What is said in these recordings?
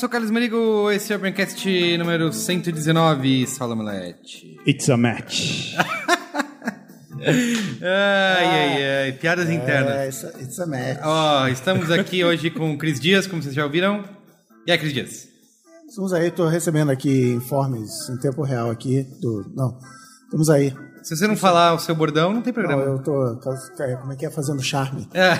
sou o Carlos Merigo, esse é o Braincast número 119, Saulo Melete. It's a match. Ai, ai, ai, piadas internas. É, it's a, it's a match. Ó, estamos aqui hoje com o Cris Dias, como vocês já ouviram. E aí, Cris Dias? Estamos aí, tô recebendo aqui informes em tempo real aqui do... Não, estamos aí. Se você não falar o seu bordão, não tem Não, programa. eu tô, como é que é, fazendo charme. É.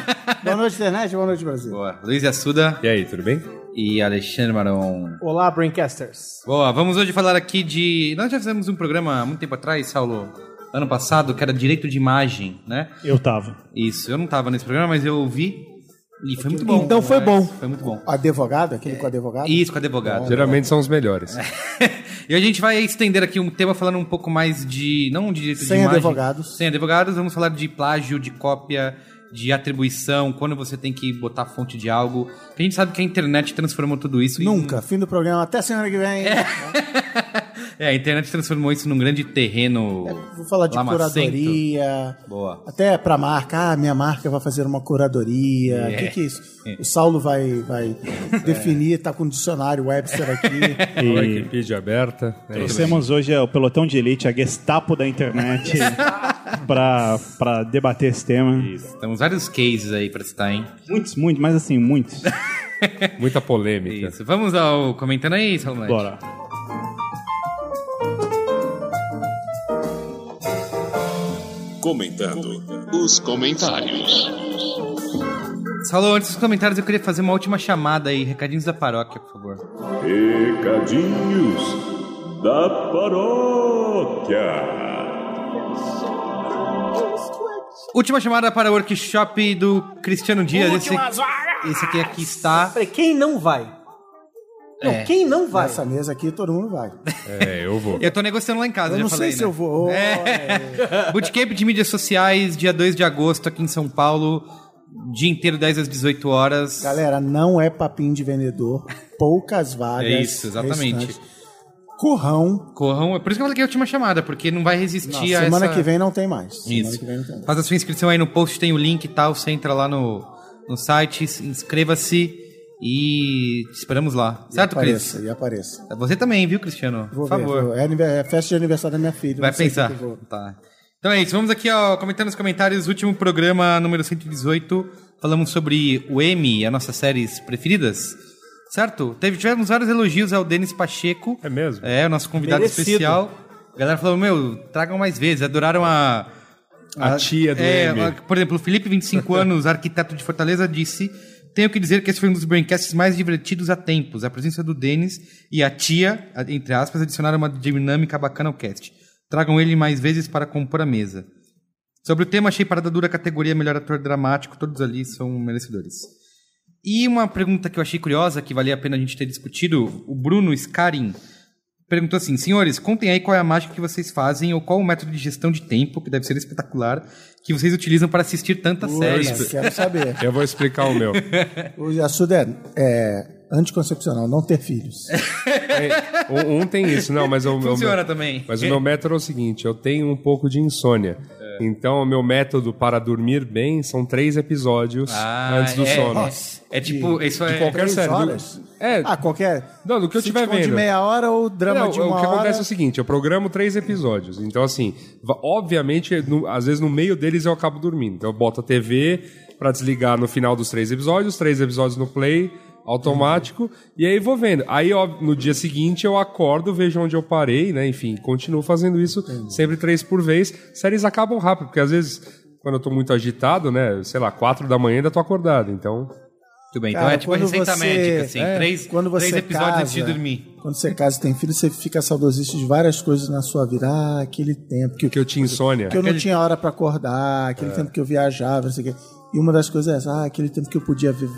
Boa noite, internet, boa noite, Brasil. Boa. Luiz Assuda E aí, tudo bem? E Alexandre Maron. Olá, Braincasters. Boa, vamos hoje falar aqui de... Nós já fizemos um programa há muito tempo atrás, Saulo, ano passado, que era direito de imagem, né? Eu tava. Isso, eu não tava nesse programa, mas eu ouvi e foi muito bom. Então foi bom. Foi muito bom. Advogado, aquele com advogado? Isso, com advogado. Geralmente são os melhores. e a gente vai estender aqui um tema falando um pouco mais de. Não de direito Sem de imagem. advogados. Sem advogados, vamos falar de plágio, de cópia, de atribuição, quando você tem que botar fonte de algo. A gente sabe que a internet transformou tudo isso. em- Nunca, fim do programa, até semana que vem. É, a internet transformou isso num grande terreno. Vou falar de lamacento. curadoria. Boa. Até pra marca, ah, minha marca vai fazer uma curadoria. O É. que, que é isso? O Saulo vai, vai definir, tá com o dicionário Webster aqui. A E Wikipedia aberta. É trouxemos hoje o pelotão de elite, a Gestapo da internet, pra, pra debater esse tema. Temos vários cases aí pra citar, hein? Muitos, muitos, mas assim, muitos. Muita polêmica. Isso. Vamos ao comentando aí, Salomé. Bora. Comentando os comentários. Saulo, antes dos comentários, eu queria fazer uma última chamada aí. Recadinhos da paróquia, por favor. Recadinhos da paróquia. Última chamada para o workshop do Cristiano Dias. Esse, esse aqui, aqui está. Peraí, quem não vai? Não, É. quem não vai? Nessa mesa aqui todo mundo vai. É, eu vou. Eu tô negociando lá em casa, Eu já não falei, sei se né? eu vou. Bootcamp de mídias sociais, dia 2 de agosto, aqui em São Paulo. Dia inteiro, 10 às 18 horas. Galera, não é papinho de vendedor. Poucas vagas. É isso, exatamente. restantes. Currão. Corram. É por isso que eu falei que é a última chamada, porque não vai resistir Não, a semana essa... que vem não tem mais. Semana Isso. que vem não tem mais. Faz a sua inscrição aí no post, tem o link e tal. Você entra lá no, no site, inscreva-se e te esperamos lá. Certo, apareça, Cris? e apareça. Você também, viu, Cristiano? Vou Por ver, favor. vou- É, anive- é festa de aniversário da minha filha. Vai pensar. Tá. Então é isso, vamos aqui, ó, comentando nos comentários, último programa número 118. Falamos sobre o M, as nossas séries preferidas. Certo? Teve, tivemos vários elogios ao Denis Pacheco. É mesmo? É, o nosso convidado Merecido. especial. A galera falou, meu, tragam mais vezes. Adoraram a. A tia do é, M. a- Por exemplo, o Felipe, 25 anos, arquiteto de Fortaleza, disse. Tenho que dizer que esse foi um dos braincasts mais divertidos há tempos. A presença do Denis e a tia, a- entre aspas, adicionaram uma dinâmica bacana ao cast. Tragam ele mais vezes para compor a mesa. Sobre o tema, achei parada dura a categoria melhor ator dramático, todos ali são merecedores. E uma pergunta que eu achei curiosa, que valia a pena a gente ter discutido, o Bruno Scarin perguntou assim: Senhores, contem aí qual é a mágica que vocês fazem ou qual o método de gestão de tempo, que deve ser espetacular, que vocês utilizam para assistir tantas Puta, séries. Quero saber. Eu vou explicar o meu. O assunto é, é anticoncepcional, não ter filhos. É, um, um tem isso, não, mas o meu. Funciona também. Mas o meu método é o seguinte: eu tenho um pouco de insônia. É. Então, o meu método para dormir bem são três episódios Ah, antes do é. sono. Nossa, É tipo, isso é. qualquer Três série. horas? É. Ah, qualquer. Não, do que eu estiver sitcom de vendo. meia hora ou drama Não, de uma o que hora. acontece é o seguinte, eu programo três episódios. Então, assim, obviamente, no- às vezes no meio deles eu acabo dormindo. Então eu boto a TV pra desligar no final dos três episódios, três episódios no play, automático, e aí vou vendo. Aí ó, no dia seguinte eu acordo, vejo onde eu parei, né? Enfim, continuo fazendo isso, sempre três por vez. Séries acabam rápido, porque às vezes, quando eu tô muito agitado, né? Sei lá, quatro da manhã ainda tô acordado. Então. Muito bem, então Cara, é tipo a receita você- médica, assim. é, três, quando você três episódios casa, antes de dormir. Quando você casa e tem filho, você fica saudosista de várias coisas na sua vida. Ah, aquele tempo que, Que eu tinha insônia. que eu não tinha hora pra acordar, aquele tempo que eu viajava, não sei o quê. E uma das coisas é essa, ah, aquele tempo que eu podia ver,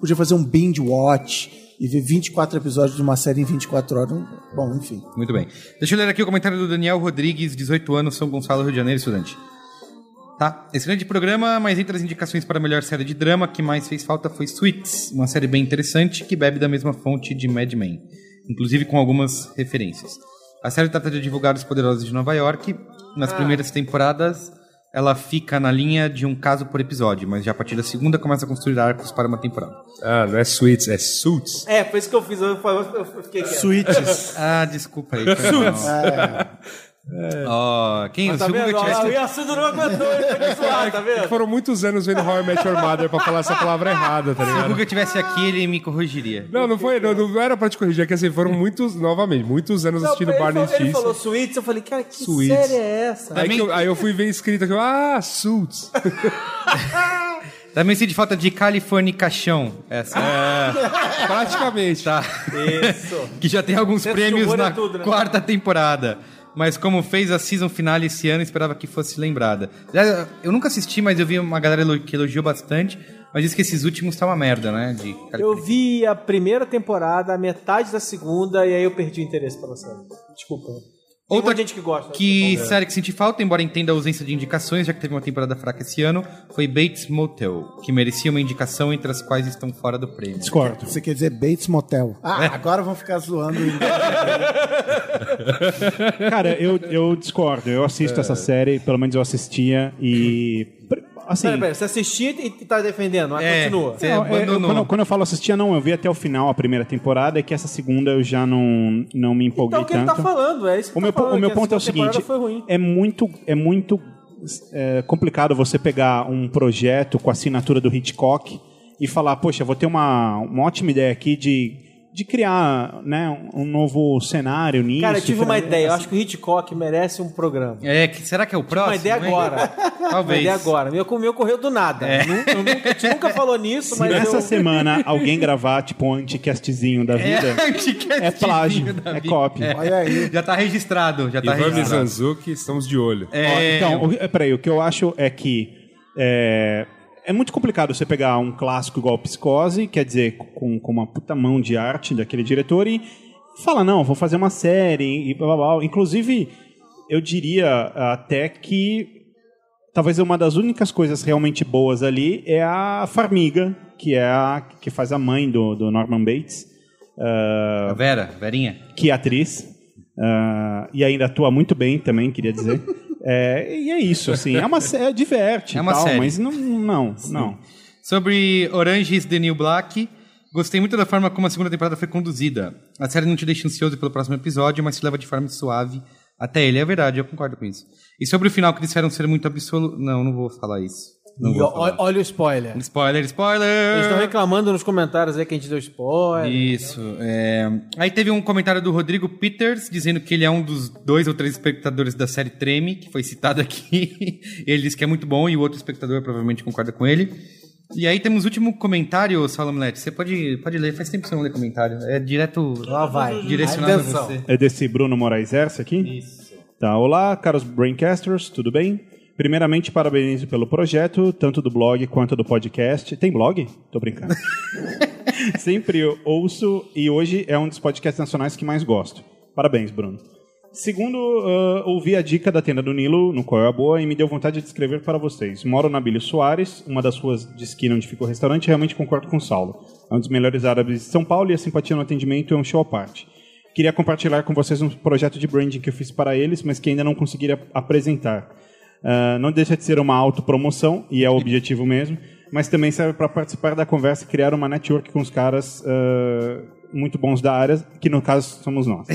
podia fazer um binge watch e ver 24 episódios de uma série em 24 horas. Bom, enfim. Muito bem. Deixa eu ler aqui o comentário do Daniel Rodrigues, 18 anos, São Gonçalo, Rio de Janeiro, estudante. Tá? Excelente programa, mas entre as indicações para a melhor série de drama, que mais fez falta foi Suits, uma série bem interessante que bebe da mesma fonte de Mad Men, inclusive com algumas referências. A série trata de advogados poderosos de Nova York. Nas primeiras temporadas, ela fica na linha de um caso por episódio, mas já a partir da segunda começa a construir arcos para uma temporada. Ah, não é Suits, é Suits. É, foi isso que eu fiz. Eu, eu, eu fiquei quieto. Switches. Ah, desculpa aí. foi mal. Ó, quem Mas se tá o Guga vendo? tivesse... O Yasuda não aguentou, ele foi me zoar, tá vendo? Foram muitos anos vendo How I Met Your Mother pra falar essa palavra errada, tá Se o ligado? Guga tivesse aqui, ele me corrigiria. Não, não foi, não, não era pra te corrigir, é que assim, foram muitos, novamente, muitos anos Não, assistindo Barney falou, ele Stinson. falou Suítes, eu falei, cara, que Suítes. série é essa? Aí, que eu, aí eu fui ver escrito aqui, ah, Suits. Também sinto falta de Californicação. Essa. É, praticamente. Tá. Isso. que já tem alguns de prêmios é na tudo, né? quarta temporada. Mas como fez a season finale esse ano, esperava que fosse lembrada. Eu nunca assisti, mas eu vi uma galera que elogiou bastante. Mas disse que esses últimos tá uma merda, né? De Eu vi a primeira temporada, a metade da segunda, e aí eu perdi o interesse pela série. Desculpa. Outra gente que gosta. Que série que senti falta, embora entenda a ausência de indicações, já que teve uma temporada fraca esse ano, foi Bates Motel, que merecia uma indicação entre as quais estão fora do prêmio. Discordo. Você quer dizer Bates Motel. Ah, agora vão ficar zoando. Cara, eu, eu discordo. Eu assisto essa série, pelo menos eu assistia e. Assim. Peraí, peraí, você assistia e tá defendendo, mas É, continua. você Não, é, eu- quando, quando eu falo assistia, não, eu vi até o final a primeira temporada, é que essa segunda eu já não, não me empolguei Então o que ele tanto. tá falando, é isso que O tá meu, falando, o meu ponto é o seguinte: temporada Foi ruim. é muito, é muito é, complicado você pegar um projeto com a assinatura do Hitchcock e falar, poxa, vou ter uma, uma ótima ideia aqui de, de criar né, um, novo cenário nisso. Cara, eu tive uma Então, ideia. Eu assim, acho que o Hitchcock merece um programa. É, que, será que é o próximo? Uma ideia hein? agora. Uma Talvez. ideia agora. Meu, me ocorreu do nada. Nu- eu nunca, a gente nunca falou nisso, Se mas nessa eu... semana alguém gravar tipo um anticastzinho da vida, É, é, plágio, é cópia. Olha aí. Já tá registrado, já tá Ivan registrado. Mizanzuki, estamos de olho. Ó, É, então, o, é, peraí, o que eu acho é que é, é muito complicado você pegar um clássico igual Psicose, quer dizer, com, com uma puta mão de arte daquele diretor e fala, não, vou fazer uma série e blá blá blá. Inclusive, eu diria até que talvez uma das únicas coisas realmente boas ali é a Farmiga, que é a que faz a mãe do, do Norman Bates. Ah, A Vera, Verinha. que é atriz. ah, e ainda atua muito bem também, queria dizer. É, e é isso, assim. É uma série, diverte É uma tal, série. mas não, não, não. Sobre Orange is the New Black, gostei muito da forma como a segunda temporada foi conduzida. A série não te deixa ansioso pelo próximo episódio, mas te leva de forma suave até ele. É verdade, eu concordo com isso. E sobre o final que disseram ser muito absoluto... Não, não vou falar isso. Não E vou ó- falar. olha o spoiler. Spoiler, spoiler! Eles estão reclamando nos comentários aí que a gente deu spoiler. Isso. é. Aí teve um comentário do Rodrigo Peters dizendo que ele é um dos dois ou três espectadores da série Treme, que foi citado aqui. ele disse que é muito bom e o outro espectador provavelmente concorda com ele. E aí temos o último comentário, Salamlet. Você pode, pode ler, faz tempo que você não lê comentário. É direto Lá vai. direcionado Atenção. a você. É desse Bruno Moraes Erce aqui? Isso. Tá, olá, caros Braincasters, tudo bem? Primeiramente, parabenizo pelo projeto, tanto do blog quanto do podcast. Tem blog? Tô brincando. Sempre ouço e hoje é um dos podcasts nacionais que mais gosto. Parabéns, Bruno. Segundo, ah, ouvi a dica da tenda do Nilo, no qual é a boa, e me deu vontade de escrever para vocês. Moro na Bílio Soares, uma das ruas de esquina onde fica o restaurante, e realmente concordo com o Saulo. É um dos melhores árabes de São Paulo e a simpatia no atendimento é um show à parte. Queria compartilhar com vocês um projeto de branding que eu fiz para eles, mas que ainda não consegui ap- apresentar. Ah, não deixa de ser uma autopromoção, e é o objetivo mesmo, mas também serve para participar da conversa e criar uma network com os caras ah, muito bons da área, que no caso somos nós.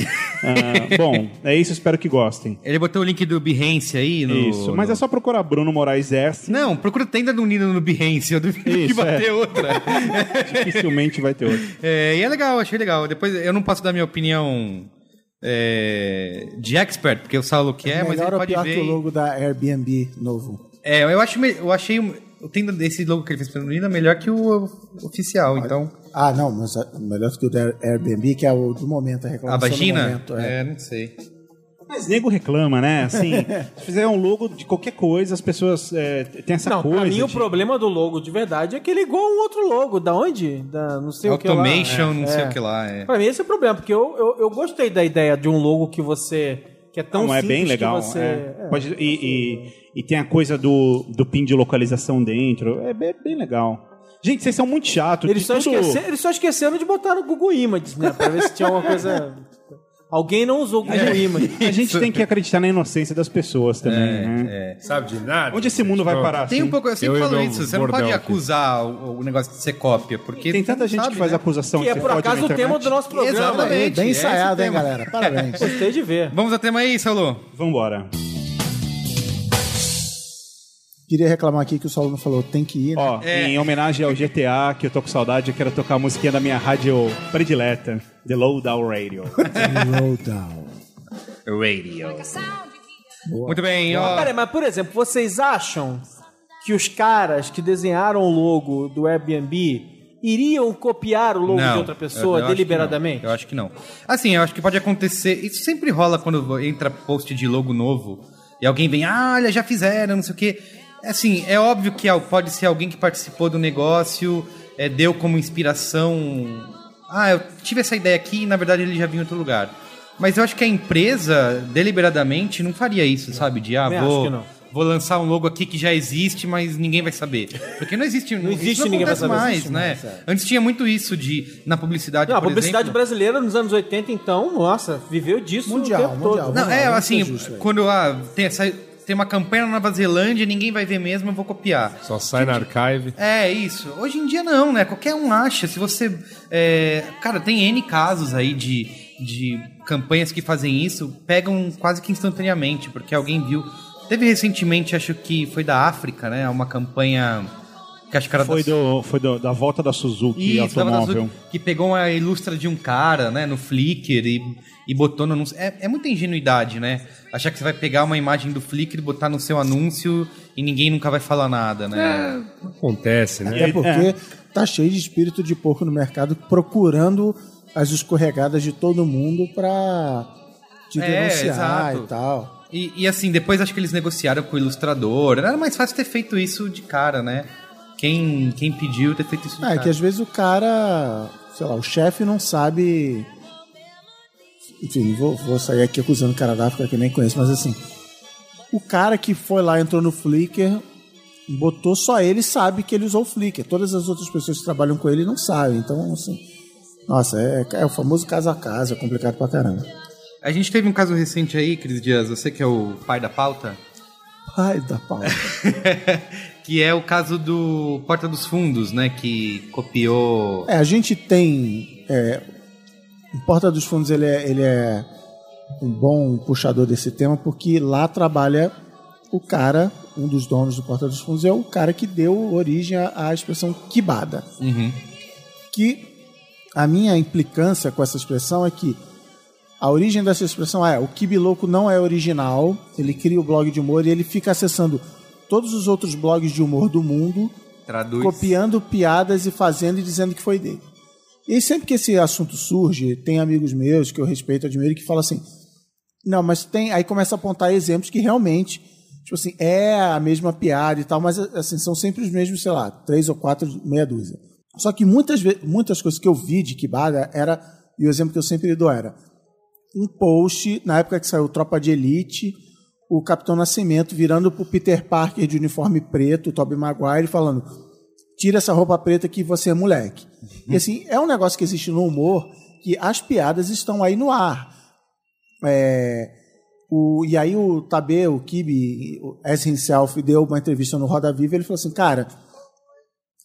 Ah, bom, é isso, espero que gostem. Ele botou o link do Behance aí no. Isso, mas no- é só procurar Bruno Moraes Erce, Não, procura tenda do Nino no Behance. Eu duvido que Isso, vai é. ter outra. dificilmente vai ter outro. É, e é legal, achei legal. Depois eu não posso dar minha opinião é, de expert, porque o Saulo quer, mas ele pode pior ver. que o logo da Airbnb novo? É, eu acho, eu achei o o tenda desse logo que ele fez pra menina melhor que o oficial, então. Ah, não, mas ah, melhor que o da Airbnb, que é o do momento, a A reclamação do vagina? momento. É. É, não sei. Mas nego reclama, né? Assim, se fizer um logo de qualquer coisa, as pessoas é, têm essa Não, coisa. pra mim o de- problema do logo de verdade é que ele é igual a um outro logo. Da onde? Da, não sei o que lá. Automation, não sei É. o que lá. É. Pra mim esse é o problema, porque eu, eu, eu gostei da ideia de um logo que você... Que é tão Não, é bem que legal. você... é. é. Pode- e, e- e tem a coisa do, do pin de localização dentro. É bem, bem legal. Gente, vocês são muito chatos. Eles de só, tudo- eles só esqueceram de botar no Google Images, né? Pra ver se tinha alguma coisa... Alguém não usou o Google Image. A gente tem que acreditar na inocência das pessoas também. né? É. Sabe de nada? Onde esse mundo vai Tipo, parar? Tem um assim? pouco, eu sempre Eu falo isso, você não pode acusar o, o negócio de ser cópia, porque... Tem tanta gente sabe, que faz né? acusação Que é de por ser acaso o tema do nosso programa. Exatamente. Bem é o ensaiado, hein, galera? Parabéns. Gostei de ver. Vamos ao tema aí, Saulo? Vambora. Queria reclamar aqui que o Saulo não falou, tem que ir, né? Ó, É. em homenagem ao GTA, que eu tô com saudade, eu quero tocar a musiquinha da minha rádio predileta, The Lowdown Radio. Lowdown. Radio. Muito bem, ó. Peraí, mas por exemplo, vocês acham que os caras que desenharam o logo do Airbnb iriam copiar o logo de outra pessoa eu- eu acho que deliberadamente? não. Eu acho que não. Assim, eu acho que pode acontecer. Isso sempre rola quando entra post de logo novo e alguém vem, ah, olha, já fizeram, não sei o quê. Assim, é óbvio que pode ser alguém que participou do negócio, é, deu como inspiração. Ah, eu tive essa ideia aqui e na verdade ele já vinha em outro lugar. Mas eu acho que a empresa, deliberadamente, não faria isso, sabe? De, ah, vou, que não. vou lançar um logo aqui que já existe, mas ninguém vai saber. Porque não existe, não existe, não ninguém vai saber. mais, Existe né? Antes tinha muito isso de na publicidade, Não, a publicidade exemplo, brasileira nos anos 80, então, nossa, viveu disso Mundial, o tempo mundial. todo. Não, Vamos é assim, justos aí. quando ah, tem, essa, tem uma campanha na Nova Zelândia, ninguém vai ver mesmo, eu vou copiar. Só sai na archive. É, isso. Hoje em dia não, né? Qualquer um acha. Se você. é, Cara, tem N casos aí de, de campanhas que fazem isso, pegam quase que instantaneamente, porque alguém viu. Teve recentemente, acho que foi da África, né? Uma campanha. Que acho que era Foi, da do, foi do- da volta da Suzuki Isso, automóvel. Suzuki, que pegou uma ilustra de um cara, né, no Flickr e, e botou no anúncio. É, é muita ingenuidade, né? Achar que você vai pegar uma imagem do Flickr e botar no seu anúncio e ninguém nunca vai falar nada, né? Acontece, né? Até porque tá cheio de espírito de porco no mercado procurando as escorregadas de todo mundo pra te É, denunciar exato. e tal. E, e, assim, depois acho que eles negociaram com o ilustrador. Era mais fácil ter feito isso de cara, né? Quem, quem pediu ter feito isso de Ah, é cara. que às vezes o cara, sei lá, o chefe não sabe. Enfim, vou, vou sair aqui acusando o cara da África que eu nem conheço, mas assim. O cara que foi lá, entrou no Flickr, botou só ele sabe que ele usou o Flickr. Todas as outras pessoas que trabalham com ele não sabem. Então, assim. Nossa, é, é o famoso caso a caso, é complicado pra caramba. A gente teve um caso recente aí, Cris Dias, você que é o pai da pauta, Ai, da pau. que é o caso do Porta dos Fundos, né? Que copiou. É, a gente tem. É, o Porta dos Fundos ele é, ele é um bom puxador desse tema, porque lá trabalha o cara, um dos donos do Porta dos Fundos, é o cara que deu origem à, expressão quibada. Uhum. Que a minha implicância com essa expressão é que a origem dessa expressão é o Kibiloco não é original, ele cria o blog de humor e ele fica acessando todos os outros blogs de humor do mundo Traduz. copiando piadas e fazendo e dizendo que foi dele. E sempre que esse assunto surge, tem amigos meus que eu respeito, admiro, que falam assim: não, mas tem. Aí começa a apontar exemplos que realmente, tipo assim, é a mesma piada e tal, mas assim, são sempre os mesmos, sei lá, três ou quatro, meia dúzia. Só que muitas, muitas coisas que eu vi de Kibada era, e o exemplo que eu sempre dou era, um post, na época que saiu Tropa de Elite, o Capitão Nascimento virando pro Peter Parker de uniforme preto, o Tobey Maguire, falando: tira essa roupa preta que você é moleque. E assim, é um negócio que existe no humor que as piadas estão aí no ar. É, o, e aí o Tabê, o Kibe, o S himself, deu uma entrevista no Roda Viva ele falou assim, cara,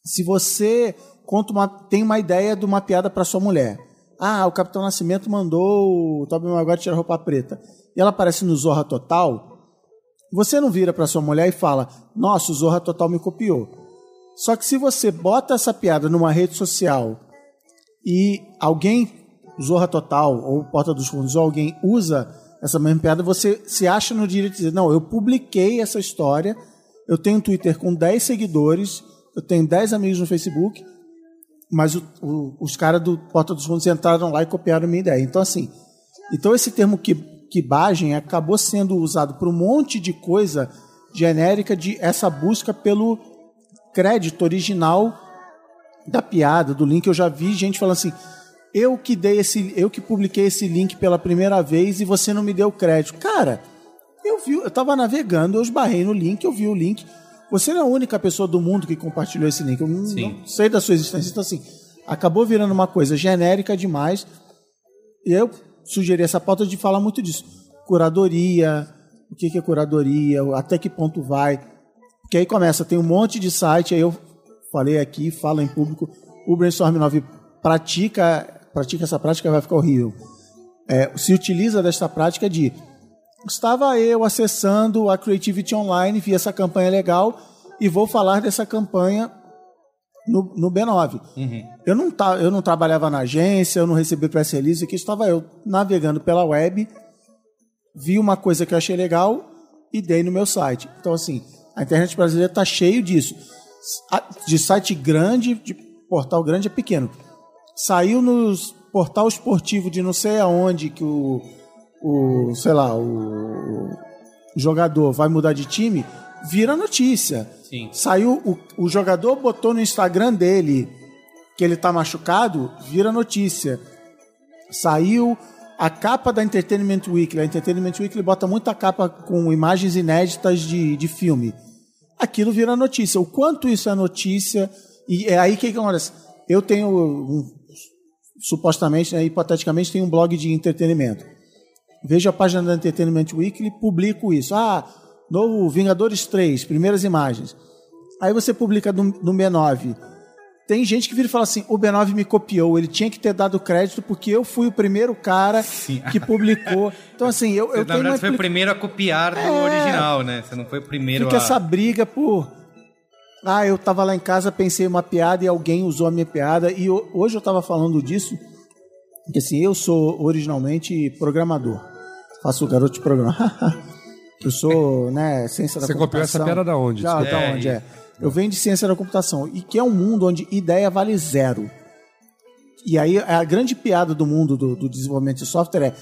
se você conta uma, tem uma ideia de uma piada para sua mulher, ah, o Capitão Nascimento mandou o Tobey Maguire tirar roupa preta, e ela aparece no Zorra Total, você não vira para sua mulher e fala, nossa, o Zorra Total me copiou. Só que se você bota essa piada numa rede social e alguém, Zorra Total ou Porta dos Fundos, ou alguém usa essa mesma piada, você se acha no direito de dizer, não, eu publiquei essa história, eu tenho um Twitter com 10 seguidores, eu tenho 10 amigos no Facebook, mas o- o- os caras do Porta dos Fundos entraram lá e copiaram minha ideia. Então, assim, então esse termo que, quibagem acabou sendo usado por um monte de coisa genérica de essa busca pelo crédito original da piada, do link. Eu já vi gente falando assim: eu que dei esse, eu que publiquei esse link pela primeira vez e você não me deu crédito. Cara, eu vi, eu tava navegando, eu esbarrei no link, eu vi o link. Você não é a única pessoa do mundo que compartilhou esse link. Eu não- Sim. não sei da sua existência. Então, assim, acabou virando uma coisa genérica demais. E eu sugeri essa pauta de falar muito disso. Curadoria, o que é curadoria, até que ponto vai. Porque aí começa, tem um monte de site, aí eu falei aqui, falo em público, o Brainstorm 9 pratica, pratica essa prática, vai ficar horrível. É, se utiliza desta prática de estava eu acessando a Creativity Online, vi essa campanha legal e vou falar dessa campanha no, no B9. Eu, não tá, eu não trabalhava na agência, eu não recebi press release, aqui estava eu navegando pela web, vi uma coisa que eu achei legal e dei no meu site. Então, assim, a internet brasileira está cheio disso. De site grande, de portal grande a pequeno. Saiu nos portal esportivo de não sei aonde que o, o sei lá, o, jogador vai mudar de time, vira notícia. Sim. Saiu, o, o jogador botou no Instagram dele que ele tá machucado, vira notícia. Saiu a capa da Entertainment Weekly. A Entertainment Weekly bota muita capa com imagens inéditas de, de filme. Aquilo vira notícia. O quanto isso é notícia. E é aí que acontece. Eu tenho, um, supostamente, né, hipoteticamente, tenho um blog de entretenimento. Vejo a página da Entertainment Weekly publico isso. Ah, novo Vingadores 3, primeiras imagens. Aí você publica no, no B9. Tem gente que vira e fala assim: o B9 me copiou, ele tinha que ter dado crédito porque eu fui o primeiro cara que publicou. Então, assim, eu, eu Você, na tenho uma verdade, foi o primeiro a copiar do É. original, né? Você não foi o primeiro Fica a... essa briga por. Ah, eu tava lá em casa, pensei uma piada e alguém usou a minha piada. E ho- hoje eu tava falando disso, porque assim, eu sou originalmente programador. Faço o garoto de programa. eu sou, né, ciência da Você computação. copiou essa piada da onde? Já, Desculpa. da É, onde é? Eu venho de ciência da computação. E que é um mundo onde ideia vale zero. E aí a grande piada do mundo do, do desenvolvimento de software é,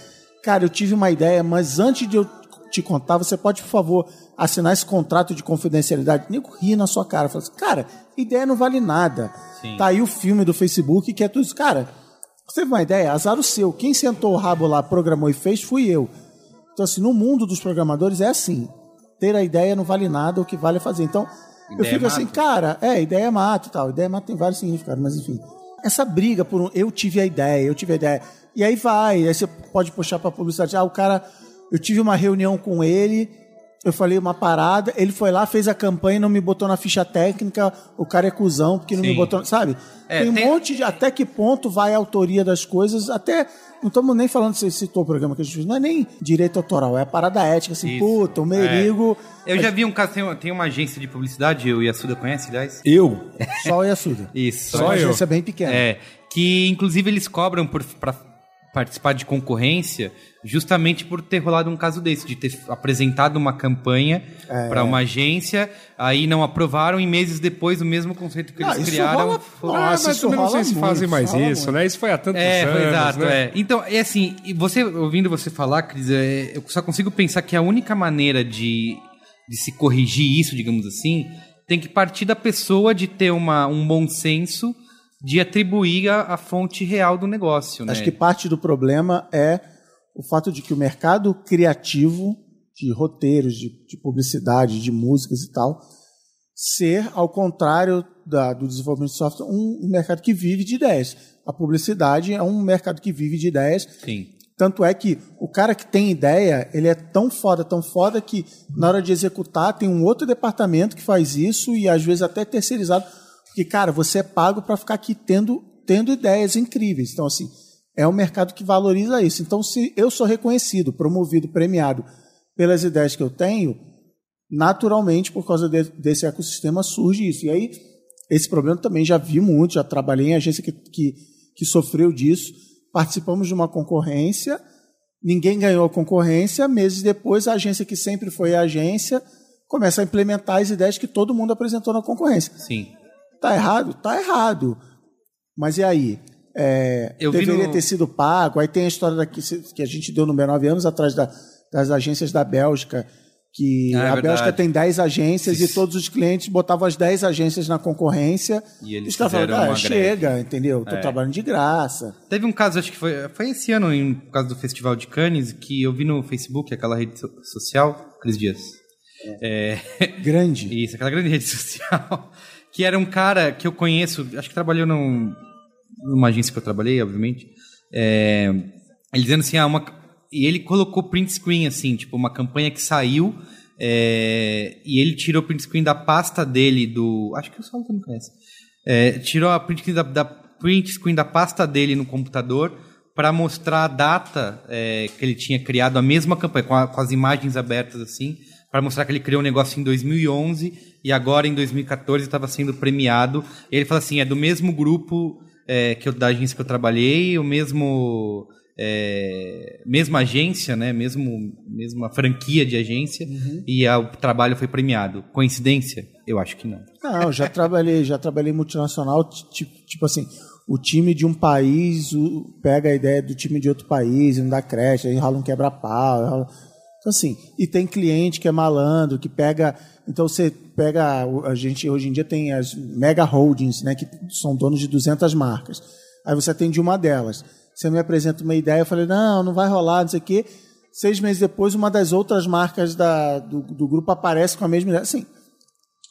cara, eu tive uma ideia, mas antes de eu te contar, você pode, por favor, assinar esse contrato de confidencialidade? O nego ri na sua cara, fala assim, cara, ideia não vale nada. Sim. Tá aí o filme do Facebook que é tudo isso. Cara, você teve uma ideia? Azar o seu. Quem sentou o rabo lá, programou e fez, fui eu. Então, assim, no mundo dos programadores é assim. Ter a ideia não vale nada, o que vale é fazer. Então, eu Ideia fico é assim, mato. cara, é, ideia é mato e tal. Ideia é mato tem vários significados, mas enfim. Essa briga por um, eu tive a ideia, eu tive a ideia. E aí vai, aí você pode puxar pra publicidade. Ah, o cara, eu tive uma reunião com ele, eu falei uma parada, ele foi lá, fez a campanha, não me botou na ficha técnica, o cara é cuzão porque não me Sim. botou, sabe? É, tem um tem- monte de, até que ponto vai a autoria das coisas, até, não estamos nem falando, você citou o programa que a gente fez, não é nem direito autoral, é a parada ética, assim, Isso. puta, o Merigo, Eu já vi um caso, tem uma, tem uma agência de publicidade, o Yasuda conhece, aliás? Eu? só o Yasuda. Isso. Só uma eu. agência bem pequena. É, que inclusive eles cobram por para participar de concorrência justamente por ter rolado um caso desse, de ter apresentado uma campanha É. para uma agência, aí não aprovaram e meses depois o mesmo conceito que eles criaram rola- foi- Nossa, ah, mas isso também não rola sei se muito, fazem mais isso rola isso, muito. né? Isso foi há tantos É, anos, exato, né? é. Então, é assim, e você, ouvindo você falar, Cris, é, eu só consigo pensar que a única maneira de, de se corrigir isso, digamos assim, tem que partir da pessoa de ter uma, um bom senso de atribuir a, a fonte real do negócio, né? Acho que parte do problema é o fato de que o mercado criativo de roteiros, de, de publicidade, de músicas e tal, ser, ao contrário da- do desenvolvimento de software, um mercado que vive de ideias. A publicidade é um mercado que vive de ideias. Sim. Tanto é que o cara que tem ideia, ele é tão foda, tão foda que na hora de executar tem um outro departamento que faz isso e às vezes até terceirizado. Porque, cara, você é pago para ficar aqui tendo, tendo ideias incríveis. Então, assim, é um mercado que valoriza isso. Então, se eu sou reconhecido, promovido, premiado pelas ideias que eu tenho, naturalmente, por causa de- desse ecossistema, surge isso. E aí, esse problema também já vi muito, já trabalhei em agência que, que, que sofreu disso. Participamos de uma concorrência, ninguém ganhou a concorrência, meses depois, a agência que sempre foi a agência começa a implementar as ideias que todo mundo apresentou na concorrência. Sim. Tá errado? Tá errado. Mas e aí? É, deveria no- ter sido pago. Aí tem a história daqui, que a gente deu no B9 anos atrás da- das agências da Bélgica, que Ah, é a verdade. Bélgica tem 10 agências Isso. e todos os clientes botavam as 10 agências na concorrência. E eles falaram, fizeram ah, chega, greve." entendeu? Tô É. trabalhando de graça. Teve um caso, acho que foi, foi esse ano, em, por causa do Festival de Cannes, que eu vi no Facebook, aquela rede so- social, Cris Dias. É, Grande. Isso, aquela grande rede social. Que era um cara que eu conheço, acho que trabalhou num, numa agência que eu trabalhei, obviamente. É, Ele dizendo assim, ah, uma, e ele colocou print screen, assim, tipo, uma campanha que saiu, é, e ele tirou o print screen da pasta dele do. Acho que o Saulo também conhece. É, tirou a print screen da, da print screen da pasta dele no computador para mostrar a data é, que ele tinha criado a mesma campanha, com, a- com as imagens abertas assim, para mostrar que ele criou um negócio em 2011 e agora em 2014 estava sendo premiado. E ele fala assim, é do mesmo grupo é, que eu, da agência que eu trabalhei, o mesmo é, mesma agência, né, mesmo mesma franquia de agência e a- o trabalho foi premiado. Coincidência? Eu acho que não. Não, já trabalhei, já trabalhei multinacional, ti- ti- tipo assim, o time de um país o- pega a ideia do time de outro país, e não dá creche, aí rola um quebra-pau. Então, assim, e tem cliente que é malandro, que pega. Então, você pega. A gente hoje em dia tem as mega holdings, né, que são donos de 200 marcas. Aí você atende uma delas. Você me apresenta uma ideia, eu falei, não, não vai rolar, não sei o quê. Seis meses depois, uma das outras marcas da, do, do grupo aparece com a mesma ideia. Assim,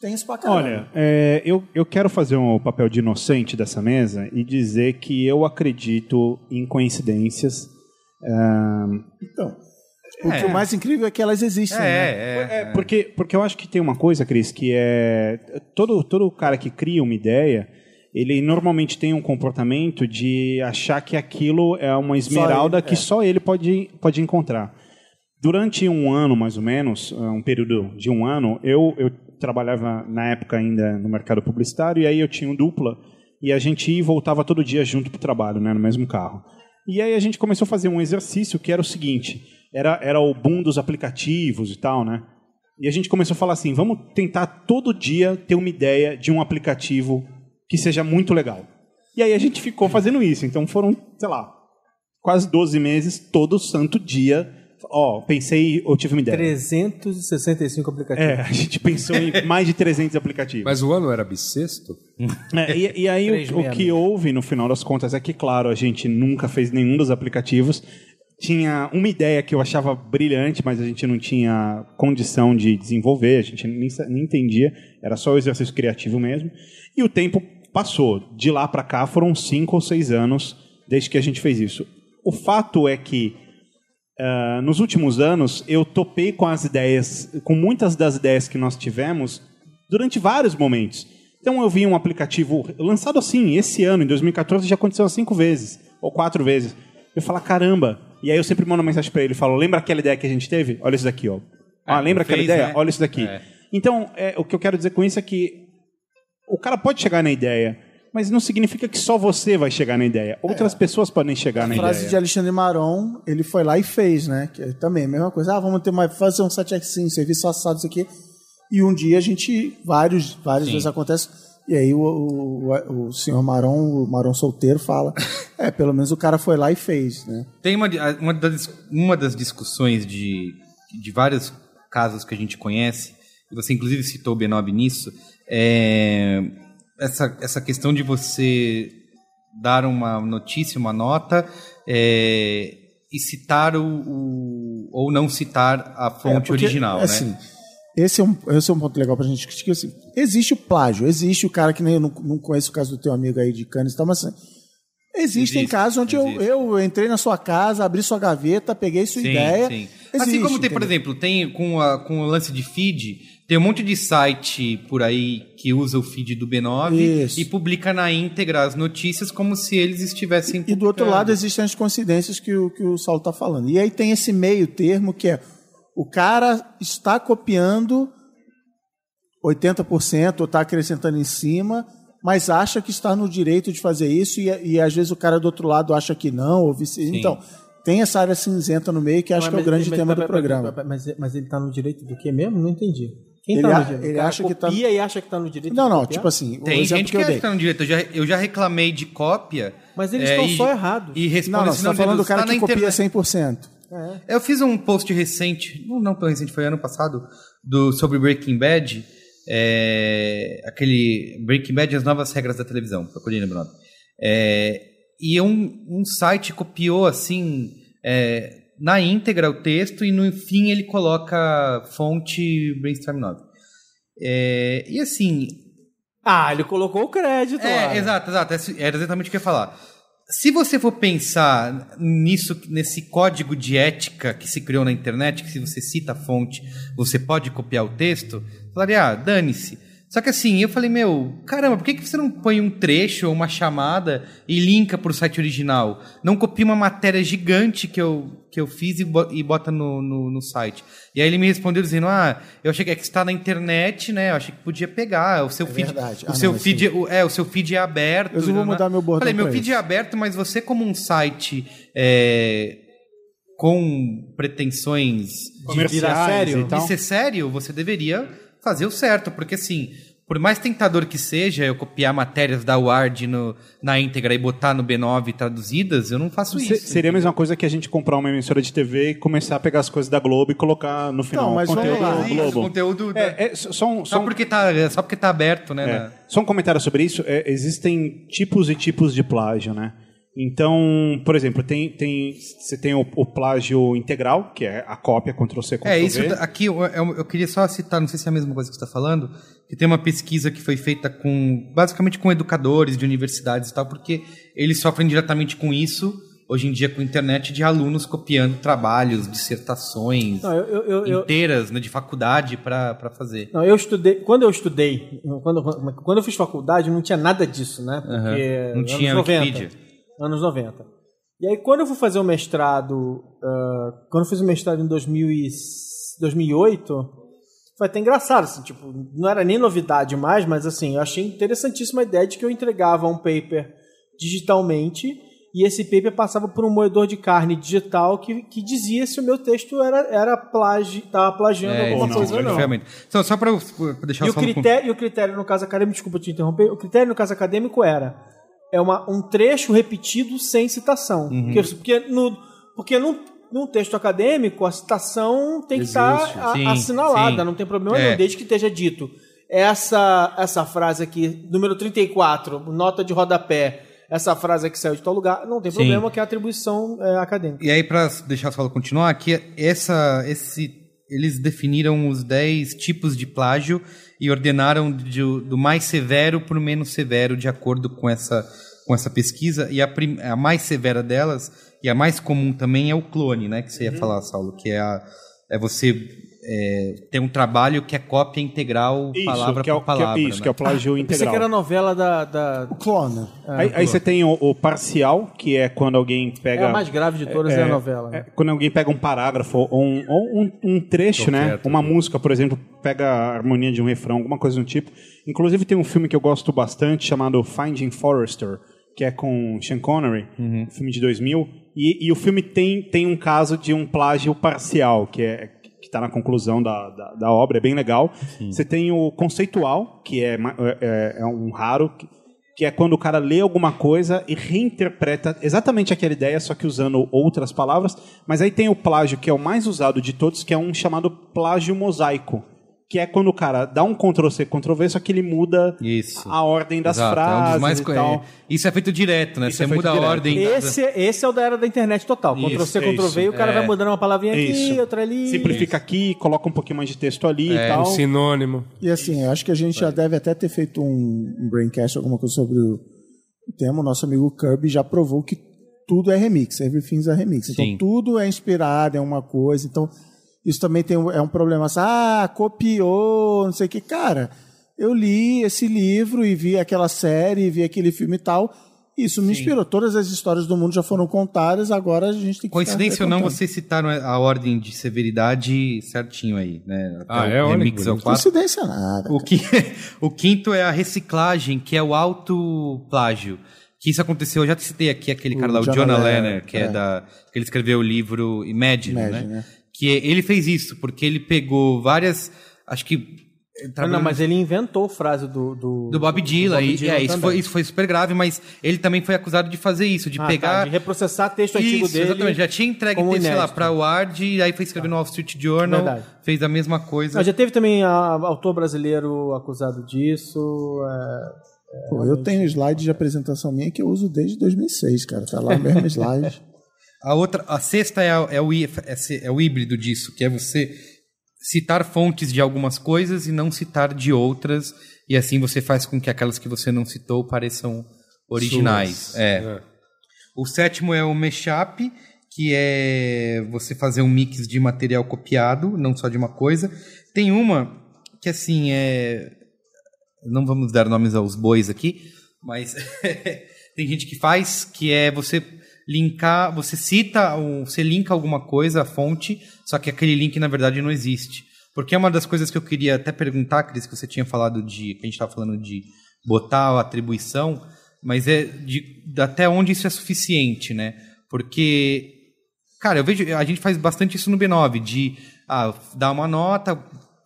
tem isso pra caramba. Olha, é, eu, eu quero fazer um papel de inocente dessa mesa e dizer que eu acredito em coincidências. Ahn, Então, o que o mais incrível é que elas existem. né? é, É, porque, porque eu acho que tem uma coisa, Cris, que é. Todo, todo cara que cria uma ideia, ele normalmente tem um comportamento de achar que aquilo é uma esmeralda ele, que é. só ele pode, pode encontrar. Durante um ano, mais ou menos, um período de um ano, eu, eu trabalhava na época ainda no mercado publicitário e aí eu tinha um dupla e a gente ia e voltava todo dia junto para o trabalho, né, no mesmo carro. E aí a gente começou a fazer um exercício que era o seguinte, era, era o boom dos aplicativos e tal, né? E a gente começou a falar assim, vamos tentar todo dia ter uma ideia de um aplicativo que seja muito legal. E aí a gente ficou fazendo isso. Então foram, sei lá, quase 12 meses, todo santo dia. Ó, pensei, eu tive uma ideia. 365 aplicativos. É, a gente pensou em mais de 300 aplicativos. Mas o ano era bissexto? É, e, e aí o, o que houve no final das contas é que, claro, a gente nunca fez nenhum dos aplicativos. Tinha uma ideia que eu achava brilhante, mas a gente não tinha condição de desenvolver, a gente nem, nem entendia, era só o exercício criativo mesmo. E o tempo passou. De lá para cá foram cinco ou seis anos desde que a gente fez isso. O fato é que ah, nos últimos anos eu topei com as ideias, com muitas das ideias que nós tivemos durante vários momentos. Então eu vi um aplicativo lançado assim, esse ano, em 2014, já aconteceu cinco vezes, ou quatro vezes. Eu falo, caramba. E aí eu sempre mando uma mensagem para ele, falo, lembra aquela ideia que a gente teve? Olha isso daqui, ó. Ah, É, lembra aquela fez, ideia? né? Olha isso daqui. É. Então, é, o que eu quero dizer com isso é que o cara pode chegar na ideia, mas não significa que só você vai chegar na ideia. Outras pessoas podem chegar na A frase ideia. de Alexandre Maron, ele foi lá e fez, né? Que é também a mesma coisa. Ah, vamos ter uma, fazer um site assim, serviço assado, isso aqui. E um dia a gente, vários, várias vezes acontece. E aí o, o, o senhor Maron, o Maron solteiro, fala: é, pelo menos o cara foi lá e fez, né? Tem uma, uma, das, uma das discussões de, de vários casos que a gente conhece, e você inclusive citou o Benob nisso, é essa, essa questão de você dar uma notícia, uma nota, é, e citar o, o- ou não citar a fonte É, porque, original, assim, né? Esse é, um, esse é um ponto legal pra gente discutir. Assim, existe o plágio, existe o cara que nem eu não, não conheço o caso do teu amigo aí de Cannes e tal, mas assim, existem Existe, casos onde eu, existe. eu entrei na sua casa, abri sua gaveta, peguei sua ideia. Assim Existe, como tem, por entendeu? exemplo, tem com, a- com o lance de feed, tem um monte de site por aí que usa o feed do B9 Isso. e publica na íntegra as notícias como se eles estivessem E do outro lado existem as coincidências que o, que o Saulo está falando. E aí tem esse meio termo que é o cara está copiando 80% ou está acrescentando em cima, mas acha que está no direito de fazer isso e, e às vezes o cara do outro lado acha que não, ou vice Então, tem essa área cinzenta no meio que acho que é o grande tema do programa. Mas, mas ele tá no direito do quê mesmo? Não entendi. Quem Ele tá no direito? ele acha que tá- copia e acha que tá no direito Não, não, tipo assim, o Tem gente que eu que dei. está no direito. Eu já, eu já reclamei de cópia. Mas eles é, estão e- só errados. E responde Não, não, você está falando do cara tá que copia internet. 100%. Eu fiz um post recente, não, não tão recente, foi ano passado, do, sobre Breaking Bad. é, aquele Breaking Bad e as novas regras da televisão. Procurei meu nome. É, e um, um site copiou assim é, na íntegra o texto e no fim ele coloca fonte Brainstorm 9. É, e assim, Ah, ele colocou o crédito lá. é, exato, exato. esse- Era exatamente o que eu ia falar. Se você for pensar nisso, nesse código de ética que se criou na internet, que se você cita a fonte, você pode copiar o texto, falaria, ah, dane-se. Só que assim, eu falei, meu, caramba, por que, que você não põe um trecho ou uma chamada e linka pro site original? Não copia uma matéria gigante que eu, que eu fiz e, bo- e bota no, no, no site. E aí ele me respondeu dizendo, ah, eu achei que é que está na internet, né? Eu achei que podia pegar. O seu feed. verdade. O Ah, seu não, feed, o- é, o seu feed é aberto. Eu vou né? mudar meu bordão Falei, meu feed isso. é aberto, mas você como um site é, com pretensões Comerciais sério? e tal. de ser sério, você deveria fazer o certo, porque assim, por mais tentador que seja eu copiar matérias da Ward no, na íntegra e botar no B9 traduzidas, eu não faço Se- isso. seria a mesma coisa que a gente comprar uma emissora de TV e começar a pegar as coisas da Globo e colocar no final Não, mas vamos conteúdo lá. do Isso, Globo. conteúdo da- É, é, só, um, só, só, um, porque tá, é, só porque tá aberto, né? é, na- só um comentário sobre isso. É, existem tipos e tipos de plágio, né? Então, por exemplo, tem, tem, você tem o, o plágio integral, que é a cópia Ctrl-C, Ctrl-V. É, isso aqui eu, eu- eu queria só citar, não sei se é a mesma coisa que você está falando, que tem uma pesquisa que foi feita com, basicamente com educadores de universidades e tal, porque eles sofrem diretamente com isso, hoje em dia com a internet, de alunos copiando trabalhos, dissertações Não, eu, eu, eu, eu- inteiras né, de faculdade para fazer. não, eu estudei. Quando eu estudei, quando, quando eu fiz faculdade, não tinha nada disso, né? Porque Aham. Não tinha 90, Wikipedia. Anos 90. E aí, quando eu fui fazer o mestrado, ah, quando eu fiz o mestrado em 2000 e- 2008, foi até engraçado, assim, tipo, não era nem novidade mais, mas assim, eu achei interessantíssima a ideia de que eu entregava um paper digitalmente e esse paper passava por um moedor de carne digital que, que dizia se o meu texto era, era plagi, tava plagiando É, alguma não, coisa ou não. realmente. Só, para deixar E o, só no- critério, e o critério no caso acadêmico, desculpa te interromper, o critério no caso acadêmico era é uma, um trecho repetido sem citação. Uhum. Porque, porque, no, porque num, num texto acadêmico a citação tem que estar a- Sim, assinalada, sim. não tem problema É. nenhum, desde que esteja dito. Essa, essa frase aqui, número 34, nota de rodapé, essa frase aqui saiu de tal lugar, não tem Sim. problema que é atribuição é, acadêmica. E aí, para deixar a fala continuar, aqui essa, esse, eles definiram os 10 tipos de plágio e ordenaram de- do mais severo para o menos severo, de acordo com essa, com essa pesquisa. E a, prim- a mais severa delas, e a mais comum também, é o clone, né? Que você ia falar, Saulo, que é, a, é você é, ter um trabalho que é cópia integral, Isso, palavra que é, o- por palavra. que é, isso, né? que é o plágio pensei integral. que era a novela da. da O clone. Aí, aí você tem o, o parcial, que é quando alguém é pega. a mais grave de todas, é, a novela. é quando alguém pega um parágrafo ou um, ou um, um trecho, Tô né? quieto, Uma viu? música, por exemplo, pega a harmonia de um refrão, alguma coisa do tipo. Inclusive tem um filme que eu gosto bastante chamado Finding Forrester, que é com Sean Connery, Uhum. um filme de 2000. E, e o filme tem, tem um caso de um plágio parcial, que é está na conclusão da, da, da obra, é bem legal. Você tem o conceitual, que é, ma- é, é um raro, que, que é quando o cara lê alguma coisa e reinterpreta exatamente aquela ideia, só que usando outras palavras. Mas aí tem o plágio, que é o mais usado de todos, que é um chamado plágio mosaico. Que é quando o cara dá um Ctrl-C, Ctrl-V, só que ele muda Isso. a ordem das Exato, é um frases mais e co- tal. é, Isso é feito direto, né? Isso Você é feito muda a direto. ordem. da- Esse, esse é o da era da internet total. Isso, Ctrl C, é Ctrl V, e o cara vai mudando uma palavrinha aqui, Isso. outra ali. Simplifica aqui, coloca um pouquinho mais de texto ali É, e tal. Um sinônimo. E assim, eu acho que a gente já deve até ter feito um, um braincast, alguma coisa sobre o, tema. O nosso amigo Kirby já provou que tudo é remix, everything's a remix. Então Sim. tudo é inspirado em uma coisa. Então isso também tem, um- é um problema assim, ah, copiou, não sei o que. Cara, eu li esse livro e vi aquela série, vi aquele filme e tal. Isso me inspirou. Todas as histórias do mundo já foram contadas, agora a gente tem que Coincidência ou não, vocês citaram a ordem de severidade certinho aí, né? Até Ah, o é? Olha remix que é o. Coincidência nada. O, qui- o quinto é a reciclagem, que é o autoplágio. Que isso aconteceu, eu já citei aqui aquele O cara lá, o Jonah Lehrer, Lenner, que é. é. da. que ele escreveu o livro Imagine, Imagine, né? né? Que ele fez isso, porque ele pegou várias. Acho que. Ah, não, mas ele inventou a frase do... Do, Do Bob Dylan, Bob e, é, isso, foi, isso foi super grave, mas ele também foi acusado de fazer isso, de Ah, pegar. tá, de reprocessar texto antigo Isso, dele. exatamente. Já tinha entregue texto, sei lá, pra Ward, e aí foi escrever no Wall Street Journal, Verdade. fez a mesma coisa. Ah, já teve também a, autor brasileiro acusado disso. é, Pô, eu tenho slide de apresentação minha que eu uso desde 2006, cara. Tá lá o mesmo slide. A outra, a sexta é, a- é o, é é o híbrido disso, que é você citar fontes de algumas coisas e não citar de outras, e assim você faz com que aquelas que você não citou pareçam originais. Suas. É. É. O sétimo é o mashup, que é você fazer um mix de material copiado, não só de uma coisa. Tem uma que, assim, é. Não vamos dar nomes aos bois aqui, mas tem gente que faz, que é você linkar, você cita, você linka alguma coisa, a fonte, só que aquele link na verdade não existe. Porque é uma das coisas que eu queria até perguntar, Cris, que você tinha falado de, que a gente estava falando de botar a atribuição, mas é de, de até onde isso é suficiente, né? Porque, cara, eu vejo, a gente faz bastante isso no B9, de ah, dar uma nota,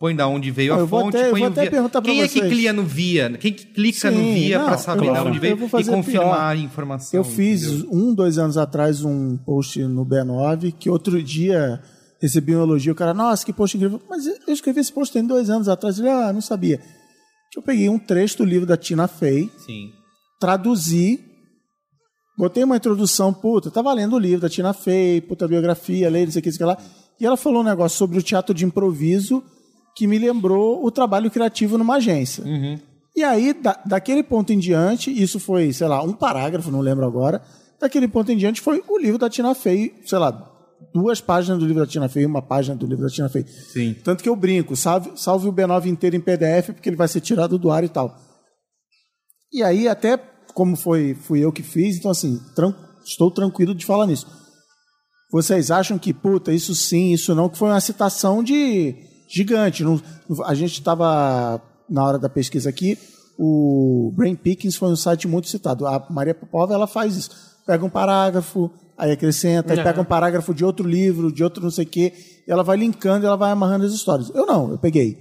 põe da onde veio a eu vou fonte, até- põe o via. Quem é que clica no via? Quem que clica no Sim, via não, para saber vou- onde veio e confirmar a informação? Eu fiz entendeu? um, dois anos atrás um post no B9 que outro dia recebi um elogio. O cara, nossa, que post incrível. Mas eu escrevi esse post tem dois anos atrás. Ele, ah, não sabia. Eu peguei um trecho do livro da Tina Fey, Sim. traduzi, botei uma introdução, puta, tava lendo o livro da Tina Fey, puta biografia, lei, não sei o que, isso que lá. E ela falou um negócio sobre o teatro de improviso que me lembrou o trabalho criativo numa agência. E aí, da- daquele ponto em diante, isso foi, sei lá, um parágrafo, não lembro agora. Daquele ponto em diante foi o livro da Tina Fey, sei lá, duas páginas do livro da Tina Fey, uma página do livro da Tina Fey. Sim. Tanto que eu brinco, salve, salve o B9 inteiro em PDF, porque ele vai ser tirado do ar e tal. E aí, até como foi, fui eu que fiz, então assim, tran- estou tranquilo de falar nisso. Vocês acham que, puta, isso sim, isso não, que foi uma citação de gigante. Não- a gente estava, na hora da pesquisa aqui, o Brain Pickings foi um site muito citado. A Maria Popova, ela faz isso. Pega um parágrafo, aí acrescenta, aí É. pega um parágrafo de outro livro, de outro não sei o quê, e ela vai linkando, ela vai amarrando as histórias. Eu não, eu peguei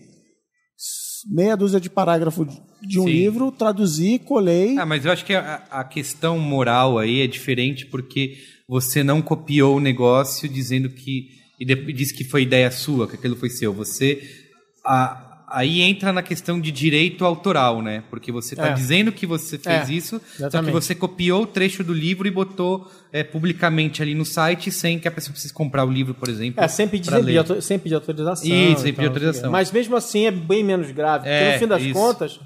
meia dúzia de parágrafo de- de um Sim. livro, traduzi, colei. Ah, mas eu acho que a, a questão moral aí é diferente porque você não copiou o negócio dizendo que. E diz que foi ideia sua, que aquilo foi seu. Você. a- aí entra na questão de direito autoral, né? Porque você está É. dizendo que você fez É, isso, só que exatamente. você copiou o trecho do livro e botou é, publicamente ali no site sem que a pessoa precise comprar o livro, por exemplo. É, sem pedir, ler. sem pedir autorização. Isso, sem pedir autorização. Mas mesmo assim é bem menos grave. Porque É, no fim das isso. contas,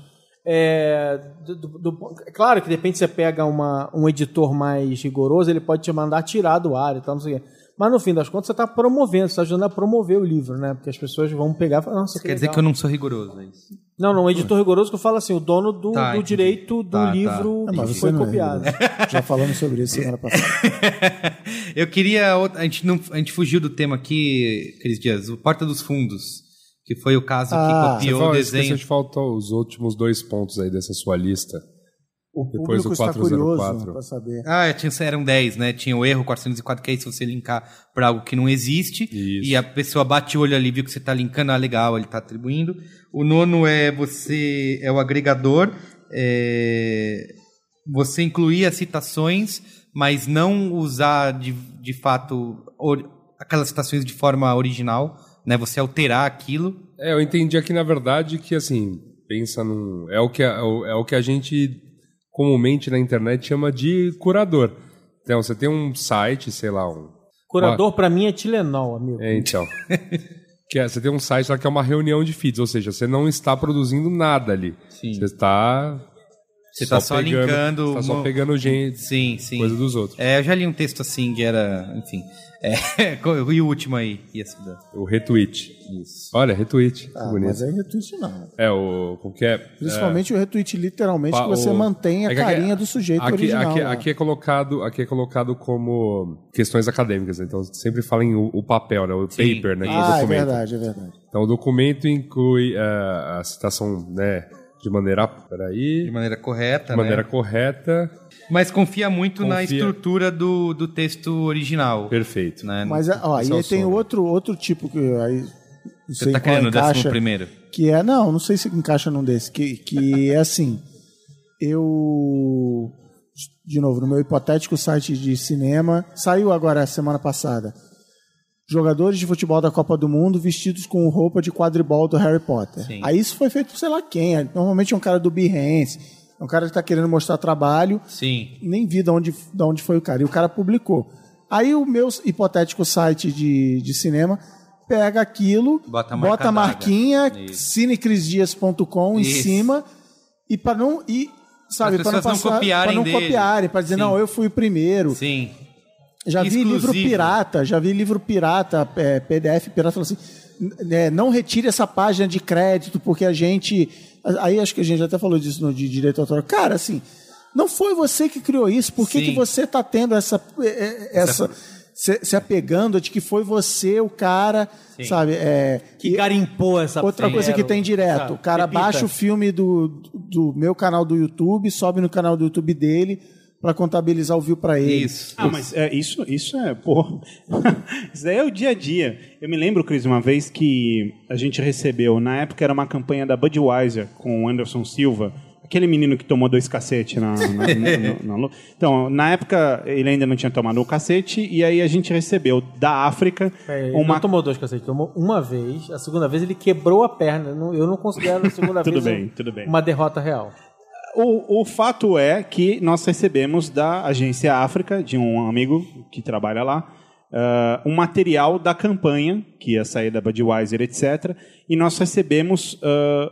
é, do- do- do- é claro que de repente você pega uma, um editor mais rigoroso, ele pode te mandar tirar do ar e tal, não sei o quê. Mas no fim das contas você está promovendo, você está ajudando a promover o livro, né? Porque as pessoas vão pegar e falar, nossa, Quer dizer que eu não sou rigoroso, é isso. Não, não, o editor rigoroso que eu falo assim, o dono do, Tá, do entendi. direito do Tá, tá. livro mas que você foi não é copiado. rigoroso. Já falamos sobre isso semana passada. eu queria. outra- A gente, não, a gente fugiu do tema aqui, Cris Dias, o Porta dos Fundos, que foi o caso Ah, que Você copiou fala, o esqueceu desenho. de faltar os últimos dois pontos aí dessa sua lista. O Depois público do está 404. curioso para saber. Ah, tinha, eram 10, né? Tinha o erro 404, que é se você linkar para algo que não existe. Isso. E a pessoa bate o olho ali, viu que você está linkando, ah, legal, ele está atribuindo. O nono é você, é o agregador. é, você incluir as citações, mas não usar de, de fato or- aquelas citações de forma original, né? Você alterar aquilo. É, eu entendi aqui na verdade que assim, pensa num. É o que a, é o- é o que a gente comumente na internet chama de curador. Então, você tem um site, sei lá, um. Curador pra mim é Tilenol, amigo. É, então. que é, você tem um site lá que é uma reunião de feeds, ou seja, você não está produzindo nada ali. Sim. Você está. Você está só pegando- linkando. Você tá só uma- pegando gente, Sim, sim. coisa dos outros. É, eu já li um texto assim que era, enfim. É, e o último aí. O retweet. Isso. Olha, retweet. Ah, bonito. mas aí retweet não. É, o. Como que é? Principalmente o retweet, literalmente, Pa- que você o- mantém a é aqui- carinha do sujeito aqui, original. Aqui, lá. aqui é colocado, aqui é colocado como questões acadêmicas, né? então sempre fala em o, o papel, né? o Sim. paper, né? é o ah, é documento. verdade, é verdade. Então o documento inclui eh, a citação, né? De maneira, peraí, De maneira correta, de maneira né? correta, Mas confia muito na Confia. estrutura do, do texto original. perfeito. Né? Mas, ó, aí tem outro, outro tipo que aí. Você tá qual querendo o décimo encaixa, primeiro? que é não, não sei se encaixa num desse, que, que é assim, eu de novo no meu hipotético site de cinema saiu agora semana passada jogadores de futebol da Copa do Mundo vestidos com roupa de quadribol do Harry Potter. Sim. Aí isso foi feito por sei lá quem, normalmente é um cara do Behance, é um cara que está querendo mostrar trabalho Sim. nem vi de onde, de onde foi o cara. E o cara publicou. Aí o meu hipotético site de, de cinema pega aquilo, Bota a bota a marquinha cinecrisdias.com em cima e para não e sabe, para não, pessoas não passar, copiarem pra não copiarem, para dizer, Sim. não, eu fui o primeiro. Sim. Já vi livro Exclusivo. pirata, já vi livro pirata, é, PDF pirata, falando assim, né, não retire essa página de crédito, porque a gente. Aí acho que a gente até falou disso no de direito autoral. Cara, assim, não foi você que criou isso, por que, Sim. que você está tendo essa. é, é, essa se, se apegando de que foi você o cara, sabe? É, Que garimpou essa Outra coisa que tem direto, sabe? o cara Repita. baixa o filme do, do meu canal do YouTube, sobe no canal do YouTube dele para contabilizar o view para ele. Isso. Ah, mas é, isso, isso é, pô. isso daí é o dia a dia. Eu me lembro, Cris, uma vez que a gente recebeu, na época era uma campanha da Budweiser com o Anderson Silva, aquele menino que tomou dois cacetes na, na, na- na- na- Então, na época ele ainda não tinha tomado o cacete, e aí a gente recebeu da África É, ele uma. não tomou dois cacetes, tomou uma vez. A segunda vez ele quebrou a perna. Eu não considero a segunda Tudo vez bem, um- tudo bem. uma derrota real. O, o fato é que nós recebemos da Agência África, de um amigo que trabalha lá, ah, um material da campanha, que ia sair da Budweiser, etc. E nós recebemos ah,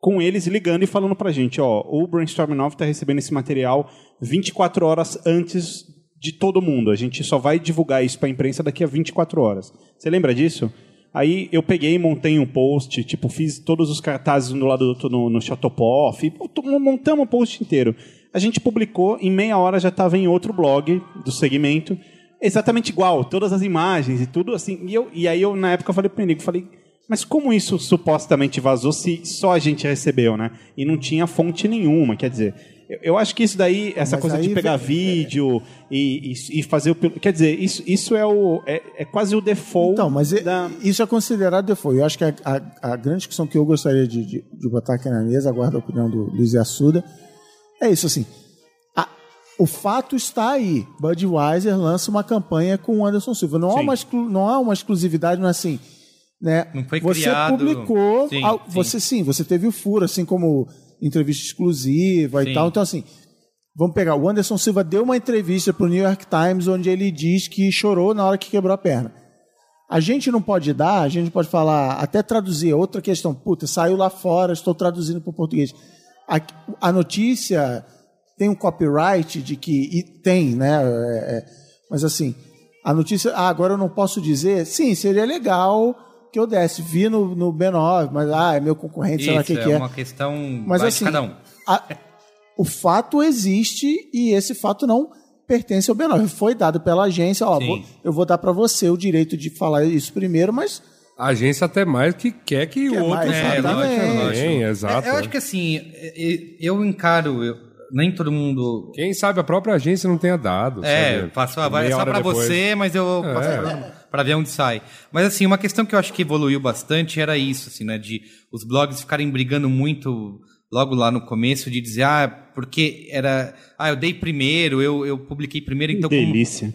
com eles ligando e falando pra gente, ó, o Brainstorm 9 está recebendo esse material 24 horas antes de todo mundo. A gente só vai divulgar isso pra imprensa daqui a 24 horas. Você lembra disso? Aí eu peguei montei um post, tipo, fiz todos os cartazes um do lado do outro no, no montamos um post inteiro. A gente publicou, em meia hora já estava em outro blog do segmento, exatamente igual, todas as imagens e tudo assim. E, eu, e aí eu, na época, falei pro Enigo, falei, mas como isso supostamente vazou se só a gente recebeu, né? E não tinha fonte nenhuma, quer dizer... eu- Eu acho que isso daí, essa Mas coisa de pegar vem- vídeo e, e, e fazer o. Quer dizer, isso, isso é, o, é, é quase o default. Então, mas da... isso é considerado default. Eu acho que a, a- a grande discussão que eu gostaria de, de- de botar aqui na mesa, aguardo a opinião do Luiz Assuda, é isso assim. a- o fato está aí. Budweiser lança uma campanha com o Anderson Silva. Não há uma, exclu- não há uma exclusividade, não é assim. Né? Não foi você criado- publicou, Sim, al- sim. você sim, você teve o furo, assim como entrevista exclusiva Sim. e tal. Então, assim, vamos pegar. O Anderson Silva deu uma entrevista para o New York Times onde ele diz que chorou na hora que quebrou a perna. A gente não pode dar, a gente pode falar, até traduzir. Outra questão, puta, saiu lá fora, estou traduzindo para o português. A, a notícia tem um copyright de que. E tem, né? é, é, mas assim, a notícia. Ah, agora eu não posso dizer. Sim, seria legal que eu desse. Vi no, no B9, mas ah, é meu concorrente, sei lá o Isso, que, é, que é. uma questão Mas assim, de cada um. a- o fato existe e esse fato não pertence ao B9. Foi dado pela agência, ó, vou- eu vou dar para você o direito de falar isso primeiro, mas A agência até mais que quer que Quer o outro mais, saiba exatamente. também, exato. É, eu acho que assim, é, é, eu encaro, eu- nem todo mundo. Quem sabe a própria agência não tenha dado. É, sabe? passou, vai, é só depois. você, mas eu É. passo pra ver onde sai. Mas assim, uma questão que eu acho que evoluiu bastante era isso, assim, né? De os blogs ficarem brigando muito logo lá no começo, de dizer, ah, porque era. Ah, eu dei primeiro, eu, eu publiquei primeiro, então como, Delícia.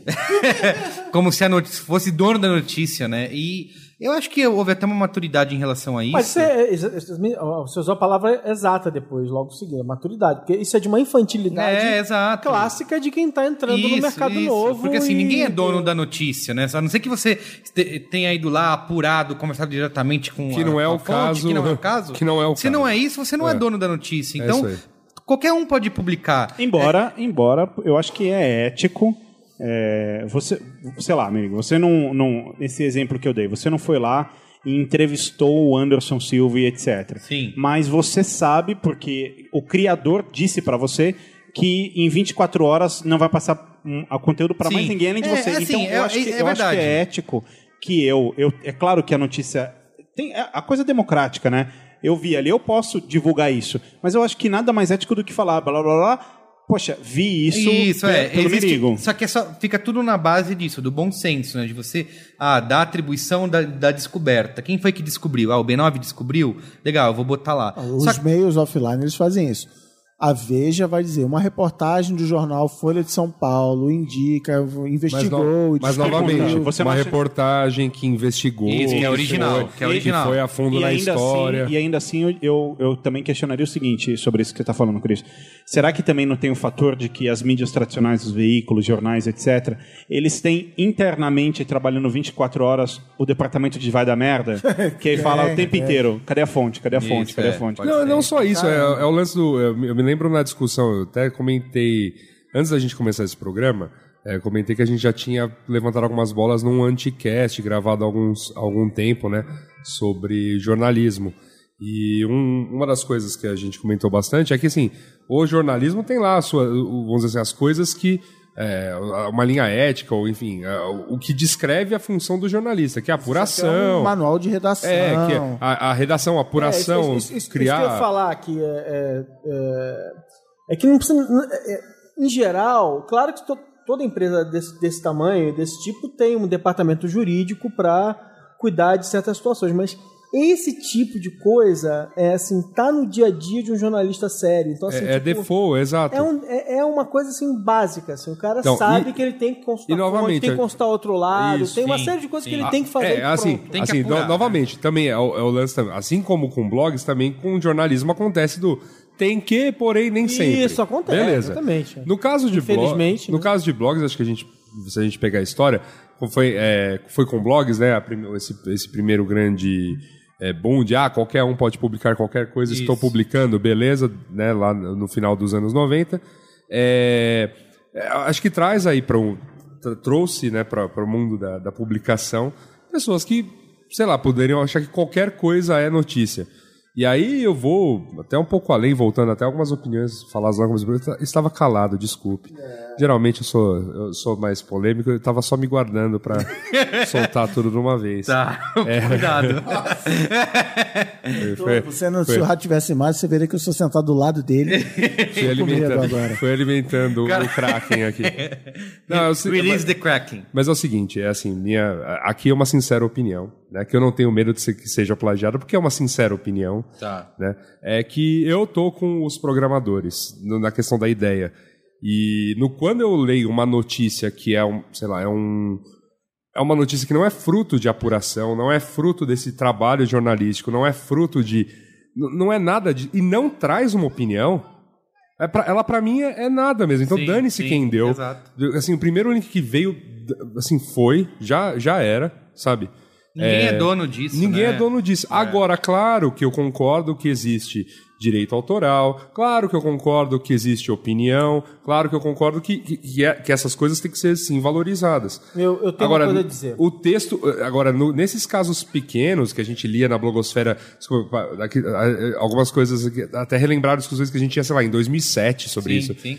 como se a notícia fosse dono da notícia, né? E eu acho que houve até uma maturidade em relação a isso. Mas você, é- você usou a palavra exata depois, logo seguida, maturidade. Porque isso é de uma infantilidade É, exato. clássica de quem está entrando no Isso, mercado isso. novo. Porque assim, e- ninguém é dono da notícia, né? A não ser que você te- tenha ido lá apurado, conversado diretamente com Que a, não é o fonte, caso- Que não é o caso. que não é o Se caso. não é isso, você não é, É. dono da notícia. É Então, aí. qualquer um pode publicar. Embora, embora eu acho que é ético. É, você, sei lá, amigo, você não, não. Esse exemplo que eu dei, você não foi lá e entrevistou o Anderson Silva e etc. Sim. Mas você sabe, porque o criador disse pra você que em 24 horas não vai passar um, o conteúdo Sim. mais ninguém além de É, você. assim, então é- eu, acho que, é eu acho que é ético que eu, eu. É claro que a notícia. Tem, é a coisa democrática, né? Eu vi ali, eu posso divulgar isso. Mas eu acho que nada mais ético do que falar blá blá blá. Poxa, vi isso, Isso, é. pelo existe- Merigo. Só que é só, fica tudo na base disso, do bom senso, né? De você ah, dar atribuição da, da descoberta. Quem foi que descobriu? Ah, o B9 descobriu? Legal, eu vou botar lá. os Só que- meios offline eles fazem isso. A Veja vai dizer, uma reportagem do jornal Folha de São Paulo indica, Mas, investigou, no- e mas novamente, Você uma acha- reportagem que investigou. Isso, que é original, foi- que é original. Que foi a fundo E na ainda, história. assim, e ainda assim, eu, eu, eu também questionaria o seguinte sobre isso que você está falando, Cris. Será que também não tem o fator de que as mídias tradicionais, os veículos, jornais, etc., eles têm internamente, trabalhando 24 horas, o departamento de vai da merda, que aí fala o tempo inteiro, cadê a fonte, cadê a fonte, Isso, cadê é, a fonte? pode Não, não só isso, é, é o lance do. Eu me lembro na discussão, eu até comentei, antes da gente começar esse programa, é, comentei que a gente já tinha levantado algumas bolas num anticast gravado há alguns, algum tempo, né? Sobre jornalismo. E um- uma das coisas que a gente comentou bastante é que, assim, o jornalismo tem lá, sua, vamos dizer assim, as coisas que. É, uma linha ética, ou enfim, é, o que descreve a função do jornalista, que é a É apuração. um manual de redação. É, que é a, a redação, a apuração, É, isso, isso, isso, criar. Isso que eu ia falar aqui é, é, é, é que não precisa. é- é- em geral, claro que to- toda empresa desse, desse tamanho, desse tipo, tem um departamento jurídico para cuidar de certas situações, mas esse tipo de coisa é assim, tá no dia a dia de um jornalista sério. Então, assim, É, é tipo, default, exato. é, um- é- é uma coisa assim básica. Assim, o cara Então, sabe e- que ele tem que consultar e novamente, tem que é- consultar outro lado, Isso, tem uma sim, série de coisas que sim. ele tem que fazer. É, e assim, pronto. Tem que assim apurar, no- novamente, também é o, é o lance também. Assim como com blogs, também com jornalismo acontece do tem que, porém nem sempre. Isso acontece, Beleza. exatamente. No caso de blogs, no né? caso de blogs, acho que a gente, se a gente pegar a história, foi, é, foi com blogs, né? a prime- esse, esse primeiro grande é, boom de ah, qualquer um pode publicar qualquer coisa, estou Isso. publicando, beleza, né? Lá no final dos anos 90. É, é, acho que traz aí para um tr- trouxe né, para o mundo da, da publicação pessoas que, sei lá, poderiam achar que qualquer coisa é notícia. E aí eu vou até um pouco além, voltando até algumas opiniões, falar as algumas estava calado, desculpe. Geralmente eu sou, eu sou mais polêmico, eu estava só me guardando para soltar tudo de uma vez. Tá, É. cuidado. Foi, foi, Você não, foi, se o rato tivesse imagem, você veria que eu sou sentado do lado dele. medo alimentando, agora. foi alimentando o Kraken aqui. Não, eu sei- Release the Kraken. Mas é o seguinte, é assim, minha, aqui é uma sincera opinião, né? Que eu não tenho medo de ser, que seja plagiado, porque é uma sincera opinião, Tá. né? É que eu tô com os programadores no- na questão da ideia. E no quando eu leio uma notícia que é um, sei lá, é um é uma notícia que não é fruto de apuração, não é fruto desse trabalho jornalístico, não é fruto de não é nada de e não traz uma opinião. É pra- ela pra mim é, é nada mesmo. Então dane-se quem deu. exato. Assim, o primeiro link que veio, assim, foi, já, já era, sabe? Ninguém é, dono disso. Ninguém né? é dono disso. Agora, claro que eu concordo que existe direito autoral, claro que eu concordo que existe opinião, claro que eu concordo que, que, que é- que essas coisas têm que ser, sim, valorizadas. Eu, eu tenho agora, uma coisa a dizer. o texto, agora, no- nesses casos pequenos que a gente lia na blogosfera, desculpa, aqui, algumas coisas, aqui, até relembrar discussões que a gente tinha, sei lá, em 2007 sobre Sim, isso. sim.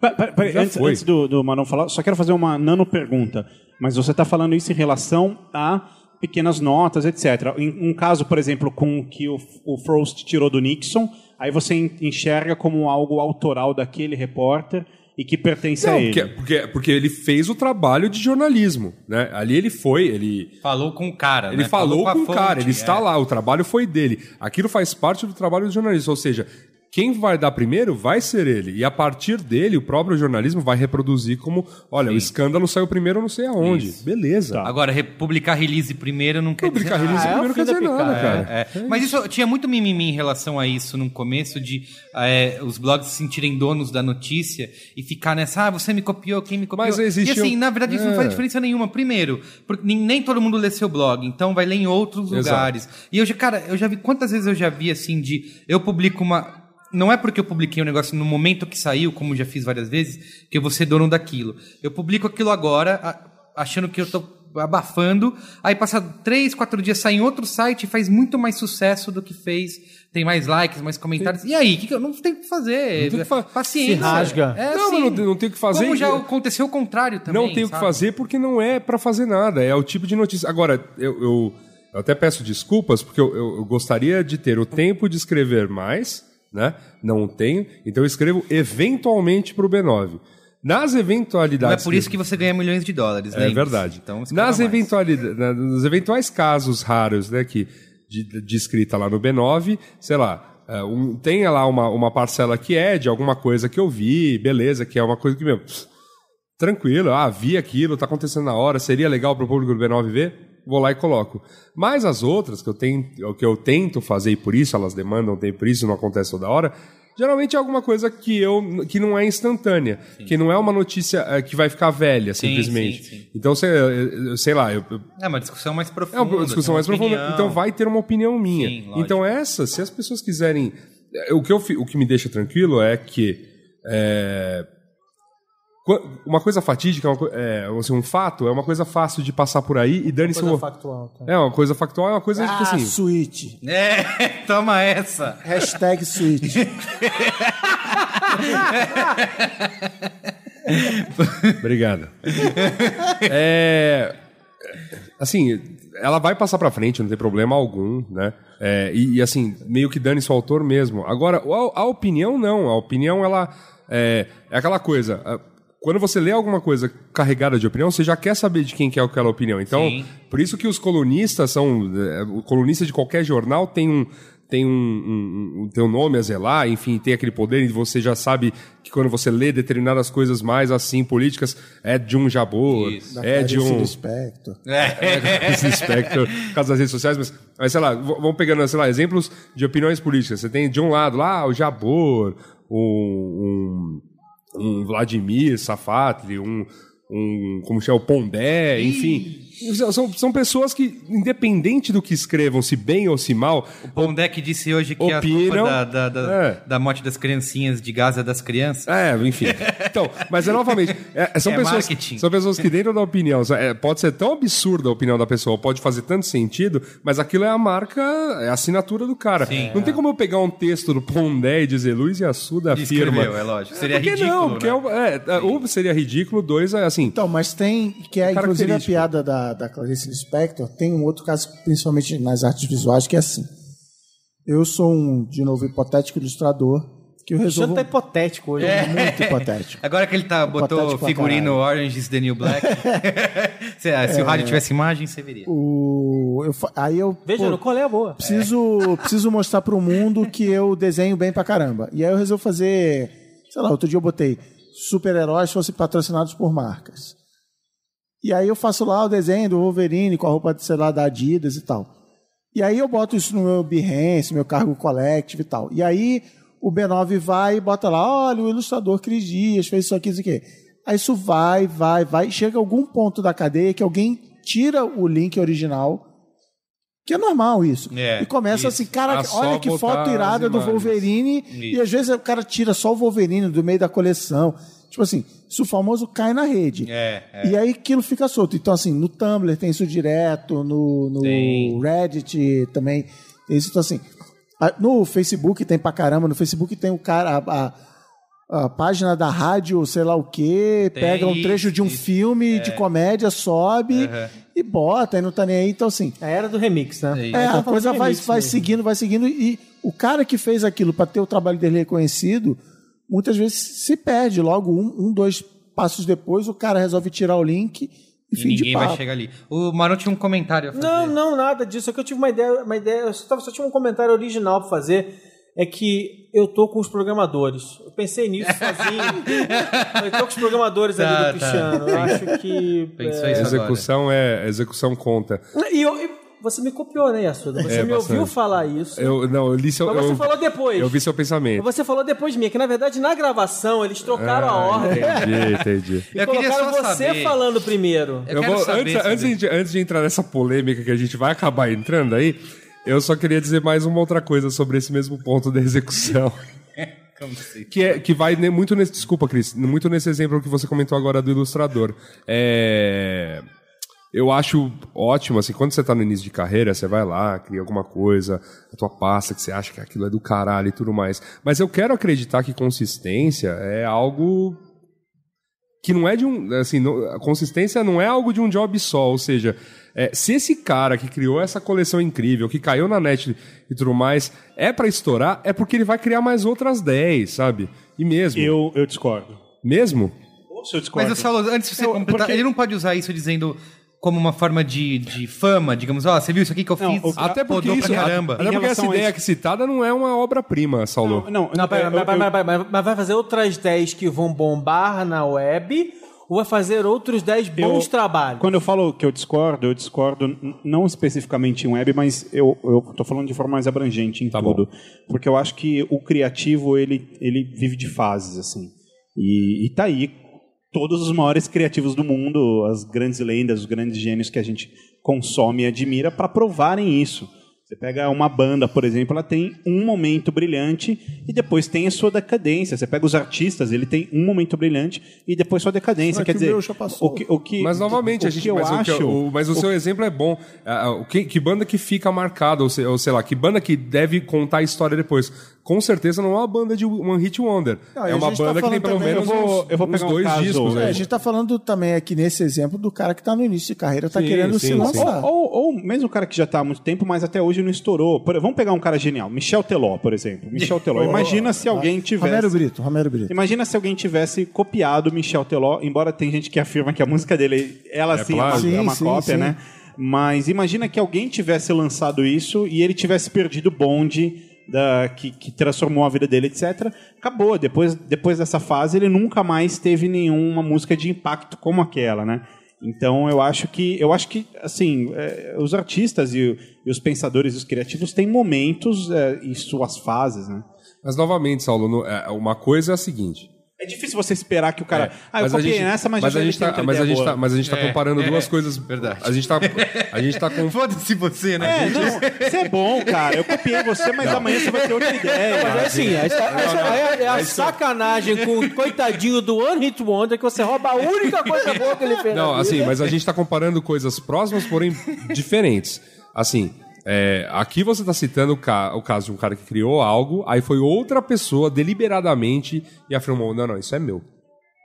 Pa- pa- antes foi. antes do, do Manon falar, só quero fazer uma nano pergunta. Mas você está falando isso em relação a pequenas notas, etc. Em um caso, por exemplo, com o que o, o Frost tirou do Nixon, aí você en- enxerga como algo autoral daquele repórter e que pertence a Não, ele. porque, porque, porque ele fez o trabalho de jornalismo, né? Ali ele foi, ele, Falou com o cara. Ele né? falou, a com o fonte, cara, ele está é. lá, o trabalho foi dele. Aquilo faz parte do trabalho do jornalista, ou seja, quem vai dar primeiro vai ser ele. E a partir dele, o próprio jornalismo vai reproduzir como, olha, o escândalo saiu primeiro não sei aonde. Beleza. Tá. Agora, publicar release primeiro não quer Publicar dizer release Ah, é primeiro fim quer da dizer nada, picada, cara. É, Mas isso tinha muito mimimi em relação a isso no começo, de é, os blogs se sentirem donos da notícia e ficar nessa, ah, você me copiou, quem me copiou. Mas existe e assim, um- na verdade, isso não É. faz diferença nenhuma. Primeiro, porque nem, nem todo mundo lê seu blog, então vai ler em outros Exato. lugares. E eu já, cara, eu já vi, quantas vezes eu já vi assim, de eu publico uma. Não é porque eu publiquei um negócio no momento que saiu, como já fiz várias vezes, que eu vou ser dono daquilo. Eu publico aquilo agora, achando que eu tô abafando, aí passa três, quatro dias sai em outro site e faz muito mais sucesso do que fez, tem mais likes, mais comentários. E aí, o que, que eu não tenho o que fazer? Não tem que fa- Paciência. Se rasga. É, Não, assim, mas não- não tem o que fazer Como já aconteceu o contrário também. não tem o que fazer porque não é pra fazer nada. É o tipo de notícia. Agora, eu, eu, eu até peço desculpas porque eu, eu- eu gostaria de ter o tempo de escrever mais, né? Não tenho. Então eu escrevo eventualmente pro B9. Nas Não é eventualidades. por isso que você ganha milhões de dólares, É lembre-se. verdade. Então, Nas eventualidades, na- nos eventuais casos raros, né, que de, de escrita lá no B9, sei lá, é, um, tem lá uma, uma parcela que é de alguma coisa que eu vi, beleza, que é uma coisa que, meu, pss, tranquilo, ah, vi aquilo, tá acontecendo na hora, seria legal pro público do B9 ver? Vou lá e coloco. Mas as outras que eu, tento, que eu tento fazer, e por isso elas demandam tempo, por isso não acontece toda hora, geralmente é alguma coisa que, eu, que não é instantânea, que não é uma notícia eh, que vai ficar velha, Sim, simplesmente. sim, sim. Então, sei, eu- sei lá, eu, É uma discussão mais é profunda. uma discussão mais uma profunda. opinião. Então vai ter uma opinião minha. Sim, então essa, se as pessoas quiserem é, o, que eu, o que me deixa tranquilo é que. é, uma coisa fatídica, é uma é, assim, um fato, é uma coisa fácil de passar por aí e dane-se Coisa o. factual. Tá? É, uma coisa factual é uma coisa que Ah, assim. Switch. É, toma essa. Hashtag Switch. Obrigado. É, assim, ela vai passar pra frente, não tem problema algum, né? É, e, e, assim, meio que dane-se o autor mesmo. Agora, a, a opinião não. A opinião, ela é, é aquela coisa. Quando você lê alguma coisa carregada de opinião, você já quer saber de quem que é aquela opinião. Então, Sim. por isso que os colunistas são. é, O colunista de qualquer jornal tem um. Tem um, um, um, tem um nome a zelar, enfim, tem aquele poder e você já sabe que quando você lê determinadas coisas mais assim, políticas, é de um jabor, Isso. é de um. Spectre. É, esse espectro, por causa das redes sociais, mas, mas sei lá, vamos pegando, sei lá, exemplos de opiniões políticas. Você tem de um lado lá o Jabor, um, um, Vladimir Safatli, um, um como chama, o Pondé, enfim. São, são pessoas que, independente do que escrevam, se bem ou se mal, O Pondec disse hoje que a Opinam. culpa da, da, da, É. da morte das criancinhas de Gaza é das crianças. É, enfim. Então, mas é novamente. é, são, É pessoas, marketing. são pessoas que, dentro da opinião, é, pode ser tão absurda a opinião da pessoa, pode fazer tanto sentido, mas aquilo é a marca, é a assinatura do cara. Sim. não tem como eu pegar um texto do Pondé e dizer Luiz e Assuda afirma. Escreveu, é lógico. Seria que ridículo, não? Porque né? é o- é, é, um seria ridículo, dois é assim. Então, mas tem, que é inclusive a piada da, da Clarice Lispector, tem um outro caso, principalmente nas artes visuais, que é assim. Eu sou um, de novo, hipotético ilustrador, que eu O resolvo... tá hipotético hoje. É. né? Muito hipotético. Agora que ele tá, botou Hipotético figurino. Orange is the New Black. se, se o rádio tivesse imagem, você veria. O, eu fa- aí eu Veja, pô, no qual é boa? preciso, preciso mostrar pro mundo que eu desenho bem pra caramba. E aí eu resolvo fazer, sei lá, outro dia eu botei super-heróis fossem patrocinados por marcas. E aí eu faço lá o desenho do Wolverine com a roupa, sei lá, da Adidas e tal. E aí eu boto isso no meu Behance, meu cargo collective e tal. E aí o B9 vai e bota lá, olha, o ilustrador Cris Dias fez isso aqui, isso aqui. Aí isso vai, vai, vai, chega algum ponto da cadeia que alguém tira o link original, que é normal isso. É, e começa isso. assim, cara, Ah, olha que foto irada do. Wolverine, e às vezes o cara tira só o Wolverine do meio da coleção. Tipo assim, isso o famoso cai na rede. É, é. E aí aquilo fica solto. Então, assim, no Tumblr tem isso direto, no, no Tem. Reddit também tem isso. Então, assim, no Facebook tem pra caramba. No Facebook tem o cara, a, a- a página da rádio, sei lá o quê, Tem pega um isso, trecho de um isso. filme de comédia, sobe e bota, e não tá nem aí. Então, assim, A era do remix, né? É, é, a coisa vai, vai mesmo. seguindo, vai seguindo, e o cara que fez aquilo para ter o trabalho dele reconhecido, muitas vezes se perde. Logo, um, um, dois passos depois, o cara resolve tirar o link e, E fim de ninguém vai chegar ali. O Maron tinha um comentário a fazer. Não, não, nada disso. É que eu tive uma ideia, uma ideia. Eu só, tava- só tinha um comentário original pra fazer. É que eu tô com os programadores. Eu pensei nisso sozinho. eu tô com os programadores Tá, ali tá. do Cristiano. Eu acho que. É, execução é. Execução conta. E eu- você me copiou, né, Yasuda? Você É, me ouviu bastante. falar isso. Eu, não, eu li seu. Mas você eu, falou depois. eu vi seu pensamento. Você falou depois de mim, é que na verdade na gravação eles trocaram a ordem. Entendi, entendi. E Eu queria colocaram só você saber. falando primeiro. Eu quero saber antes, antes, de, antes de entrar nessa polêmica que a gente vai acabar entrando aí, eu só queria dizer mais uma outra coisa sobre esse mesmo ponto da execução. Assim? Que, é, que vai ne- muito nesse. Desculpa, Cris. Muito nesse exemplo que você comentou agora do ilustrador. É. Eu acho ótimo, assim, quando você tá no início de carreira, você vai lá, cria alguma coisa, a tua pasta, que você acha que aquilo é do caralho e tudo mais. Mas eu quero acreditar que consistência é algo que não é de um. Assim, não- consistência não é algo de um job só. Ou seja, é, se esse cara que criou essa coleção incrível, que caiu na net e tudo mais, é pra estourar, é porque ele vai criar mais outras 10, sabe? E mesmo. Eu, eu discordo. Mesmo? Ou se eu discordo. Mas eu Saulo, antes de você Eu- completar, porque- ele não pode usar isso dizendo como uma forma de, de fama, digamos, ó, você viu isso aqui que eu Não, fiz? o- Até porque isso. caramba. Até porque essa ideia isso- aqui citada não é uma obra-prima, Saulo. Não, não, Não, pera, eu- mas, eu- mas- mas- mas- mas vai fazer outras 10 que vão bombar na web ou vai fazer outros 10 bons Eu- trabalhos? Quando eu falo que eu discordo, eu discordo não especificamente em web, mas eu, tô falando de forma mais abrangente em Tá tudo. Porque eu acho que o criativo, ele, ele vive de fases, assim. E, e tá aí todos os maiores criativos do mundo, as grandes lendas, os grandes gênios que a gente consome e admira para provarem isso. Você pega uma banda, por exemplo, ela tem um momento brilhante e depois tem a sua decadência. Você pega os artistas, ele tem um momento brilhante e depois sua decadência. Mas Quer que o dizer, meu já passou. o que, o que, Mas novamente, o a gente, que eu mas, o acho, o- mas o seu exemplo é bom. Ah, o que, que banda que fica marcada, ou, ou sei lá, que banda que deve contar a história depois? Com certeza não é uma banda de One Hit Wonder. Não, é uma tá banda que tem pelo também- menos eu vou- eu vou uns pegar um dois caso- discos É, aí. a gente tá falando também aqui nesse exemplo do cara que tá no início de carreira, tá Sim, querendo sim, se sim. lançar. Ou, ou mesmo o cara que já está há muito tempo, mas até hoje não estourou. Por- vamos pegar um cara genial, Michel Teló, por exemplo. Michel Teló. Imagina se alguém tivesse. Romero Brito, Romero Brito. Imagina se alguém tivesse copiado Michel Teló, embora tem gente que afirma que a música dele, ela É sim, é uma, plágio. é uma Sim, sim, cópia, sim. né? Mas imagina que alguém tivesse lançado isso e ele tivesse perdido o bonde da, que, que transformou a vida dele, etc. Acabou. Depois, depois dessa fase, ele nunca mais teve nenhuma música de impacto como aquela, né? Então eu acho que eu acho que assim é, os artistas e, e os pensadores e os criativos têm momentos é, e suas fases, né? Mas novamente, Saulo, é, uma coisa é a seguinte. É difícil você esperar que o cara. É, ah, eu mas a copiei gente- nessa, mas, mas já a gente tem tá, outra mas a gente tá, mas a gente tá É, comparando é, duas coisas. verdade. A gente tá, a gente tá com Foda-se você, né? É, não, você é bom, cara. Eu copiei você, mas amanhã você vai ter outra ideia. Mas é assim, essa, essa é, é a sacanagem com o coitadinho do One Hit Wonder que você rouba a única coisa boa que ele fez. Não, assim, mas a gente tá comparando coisas próximas, porém diferentes. Assim, é, aqui você tá citando o, ca- o caso de um cara que criou algo, aí foi outra pessoa deliberadamente e afirmou: não, não, isso é meu.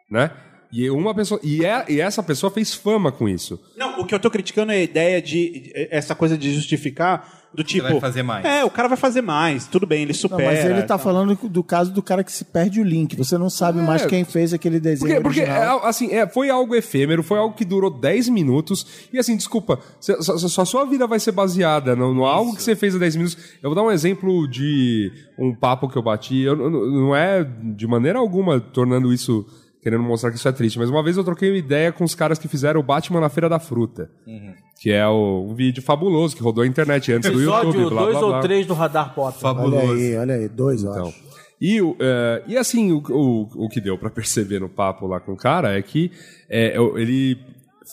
Né? E uma pessoa. E, é, e essa pessoa fez fama com isso. Não, o que eu tô criticando é a ideia de. essa coisa de justificar do tipo. vai fazer mais. É, o cara vai fazer mais. Tudo bem, ele Não, supera. mas ele tá tal. falando do caso do cara que se perde o link. Você não sabe mais quem fez aquele desenho Porque, porque original. é, assim, é, foi algo efêmero, foi algo que durou 10 minutos. E assim, desculpa, cê- só, só- só sua vida vai ser baseada no, no algo que você fez há 10 minutos. Eu vou dar um exemplo de um papo que eu bati. Eu, não é de maneira alguma tornando isso. Querendo mostrar que isso é triste, mas uma vez eu troquei uma ideia com os caras que fizeram o Batman na Feira da Fruta. Que é o, um vídeo fabuloso que rodou a internet antes do YouTube. Episódio blá, 2 blá, blá. ou 3 do Radar Pop. Olha Fabuloso. aí, olha aí, dois, eu Então, acho. e, o, é, e assim, o, o, o que deu pra perceber no papo lá com o cara é que é, ele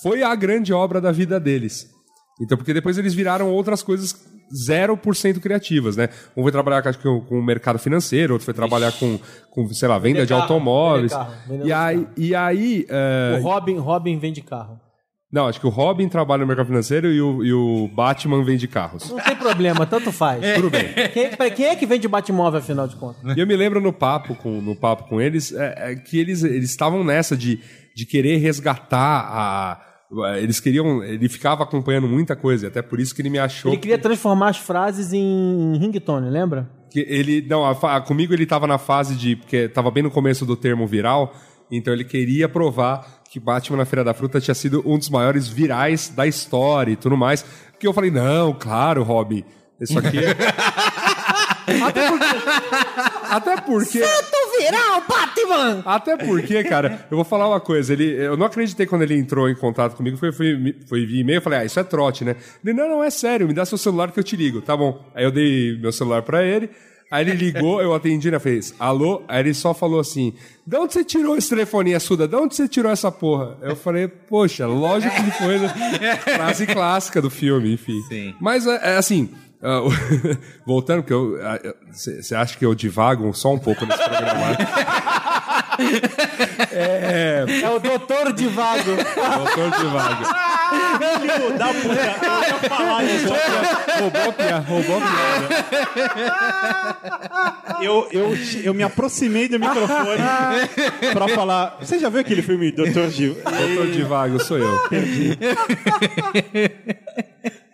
foi a grande obra da vida deles. Então, porque depois eles viraram outras coisas 0% criativas, né? Um foi trabalhar acho que, com com o mercado financeiro, outro foi trabalhar com, com sei lá, venda de carro, automóveis. vender carro, vender e, aí, e aí. é, O Robin, Robin vende carro. Não, acho que o Robin trabalha no mercado financeiro e o, e o Batman vende carros. Não tem problema, tanto faz. Tudo bem. Quem, quem é que vende Batmóvel, afinal de contas? E eu me lembro no papo com, no papo com eles é, é, que eles eles estavam nessa de, de querer resgatar a. Eles queriam. Ele ficava acompanhando muita coisa, e até por isso que ele me achou. Ele queria transformar as frases em ringtone, lembra? que ele. Não, a fa- comigo ele estava na fase de. Porque estava bem no começo do termo viral, então ele queria provar que Batman na Feira da Fruta tinha sido um dos maiores virais da história e tudo mais. Que eu falei, não, claro, Robin. Isso aqui. é- até porque. Até porque. viral, Batman! Até porque, cara, eu vou falar uma coisa. Ele, eu não acreditei quando ele entrou em contato comigo. Foi, foi, foi via e-mail. Eu falei, ah, isso é trote, né? Ele, não, não, é sério. Me dá seu celular que eu te ligo. Tá bom. Aí eu dei meu celular pra ele. Aí ele ligou, eu atendi, né? Fez, alô? Aí ele só falou assim: de onde você tirou esse telefoninho, Suda? De onde você tirou essa porra? Eu falei, poxa, lógico que foi, né? Frase clássica do filme, enfim. Sim. Mas é, é assim. Ah, o- voltando, porque você acha que eu divago só um pouco nesse programa? É o doutor de vago. Doutor divago. Filho da puta, eu ia falar isso. Roubou a piada, roubou a piada. Eu, eu, eu me aproximei do microfone pra falar. Você já viu aquele filme Doutor Gil? Doutor divago, sou eu.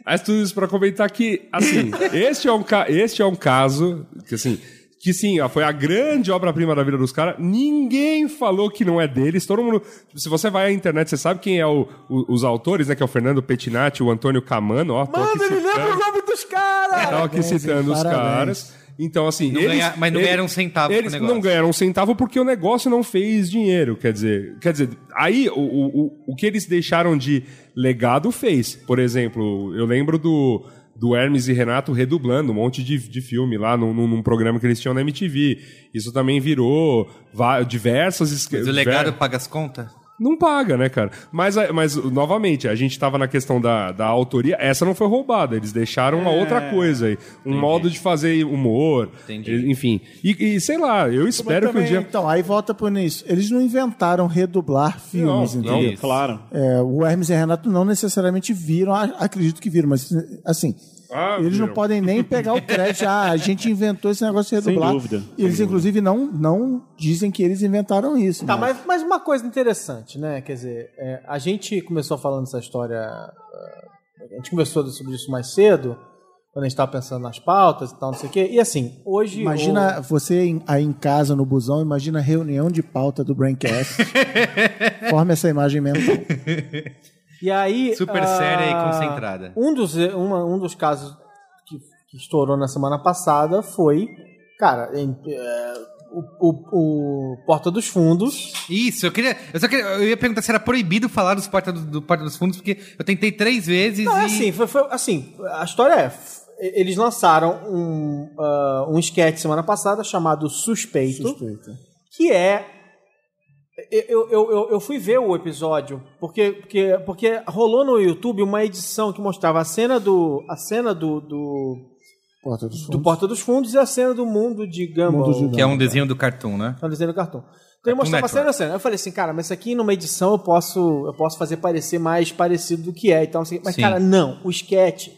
Mas tudo isso pra comentar que, assim, este é um, ca- este é um caso que, assim, que sim, ó, foi a grande obra-prima da vida dos caras. Ninguém falou que não é deles. Todo mundo. se você vai à internet, você sabe quem é o- o- os autores, né? Que é o Fernando Pettinati, o Antônio Camano, ó. tô aqui Mano, ele citando- lembra o nome dos caras! Tava aqui Parabéns, citando os parabéns. caras. Então, assim. Não eles, ganha- mas não eles- ganharam um centavo com o Eles negócio. não ganharam um centavo porque o negócio não fez dinheiro. Quer dizer, quer dizer aí o, o, o- que eles deixaram de legado fez. Por exemplo, eu lembro do. Do Hermes e Renato redublando um monte de, de filme lá num, num- num programa que eles tinham na MTV. Isso também virou diversas. Mas o legado paga as contas? Não paga, né, cara? Mas, mas novamente, a gente tava na questão da, da autoria. Essa não foi roubada. Eles deixaram uma outra coisa aí. Um modo de fazer humor. Entendi. E- Enfim. E, e sei lá, eu espero que um Também, dia. Então, aí volta por nisso. Eles não inventaram redublar filmes, Não, entendeu? Isso. Claro. É, o Hermes e Renato não necessariamente viram, acredito que viram, mas assim, Ah, eles não viram. podem nem pegar o crédito. Ah, a gente inventou esse negócio de redublar. dúvida, E eles, inclusive, não, não dizem que eles inventaram isso. Tá, mas- mas, mas uma coisa interessante, né? Quer dizer, é, a gente começou falando essa história. é, a gente conversou sobre isso mais cedo, quando a gente estava pensando nas pautas e tal, não sei o quê. E assim, hoje. Imagina você em- aí em casa, no busão, imagina a reunião de pauta do Braincast. Forme essa imagem mental. E aí. Super ah, séria e concentrada. Um dos, uma- um dos casos que, que estourou na semana passada foi. Cara, em- é, o, o- o Porta dos Fundos. Isso, eu queria. Eu só queria. Eu ia perguntar se era proibido falar dos porta do, do Porta dos Fundos, porque eu tentei três vezes Não, e. é assim, foi, foi- assim, a história é. Eles lançaram um, ah, um sketch semana passada chamado Suspeito, Suspeita. que é. Eu, eu, eu, eu fui ver o episódio porque, porque, porque rolou no YouTube uma edição que mostrava a cena do. a cena do, do, Porta dos do Fundos. Porta dos Fundos e a cena do Mundo de Gumball. Mundo de Que é um desenho do Cartoon, né? É um desenho do cartão. Então ele mostrava a cena, a cena. Eu falei assim, cara, mas isso aqui numa edição eu posso, eu posso fazer parecer mais parecido do que é e tal. não sei o quê. Mas, Sim. cara, não. O sketch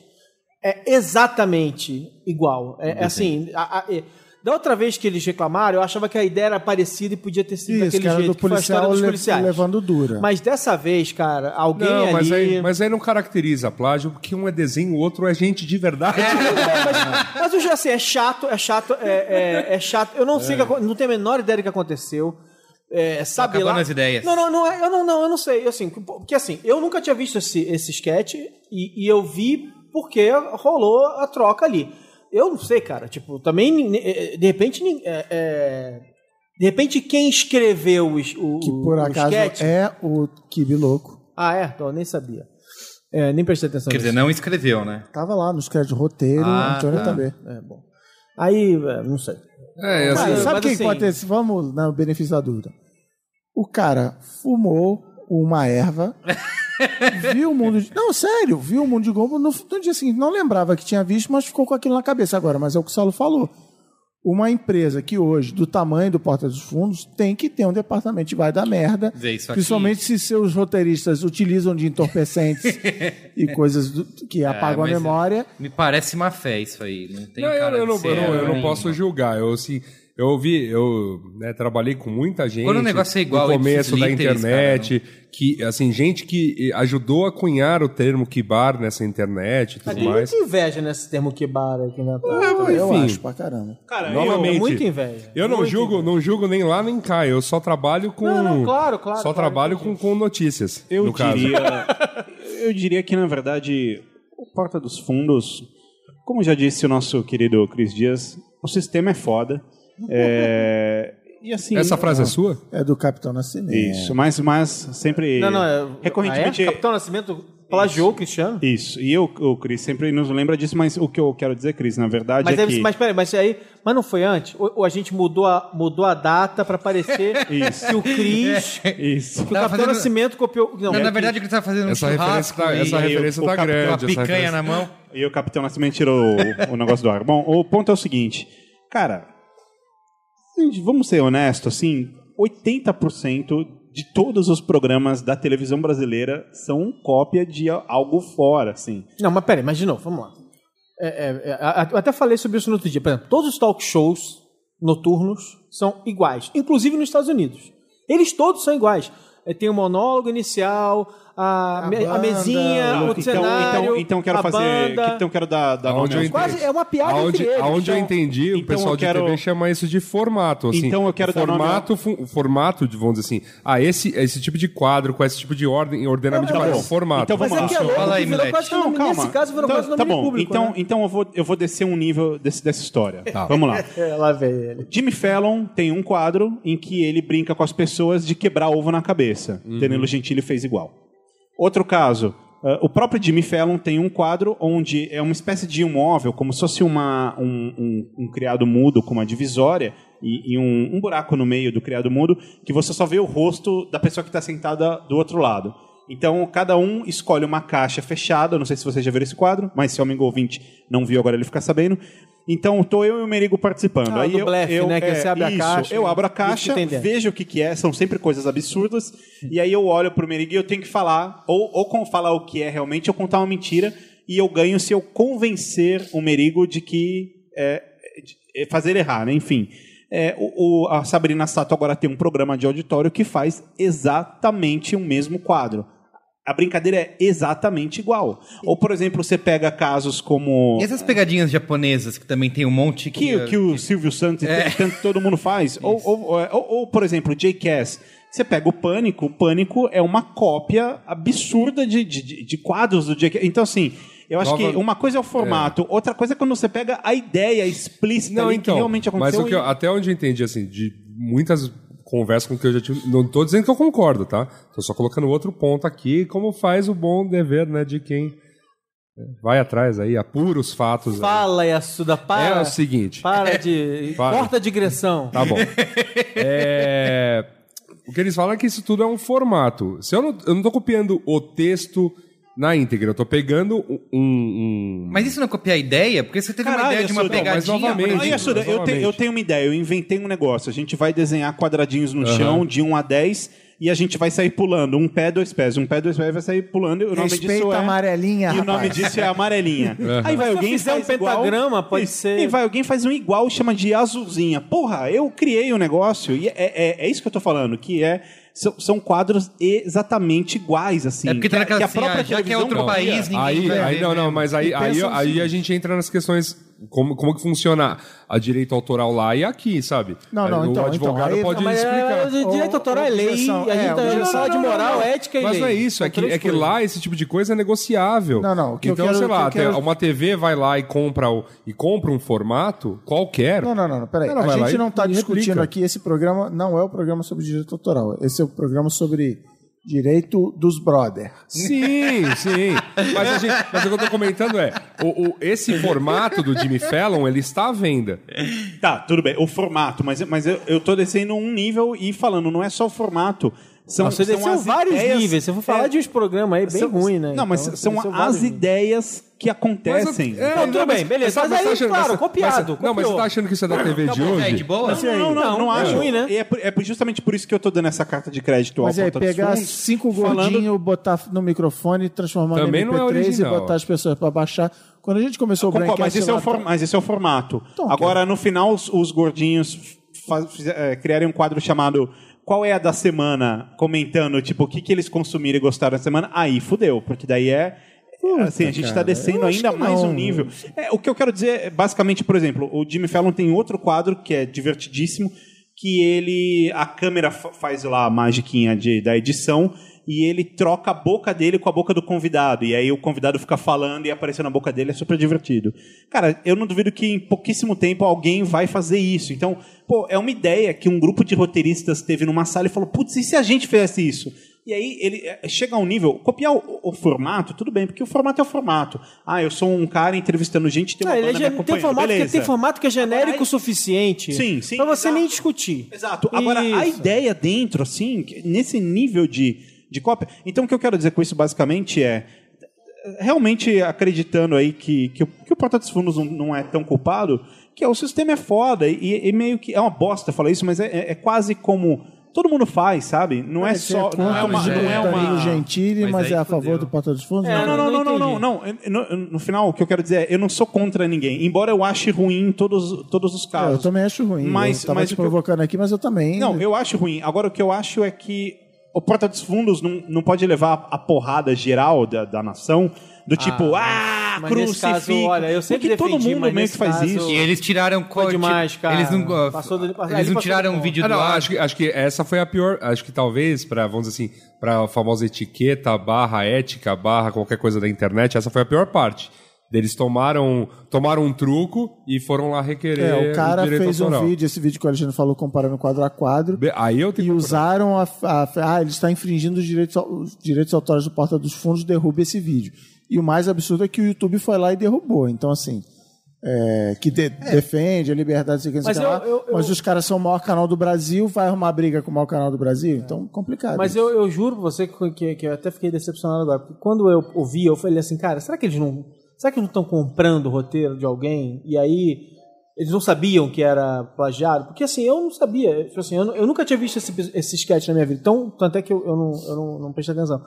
é exatamente igual. É, é assim, a- a- é- da outra vez que eles reclamaram, eu achava que a ideia era parecida e podia ter sido Isso, daquele jeito, do que foi a história policial dos le- policiais. levando dura. Mas dessa vez, cara, alguém Não, ali... mas aí, mas aí não caracteriza plágio, porque um é desenho, o outro é gente de verdade. Mas eu já assim, é chato, é chato, é, é, é chato. Eu não sei, o que acon- não tenho a menor ideia do que aconteceu. É, sabe lá. as ideias. Não, não, não, é- eu não, não, eu não sei. Assim, porque assim, eu nunca tinha visto esse, esse sketch e, e eu vi porque rolou a troca ali. Eu não sei, cara. Tipo, também eh, de repente, é, é, de repente quem escreveu o, es- o, que por o acaso sketch. é o Kibi Louco. Ah, é? Então, eu nem sabia. É, nem prestei atenção Quer nisso. dizer, não escreveu, né? Tava lá nos créditos de roteiro, Ah, Antônio tá. também. É, bom. Aí, é, não sei. É, assim, Mas sabe mas o que assim- pode ter? Vamos no benefício da dúvida. O cara fumou uma erva, viu o mundo de... Não, sério, viu o mundo de Gombo no, no dia seguinte. Não lembrava que tinha visto, mas ficou com aquilo na cabeça agora. Mas é o que o Saulo falou. Uma empresa que hoje, do tamanho do Porta dos Fundos, tem que ter um departamento de vai dar merda. Vê isso aqui. principalmente se seus roteiristas utilizam de entorpecentes e coisas do- que apagam a É, mas memória. Me parece má fé isso aí. Não tem Não, eu, cara eu de não, eu não- eu não posso julgar. Eu, assim, eu vi, eu né, trabalhei com muita gente. Quando o negócio é igual, no começo ipsis da internet, que assim gente que ajudou a cunhar o termo kibar nessa internet e Mas tudo tem mais. muita inveja nesse termo Kibara aqui na eu enfim. acho pra caramba. Cara, Novamente, É muita inveja. Eu não julgo, não julgo nem lá nem cá. Eu só trabalho com. Não, não, claro, claro, Só claro, trabalho com, com notícias. Eu no caso. diria, eu diria que, na verdade, o Porta dos Fundos, como já disse o nosso querido Cris Dias, o sistema é foda. É, e assim. Essa frase é sua? É do Capitão Nascimento. Isso, mas, mas sempre. Não, não, é. Recorrentemente. Ah, é? Capitão Nascimento plagiou o Cristiano? Isso, e eu, o Cris sempre nos lembra disso, mas o que eu quero dizer, Cris, na verdade Mas, é deve, que. mas peraí, mas aí. Mas não foi antes? Ou, ou a gente mudou a, mudou a data pra parecer Isso. que o Cris. Isso. Que o Capitão fazendo- Nascimento copiou. Não, Não, é na que- verdade, ele tava fazendo um Essa referência tá, e essa o- referência o tá cap- grande. uma picanha na mão. E o Capitão Nascimento tirou o, o negócio do ar. Bom, o ponto é o seguinte, cara, vamos ser honestos, assim, 80% de todos os programas da televisão brasileira são cópia de algo fora, assim. Não, mas peraí, novo, vamos lá. É, é, é, eu até falei sobre isso no outro dia. Por exemplo, todos os talk shows noturnos são iguais, inclusive nos Estados Unidos. Eles todos são iguais. É, tem o monólogo inicial, a, me- a banda, mesinha, o então, cenário, então, então quero a fazer, banda. então quero dar, dar nome eu. Quase é uma piada Aonde, entre eles. aonde eu Então- entendi, o então pessoal eu de quero- TV chama isso de formato. Assim, Então eu quero o dar nome formato, o formato, de, vamos dizer assim, ah, esse, esse tipo de quadro, com esse tipo de ordem, ordenamento Não, de tá quadro, formato. Então Mas vamos é lá. é louco, Fala aí, virou quase Não, calma. nesse caso virou Então- quase tá bom. público. então, né? então eu vou, eu vou descer um nível desse- dessa história. Vamos lá. É, lá vem ele. Jimmy Fallon tem um quadro em que ele brinca com as pessoas de quebrar ovo na cabeça. Danilo Gentili fez igual. Outro caso, Uh, o próprio Jimmy Fallon tem um quadro onde é uma espécie de um móvel, como se fosse uma, um, um, um criado mudo com uma divisória e, e um, um buraco no meio do criado mudo, que você só vê o rosto da pessoa que está sentada do outro lado. Então, cada um escolhe uma caixa fechada. Não sei se vocês já viram esse quadro, mas se o amigo ouvinte não viu, agora ele fica sabendo. Então, tô eu e o Merigo participando. Ah, Aí do eu, blefe, eu, né, que é, você abre a isso, caixa Eu abro a caixa, vejo o que, que é, são sempre coisas absurdas. E aí eu olho pro Merigo e eu tenho que falar, ou, ou falar o que é realmente, ou contar uma mentira. E eu ganho se eu convencer o Merigo de que. É, de- é fazer errar, né? Enfim. É, o, o- a Sabrina Sato agora tem um programa de auditório que faz exatamente o mesmo quadro. A brincadeira é exatamente igual. Ou, por exemplo, você pega casos como. E essas pegadinhas japonesas que também tem um monte que. Que, que o Silvio Santos É. e tanto todo mundo faz. Ou, ou, ou, ou, por exemplo, o J.K.S. Você pega o Pânico, o Pânico é uma cópia absurda de, de, de- quadros do J.K. Então, assim, eu acho Nova- que uma coisa é o formato, outra coisa é quando você pega a ideia explícita Não, ali que então. realmente Mas aconteceu. o que eu- até onde eu entendi, assim, de muitas conversas com que eu já tive. Não tô dizendo que eu concordo, tá? Tô só colocando outro ponto aqui, como faz o bom dever, né, de quem é, vai atrás aí, apura os fatos. aí. Fala, Yasuda, para. É o seguinte. Para de. Para. Corta a digressão. Tá bom. É, O que eles falam é que isso tudo é um formato. Se eu não, eu não tô copiando o texto na íntegra, eu tô pegando um. um- Mas isso não é copiar a ideia? Porque você teve uma Caralho, ideia de uma mas pegadinha. novamente- por Aí, exemplo. Yasuda, eu, te- novamente. eu tenho uma ideia, eu inventei um negócio. A gente vai desenhar quadradinhos no chão de 1 a 10 e a gente vai sair pulando. Um pé, dois pés. Um pé, dois pés vai sair pulando. E o nome Respeita disso é... amarelinha, E o nome rapaz. disso é amarelinha. Aí vai Se alguém fizer um igual- pentagrama, pode Isso. ser- E vai alguém faz um igual e chama de azulzinha. Porra, eu criei o negócio e é, é, é isso que eu tô falando, que é... São, são quadros exatamente iguais, assim. É porque tá que, naquela que a assim, própria ah, já que é televisão outro copia. país, ninguém Aí, vai aí ver não, não, mesmo. mas aí, aí, aí, a gente entra nas questões como, como que funciona a direito autoral lá e aqui, sabe? Não, não, Aí então, o advogado então, aí- pode Não, mas explicar. é, direito autoral é lei, a gente é, tá fala de moral, ética e Mas lei. não é isso, é que, é que lá esse tipo de coisa é negociável. Não, não, o que eu então, quero- sei o que lá, eu quero- uma TV vai lá e compra, o, e compra um formato qualquer. Não, não, não, não, peraí. Ela a gente não está discutindo replica. aqui, esse programa não é o programa sobre direito autoral. Esse é o programa sobre direito dos brother. Sim, sim. Mas, a gente- mas o que eu tô comentando é, o, o- esse formato do Jimmy Fallon, ele está à venda. Tá, tudo bem. O formato, mas, mas eu, eu tô descendo um nível e falando, não é só o formato. São, Não, você são as vários ideias- níveis. Se eu for falar é, de uns programas aí bem são- ruins, né? Não, mas Então, são as ideias que acontecem. Mas- é, Não, tudo bem, beleza. sabe, Mas aí, tá achando- claro, mas- copiado, mas- não, mas você tá achando que isso é da TV de É, hoje? de boa? Não, não, não, não, Não, é acho. ruim, né? E é, é justamente por isso que eu tô dando essa carta de crédito Mas ao é Porta dos pegar Fundos, cinco falando- gordinhos, botar no microfone, transformar Também no não é MP3 e botar as pessoas para baixar. Quando a gente começou o Concordo, mas, Braincast esse é o for- mas esse é o formato. Então, Agora, no final, os, os gordinhos é, criarem um quadro chamado Qual é a da semana? Comentando, tipo, o que, que eles consumiram e gostaram da semana. Aí fudeu, porque daí é. assim, a gente está descendo ainda mais um nível. É, o que eu quero dizer é, basicamente, por exemplo, o Jimmy Fallon tem outro quadro que é divertidíssimo, que ele. A câmera fa- faz lá a magiquinha de, da edição e ele troca a boca dele com a boca do convidado. E aí o convidado fica falando e aparecendo na boca dele, é super divertido. Cara, eu não duvido que em pouquíssimo tempo alguém vai fazer isso. Então, pô, é uma ideia que um grupo de roteiristas teve numa sala e falou: putz, e se a gente fizesse isso? E aí ele é, chega a um nível, copiar o, o formato, tudo bem, porque o formato é o formato. Ah, eu sou um cara entrevistando gente, tem uma Não, ele é banda me tem, formato que, beleza. tem formato que é genérico Agora, o suficiente Sim, sim, pra você exato. nem discutir. Exato. Agora, a Isso. ideia dentro, assim, que- nesse nível de, de cópia. Então, o que eu quero dizer com isso, basicamente, é. Realmente acreditando aí que, que, o, que o Porta dos Fundos não, não é tão culpado, que é, o sistema é foda e, e meio que. É uma bosta falar isso, mas é, é- é quase como. Todo mundo faz, sabe? Não é Você só. contra Não é uma. o Não é uma... Gentili, Mas mas, é a fudeu. favor do Porta dos Fundos? É, Não, não, não, não, não, não, não. No, final, o que eu quero dizer é, eu não sou contra ninguém, embora eu ache ruim todos, todos os É, casos. eu também acho ruim. Mas- eu tava mas te o que eu- provocando aqui, mas eu também. Não, eu acho ruim. Agora, o que eu acho é que o Porta dos Fundos não, não pode levar a porrada geral da, da nação, do tipo, ah, mas nesse crucifica. caso, olha, eu sempre Porque todo mundo meio que faz caso- isso. E eles tiraram qual- demais, cara. Eles não, uh, Passou do- ali eles não tiraram um vídeo Ah, do não, ar. acho que, acho que essa foi a pior. Acho que talvez, para vamos dizer assim, para a famosa etiqueta, barra ética, barra qualquer coisa da internet, essa foi a pior parte. Eles tomaram, tomaram um truco e foram lá requerer É, o cara direito fez autoral. um vídeo, esse vídeo que o Alexandre falou, comparando quadro a quadro. Be- Aí eu tenho E usaram a, a- Ah, ele está infringindo os direitos, os direitos autorais do Porta dos Fundos, derruba esse vídeo. E o mais absurdo é que o YouTube foi lá e derrubou. Então, assim. é, que de- defende a liberdade, sei o que, sei Mas o que lá, eu- eu- eu- mas os caras são o maior canal do Brasil, vai arrumar briga com o maior canal do Brasil? Então, complicado. Mas eu, eu juro pra você que, que, que eu até fiquei decepcionado agora. Porque quando eu ouvi, eu falei assim, cara, será que eles não. Será que eles não estão comprando o roteiro de alguém? E aí. Eles não sabiam que era plagiado? Porque assim, eu não sabia. Tipo assim, eu, eu nunca tinha visto esse, esse sketch na minha vida. Então, tanto é que eu, eu, não, eu não, não prestei atenção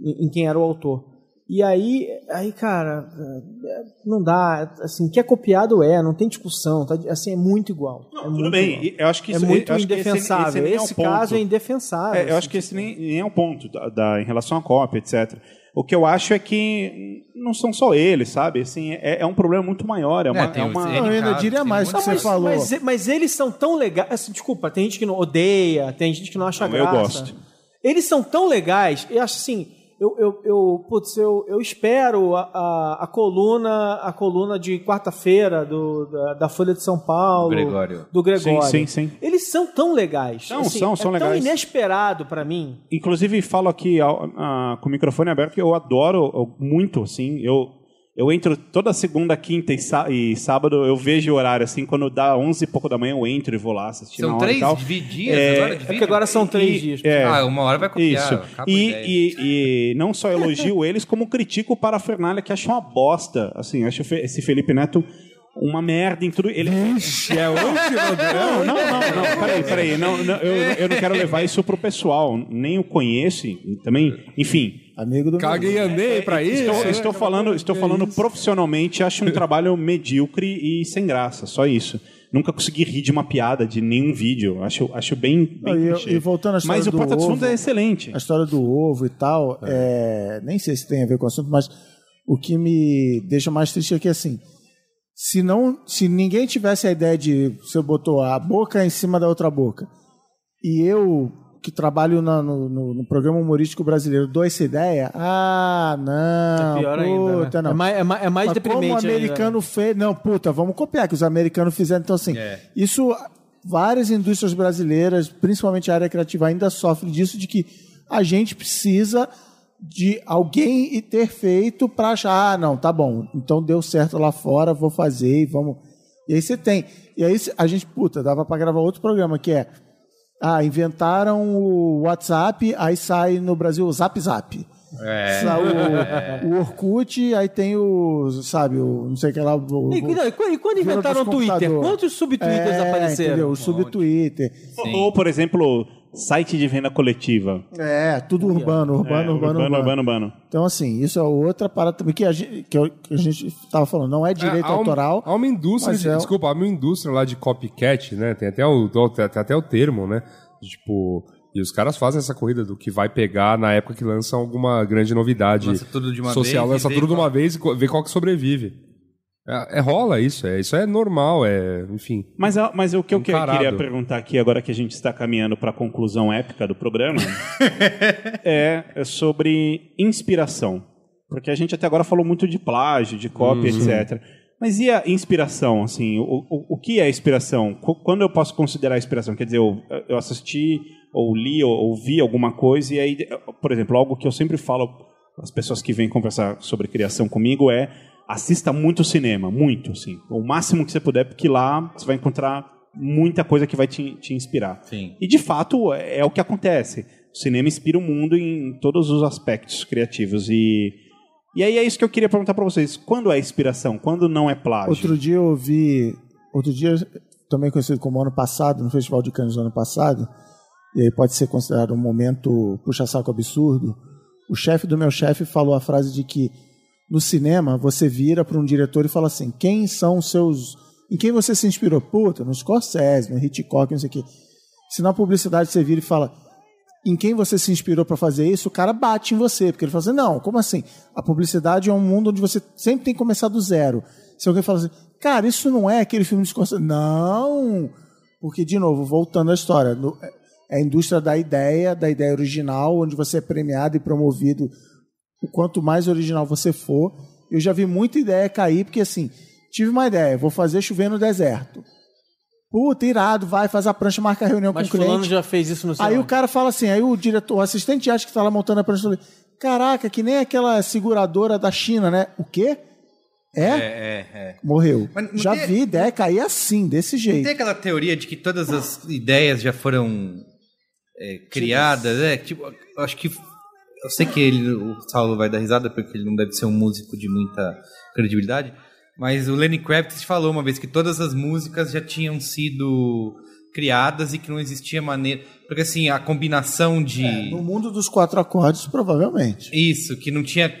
em, em quem era o autor. E aí, aí, cara, é, não dá. Assim, que é copiado é, não tem discussão. Tá, assim, é muito igual. é Tudo muito bem, igual. eu acho que É isso muito que esse- indefensável. esse é ponto. caso é indefensável. É, eu assim, acho que esse nem, nem é um ponto da, da- em relação à cópia, etc. O que eu acho é que não são só eles, sabe? Assim, é, é um problema muito maior. É uma, é o uma- N Não, eu ainda diria mais muito- que você mas, falou. Mas, mas eles são tão legais. Assim, desculpa, tem gente que não odeia, tem gente que não acha Não, eu graça. gosto. Eles são tão legais, eu acho assim. Eu, eu, eu, putz, eu, eu espero a, a, a coluna a coluna de quarta-feira do, da, da Folha de São Paulo. Gregório. Do Gregório. Sim, sim, sim. Eles são tão legais. Não, assim, são, é são tão legais. inesperado pra mim. Inclusive, falo aqui ao- ah, com o microfone aberto que eu adoro eu- muito, assim. Eu, eu entro toda segunda, quinta e, sá- e sábado, eu vejo o horário, assim. Quando dá 11 e pouco da manhã, eu entro e vou lá assistir na São e três tal. dias É, agora É agora são três E- dias. é. Ah, uma hora vai copiar. Isso. E, e, e não só elogio eles, como critico o Parafernália, que acho uma bosta. Assim, acho esse Felipe Neto uma merda em tudo. Ele... é hoje, Não, não, não, não, peraí, peraí. Não, não, eu, eu não quero levar isso pro pessoal. Nem o conheço também. Enfim. Amigo do Caguei e andei pra isso. Estou, né? estou falando, estou falando profissionalmente, acho um trabalho medíocre e sem graça, só isso. Nunca consegui rir de uma piada de nenhum vídeo. Acho, acho bem. bem e, e voltando à história Mas o do Porta dos Fundos ovo, é excelente. a história do ovo e tal, é, nem sei se tem a ver com o assunto, mas o que me deixa mais triste é que assim, se não, se ninguém tivesse a ideia de você botou a boca em cima da outra boca e eu que trabalho na- no, no- no programa humorístico brasileiro dou essa ideia, ah, não, É pior ainda. puta, Né? não. É mais, é mais, é mais Mas como o deprimente. ainda. americano fez. Não, puta, vamos copiar que os americanos fizeram. Então, assim, É. isso. Várias indústrias brasileiras, principalmente a área criativa, ainda sofrem disso, de que a gente precisa de alguém e ter feito para achar, ah, não, tá bom, então deu certo lá fora, vou fazer e vamos. E aí você tem. E aí a gente, puta, dava para gravar outro programa que é. Ah, inventaram o WhatsApp, aí sai no Brasil o Zap Zap. É. O, o Orkut, aí tem o, sabe, o não sei o que lá. O, E, não, e quando, inventaram o Twitter? Quantos subtwitters é, apareceram? Entendeu? O subtwitter. Ou, por exemplo, site de venda coletiva. É, tudo urbano, urbano, É, urbano, urbano, urbano, urbano. Então, assim, isso é outra parada também que a gente, que a gente tava falando. Não é direito É, há um- autoral. Há uma indústria, de- é- desculpa, há uma indústria lá de copycat, né? Tem até o, tem até o termo, né? Tipo, e os caras fazem essa corrida do que vai pegar na época que lançam alguma grande novidade Lança tudo de uma social, vez lança tudo de uma qual- vez e vê qual que sobrevive. É, é- rola isso, é, isso é normal, é, enfim. Mas, a- mas o que eu Encarado. queria perguntar aqui, agora que a gente está caminhando para a conclusão épica do programa, é, é sobre inspiração. Porque a gente até agora falou muito de plágio, de cópia, etc. Mas e a inspiração, assim? O, o, o que é inspiração? Qu- Quando eu posso considerar inspiração? Quer dizer, eu, eu assisti, ou li, ou ouvi alguma coisa, e aí, por exemplo, algo que eu sempre falo as pessoas que vêm conversar sobre criação comigo é assista muito cinema, muito, assim. O máximo que você puder, porque lá você vai encontrar muita coisa que vai te, te inspirar. Sim. E de fato é, é o que acontece. O cinema inspira o mundo em todos os aspectos criativos. E, e aí é isso que eu queria perguntar para vocês. Quando é inspiração? Quando não é plágio? Outro dia eu ouvi. Outro dia, também conhecido como ano passado, no Festival de Cannes do ano passado, e aí pode ser considerado um momento puxa-saco absurdo. O chefe do meu chefe falou a frase de que no cinema você vira para um diretor e fala assim: quem são os seus. Em quem você se inspirou? Puta, no Scorsese, no Hitchcock, não sei o quê. Se na publicidade você vira e fala em quem você se inspirou para fazer isso, o cara bate em você, porque ele fala assim, não, como assim? A publicidade é um mundo onde você sempre tem que começar do zero. Se alguém fala assim, cara, isso não é aquele filme de Scorsese. Não! Porque, de novo, voltando à história, no- é a indústria da ideia, da ideia original, onde você é premiado e promovido. O quanto mais original você for, Eu já vi muita ideia cair, porque assim, tive uma ideia, vou fazer chover no deserto. Puta, irado, vai, faz a prancha, marca a reunião Mas com o cliente. fulano já fez isso no Aí cinema. o cara fala assim, aí o diretor, o assistente acha que tá lá montando a prancha. fala, Caraca, que nem aquela seguradora da China, né? O quê? É? É, é, é. Morreu. Mas não Já tem- vi ideia cair assim, desse jeito. Tem aquela teoria de que todas as ideias já foram é, criadas, é, tipo, acho que eu sei que ele, o Saulo vai dar risada porque ele não deve ser um músico de muita credibilidade, mas o Lenny Kravitz falou uma vez que todas as músicas já tinham sido criadas e que não existia maneira, porque assim, a combinação de No mundo dos quatro acordes, provavelmente. isso, que não tinha.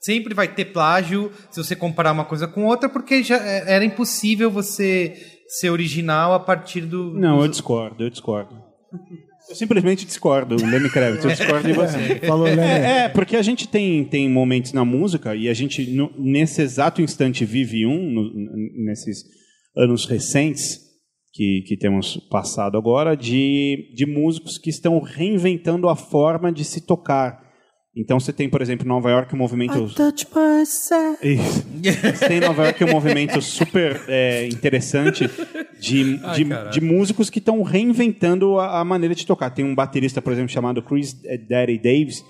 Sempre vai ter plágio se você comparar uma coisa com outra, porque já é- era impossível você ser original a partir do. Não, eu discordo, eu discordo. Eu simplesmente discordo, Lenny Kravitz, eu discordo de você. Falou? É, é, porque a gente tem, tem momentos na música e a gente, no- nesse exato instante, vive um, no- nesses anos recentes que, que temos passado agora, de, de músicos que estão reinventando a forma de se tocar. Então você tem, por exemplo, em Nova York um movimento. Touch myself. Isso. Você tem em Nova York um movimento super é, interessante de, de, de músicos que estão reinventando a, a maneira de tocar. Tem um baterista, por exemplo, chamado Chris eh, Daddy Davis,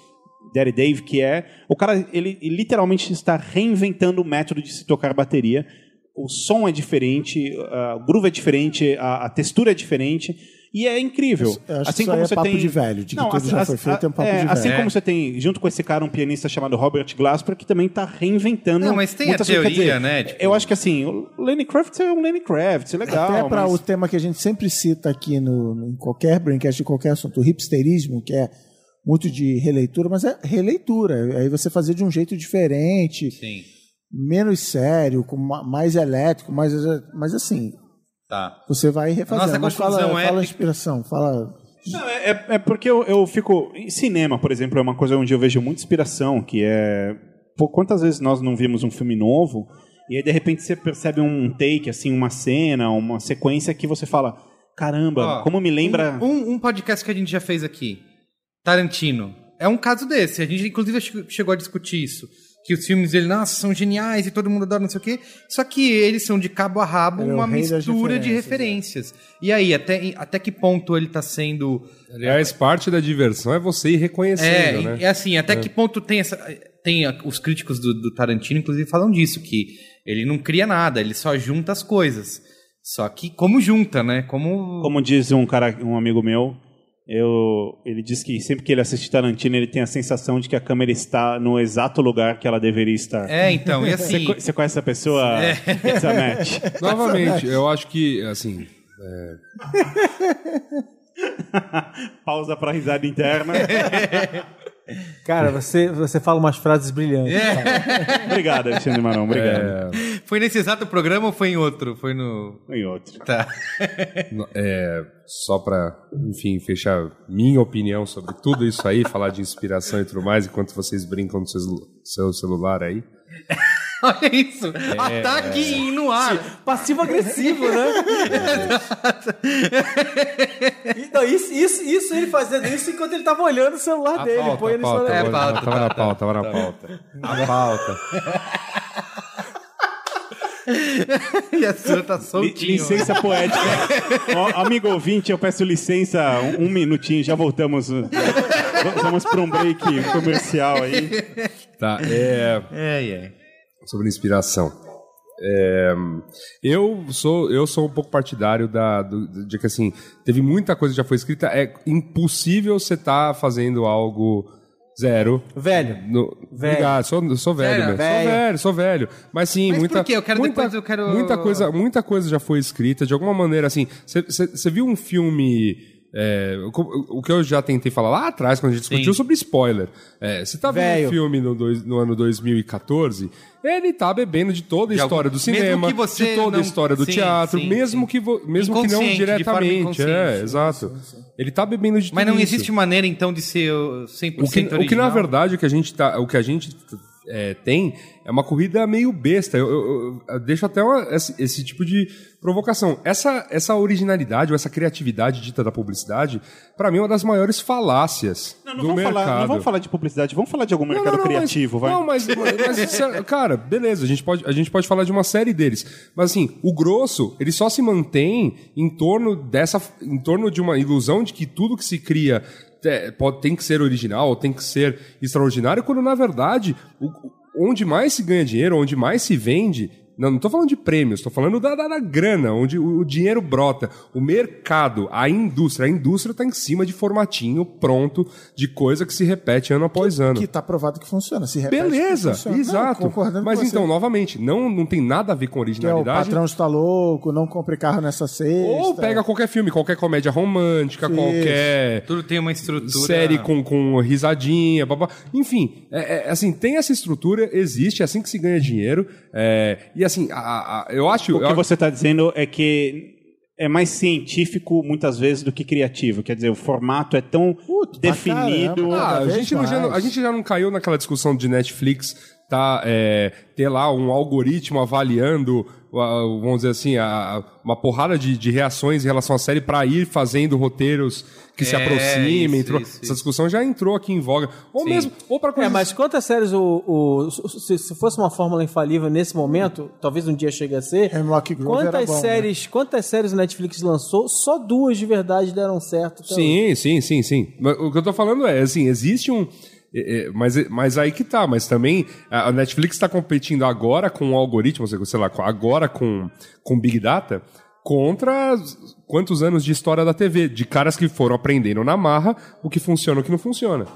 Daddy Dave, que é o cara, ele, ele literalmente está reinventando o método de se tocar bateria. O som é diferente, ah, o groove é diferente, a, a textura é diferente. E é incrível. Eu acho que isso aí é papo de velho, de que tudo já foi feito, é um papo é, de velho. Assim É. como você tem, junto com esse cara, um pianista chamado Robert Glasper, que também está reinventando. Não, mas tem a teoria, dizer, né, tipo- Eu acho que assim, o Lenny Kravitz é um Lenny Kravitz, é legal. Até para mas- o tema que a gente sempre cita aqui no, em qualquer braincast de qualquer assunto, o hipsterismo, que é muito de releitura, mas é releitura. Aí você fazer de um jeito diferente, Sim, menos sério, com ma- mais elétrico, mais, mas assim, tá. você vai refazendo. Nossa mas fala, é fala a inspiração, fala. Não, é, é- é porque eu, eu fico. Em cinema, por exemplo, é uma coisa onde eu vejo muita inspiração, que é. Pô, quantas vezes nós não vimos um filme novo e aí de repente você percebe um take, assim, uma cena, uma sequência que você fala: caramba, Ó, como me lembra. Um, um- um podcast que a gente já fez aqui, Tarantino. É um caso desse. A gente, inclusive, che- chegou a discutir isso. Que os filmes dele, nossa, são geniais e todo mundo adora, não sei o quê. Só que eles são de cabo a rabo Ele é uma mistura de referências, referências. E aí, até, até que ponto ele tá sendo. Aliás, parte da diversão é você ir reconhecendo, É, né? é assim, até que ponto tem essa. Tem a- os críticos do, do Tarantino, inclusive, falam disso, que ele não cria nada, ele só junta as coisas. Só que como junta, né? Como. Como diz um cara, um amigo meu, eu, ele diz que sempre que ele assiste Tarantino, ele tem a sensação de que a câmera está no exato lugar que ela deveria estar. É, então, e Você, assim. co- você conhece essa pessoa, É. It's a match. Novamente, eu acho que, assim, Pausa para risada interna. Cara, você, você fala umas frases brilhantes. Obrigado, Alexandre Marão. Obrigado. Foi nesse exato programa ou foi em outro? Foi no. E outro. Tá. é, só pra, enfim, fechar minha opinião sobre tudo isso aí, falar de inspiração e tudo mais, enquanto vocês brincam no seu celular aí. Olha isso. Ataque no ar. Passivo-agressivo, né? então, isso, isso, isso ele fazendo isso enquanto ele tava olhando o celular A dele. pauta, põe a no celular. É, tava- pauta, tava na pauta, tava na pauta. A pauta. E a sua tá soltinho. licença poética. Ó, amigo ouvinte, eu peço licença um, um minutinho, já voltamos. uh, Vamos para um break comercial aí. Tá, é... É, é. sobre inspiração. É, eu sou eu sou um pouco partidário da do- de que assim teve muita coisa que já foi escrita é impossível você estar fazendo algo zero Velho. no, Velho. Obrigado, sou, sou velho mesmo. Velho. Sou velho, sou velho. Mas sim, Mas muita. por quê? Eu quero muita, depois, eu quero- Muita coisa, muita coisa já foi escrita, de alguma maneira, assim. Você viu um filme. É, o, o que eu já tentei falar lá atrás, quando a gente discutiu Sim. sobre spoiler. Você tá vendo Velho. um filme no, dois- no ano 2014, ele tá bebendo de toda a De história algum- do mesmo cinema, que você de toda não- a história do sim, teatro, sim, mesmo sim. que vo- mesmo que não Inconsciente, de forma diretamente. inconsciente. É, exato. Ele tá bebendo de Mas tudo não isso. existe maneira, então, de ser uh, 100% O que, original? o que na verdade o que a gente tá, o que a gente é, tem é uma corrida meio besta. Eu, eu- eu- eu deixo até uma- esse, esse tipo de provocação. Essa, essa originalidade ou essa criatividade dita da publicidade, pra mim, é uma das maiores falácias Não, não do vamos mercado. falar, não vamos falar de publicidade, vamos falar de algum mercado criativo, mas, vai. Não, mas, mas é- cara, beleza, a gente, pode, a gente pode falar de uma série deles. Mas assim, o grosso, ele só se mantém em torno dessa. em torno de uma ilusão de que tudo que se cria é, pode, tem que ser original, tem que ser extraordinário, quando na verdade, o- onde mais se ganha dinheiro, onde mais se vende. Não, não tô falando de prêmios, tô falando da, da, da grana, onde o, o dinheiro brota. O mercado, a indústria. A indústria tá em cima de formatinho pronto de coisa que se repete ano após ano. Que tá provado que funciona. Se repete, Beleza, que funciona. Não, exato. concordando Mas com você. então, novamente, não, não tem nada a ver com Que é o originalidade. patrão está louco, não compre carro nessa sexta. Ou pega qualquer filme, qualquer comédia romântica, Isso. qualquer Tudo tem uma estrutura. série com, com risadinha, babá. Enfim, é, é, assim, tem essa estrutura, existe, é assim que se ganha dinheiro. é, e assim, a- a- a- eu acho. O que eu- você está dizendo é que é mais científico muitas vezes do que criativo. Quer dizer, o formato é tão Puta, definido. Ah, a gente, não já, a gente já não caiu naquela discussão de Netflix tá, é, ter lá um algoritmo avaliando, vamos dizer assim, a- uma porrada de, de reações em relação à série para ir fazendo roteiros que se É, aproximem. isso, entrou- isso, essa isso. discussão já entrou aqui em voga. Ou Sim. mesmo, ou para É, coisas... mas quantas séries o. o- se, se fosse uma fórmula infalível nesse momento, talvez um dia chegue a ser. Hemlock Grove era quantas bom, né? séries, quantas séries o Netflix lançou? Só duas de verdade deram certo. Sim, sim, sim, sim. Mas o que eu tô falando é, assim, existe um. É, é, mas, mas aí que tá, mas também a Netflix está competindo agora com o algoritmo, sei lá, agora com, com Big Data, contra quantos anos de história da TV, de caras que foram aprendendo na marra o que funciona e o que não funciona.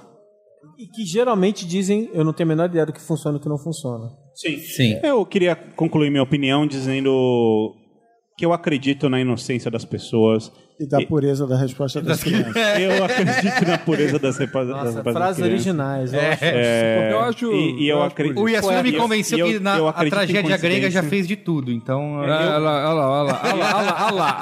E que geralmente dizem, eu não tenho a menor ideia do que funciona e do que não funciona. Sim. Sim. Eu queria concluir minha opinião dizendo que eu acredito na inocência das pessoas. E da pureza da resposta das crianças. Eu acredito na pureza das repa- das Nossa, respostas das frases crianças. originais. Eu acho. É, Eu acho- E, e eu, acredito. O Yasuda me E eu- convenceu e eu- que na, a tragédia grega já fez de tudo, então... Olha lá, olha lá, olha lá,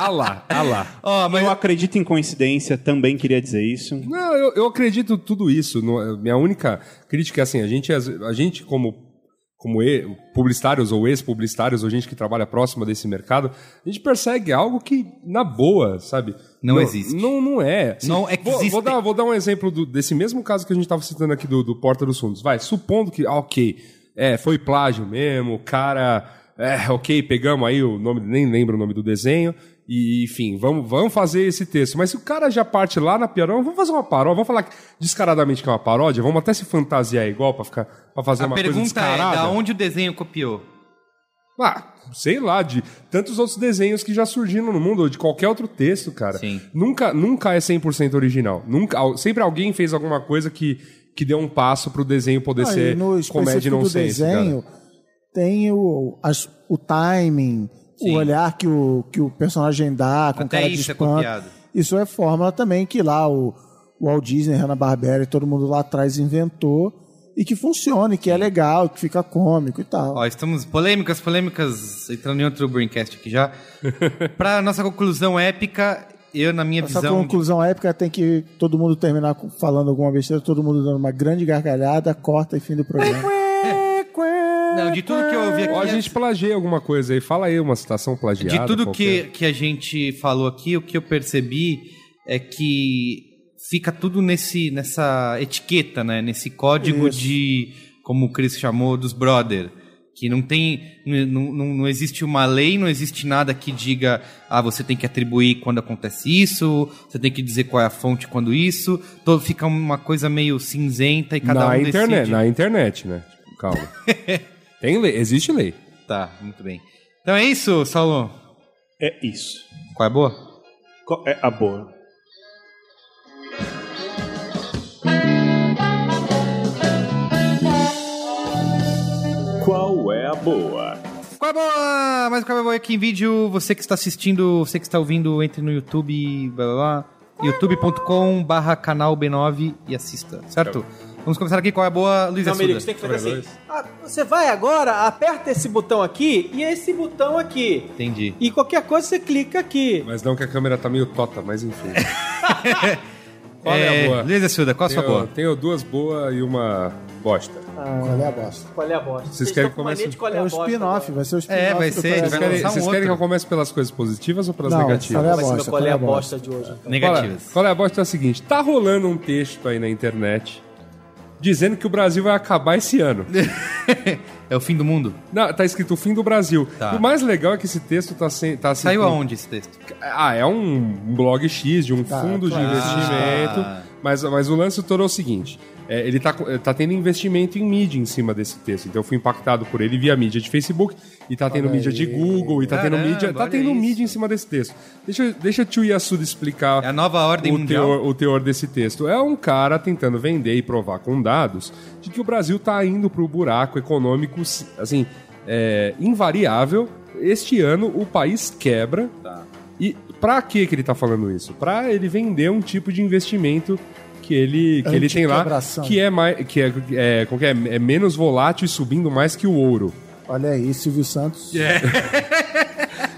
olha lá, olha Eu acredito em coincidência, também queria dizer isso. Não, eu, eu acredito tudo isso. Minha única crítica é assim, a gente, a gente como, como publicitários ou ex-publicitários ou gente que trabalha próxima desse mercado, a gente persegue algo que, na boa, sabe? Não existe. Não, não é. Assim, Não vou, existe. vou dar, vou dar um exemplo do- desse mesmo caso que a gente estava citando aqui do, do Porta dos Fundos. Vai, supondo que, ah, ok, é, foi plágio mesmo, o cara... É, ok, pegamos aí o nome, nem lembro o nome do desenho, e enfim, vamos, vamos fazer esse texto. Mas se o cara já parte lá na pior, vamos fazer uma paródia, vamos falar descaradamente que é uma paródia, vamos até se fantasiar igual pra ficar para fazer a uma coisa pergunta é, descarada. da onde o desenho copiou? Ah, sei lá, de tantos outros desenhos que já surgiram no mundo, ou de qualquer outro texto, cara. Sim. Nunca, nunca é 100% original. Nunca, sempre alguém fez alguma coisa que, que deu um passo pro desenho poder Ah, ser no comédia nonsense, desenho, cara. tem o, as- o timing, Sim. o olhar que o, que o personagem dá com Até cara de isso é espanto. copiado. Isso é fórmula também que lá o, o Walt Disney, Hanna-Barbera e todo mundo lá atrás inventou e que funciona, e que é legal, que fica cômico e tal. Ó, estamos polêmicas, polêmicas, entrando em outro Braincast aqui já. pra nossa conclusão épica, eu, na minha Essa visão... conclusão épica tem que todo mundo terminar falando alguma besteira, todo mundo dando uma grande gargalhada, corta e fim do programa. Não, de tudo que eu ouvi aqui... Ou a gente plageia alguma coisa aí. Fala aí uma citação plagiada. De tudo que, que a gente falou aqui, o que eu percebi é que fica tudo nesse, nessa etiqueta, né? Nesse código Isso. de, como o Chris chamou, dos brother. Que não tem. Não, não, não existe uma lei, não existe nada que diga, ah, você tem que atribuir quando acontece isso, você tem que dizer qual é a fonte quando isso. Todo, fica uma coisa meio cinzenta e cada na um internet, decide. na internet, né? Calma. Tem lei, existe lei. Tá, muito bem. Então é isso, Saulo. É isso. Qual é a boa? Qual é a boa? Qual é a boa? Qual é a boa? Mais qual é a boa aqui em vídeo. Você que está assistindo, você que está ouvindo, entre no YouTube, blá blá blá. youtube.com barra canal B9 e assista, certo? Vamos começar aqui qual é a boa, Luiz Não. Merigo, você tem que fazer assim. Ah, você vai agora, aperta esse botão aqui e esse botão aqui. Entendi. E qualquer coisa você clica aqui. Mas não que a câmera tá meio tota, mas enfim. Qual é, a boa? Luiz Assuda, qual a sua Tenho, boa? tenho duas boas e uma bosta. Qual é a bosta? Qual é a bosta? Vocês querem estão com que comece- é É o spin-off, vai ser o spin-off. É, vai ser, é Vocês querem, um vocês querem que eu comece pelas coisas positivas ou pelas Não, negativas? qual é a bosta? Qual é a Qual é a bosta de hoje? então? Qual é, Negativas. qual é a bosta é a seguinte: tá rolando um texto aí na internet dizendo que o Brasil vai acabar esse ano. É o fim do mundo? Não, tá escrito o fim do Brasil. Tá. O mais legal é que esse texto tá sem. Tá assim, Saiu aonde esse texto? Ah, é um blog X de um Tá, fundo de claro. investimento. Ah. Mas, mas o lance todo é o seguinte: é, ele tá, co- tá tendo investimento em mídia em cima desse texto. Então eu fui impactado por ele via mídia de Facebook, e tá tendo mídia de. Google, e tá tendo mídia. Tá tendo isso. mídia em cima desse texto. Deixa, deixa o tio Yasuda explicar É a nova ordem o mundial. teor, o teor desse texto. É um cara tentando vender e provar com dados de que o Brasil tá indo pro buraco econômico, assim, é, invariável. Este ano o país quebra. E pra que que ele tá falando isso? Pra ele vender um tipo de investimento que ele, que ele tem lá, que é mais que é, é, como que é, é menos volátil e subindo mais que o ouro. Olha aí, Silvio Santos.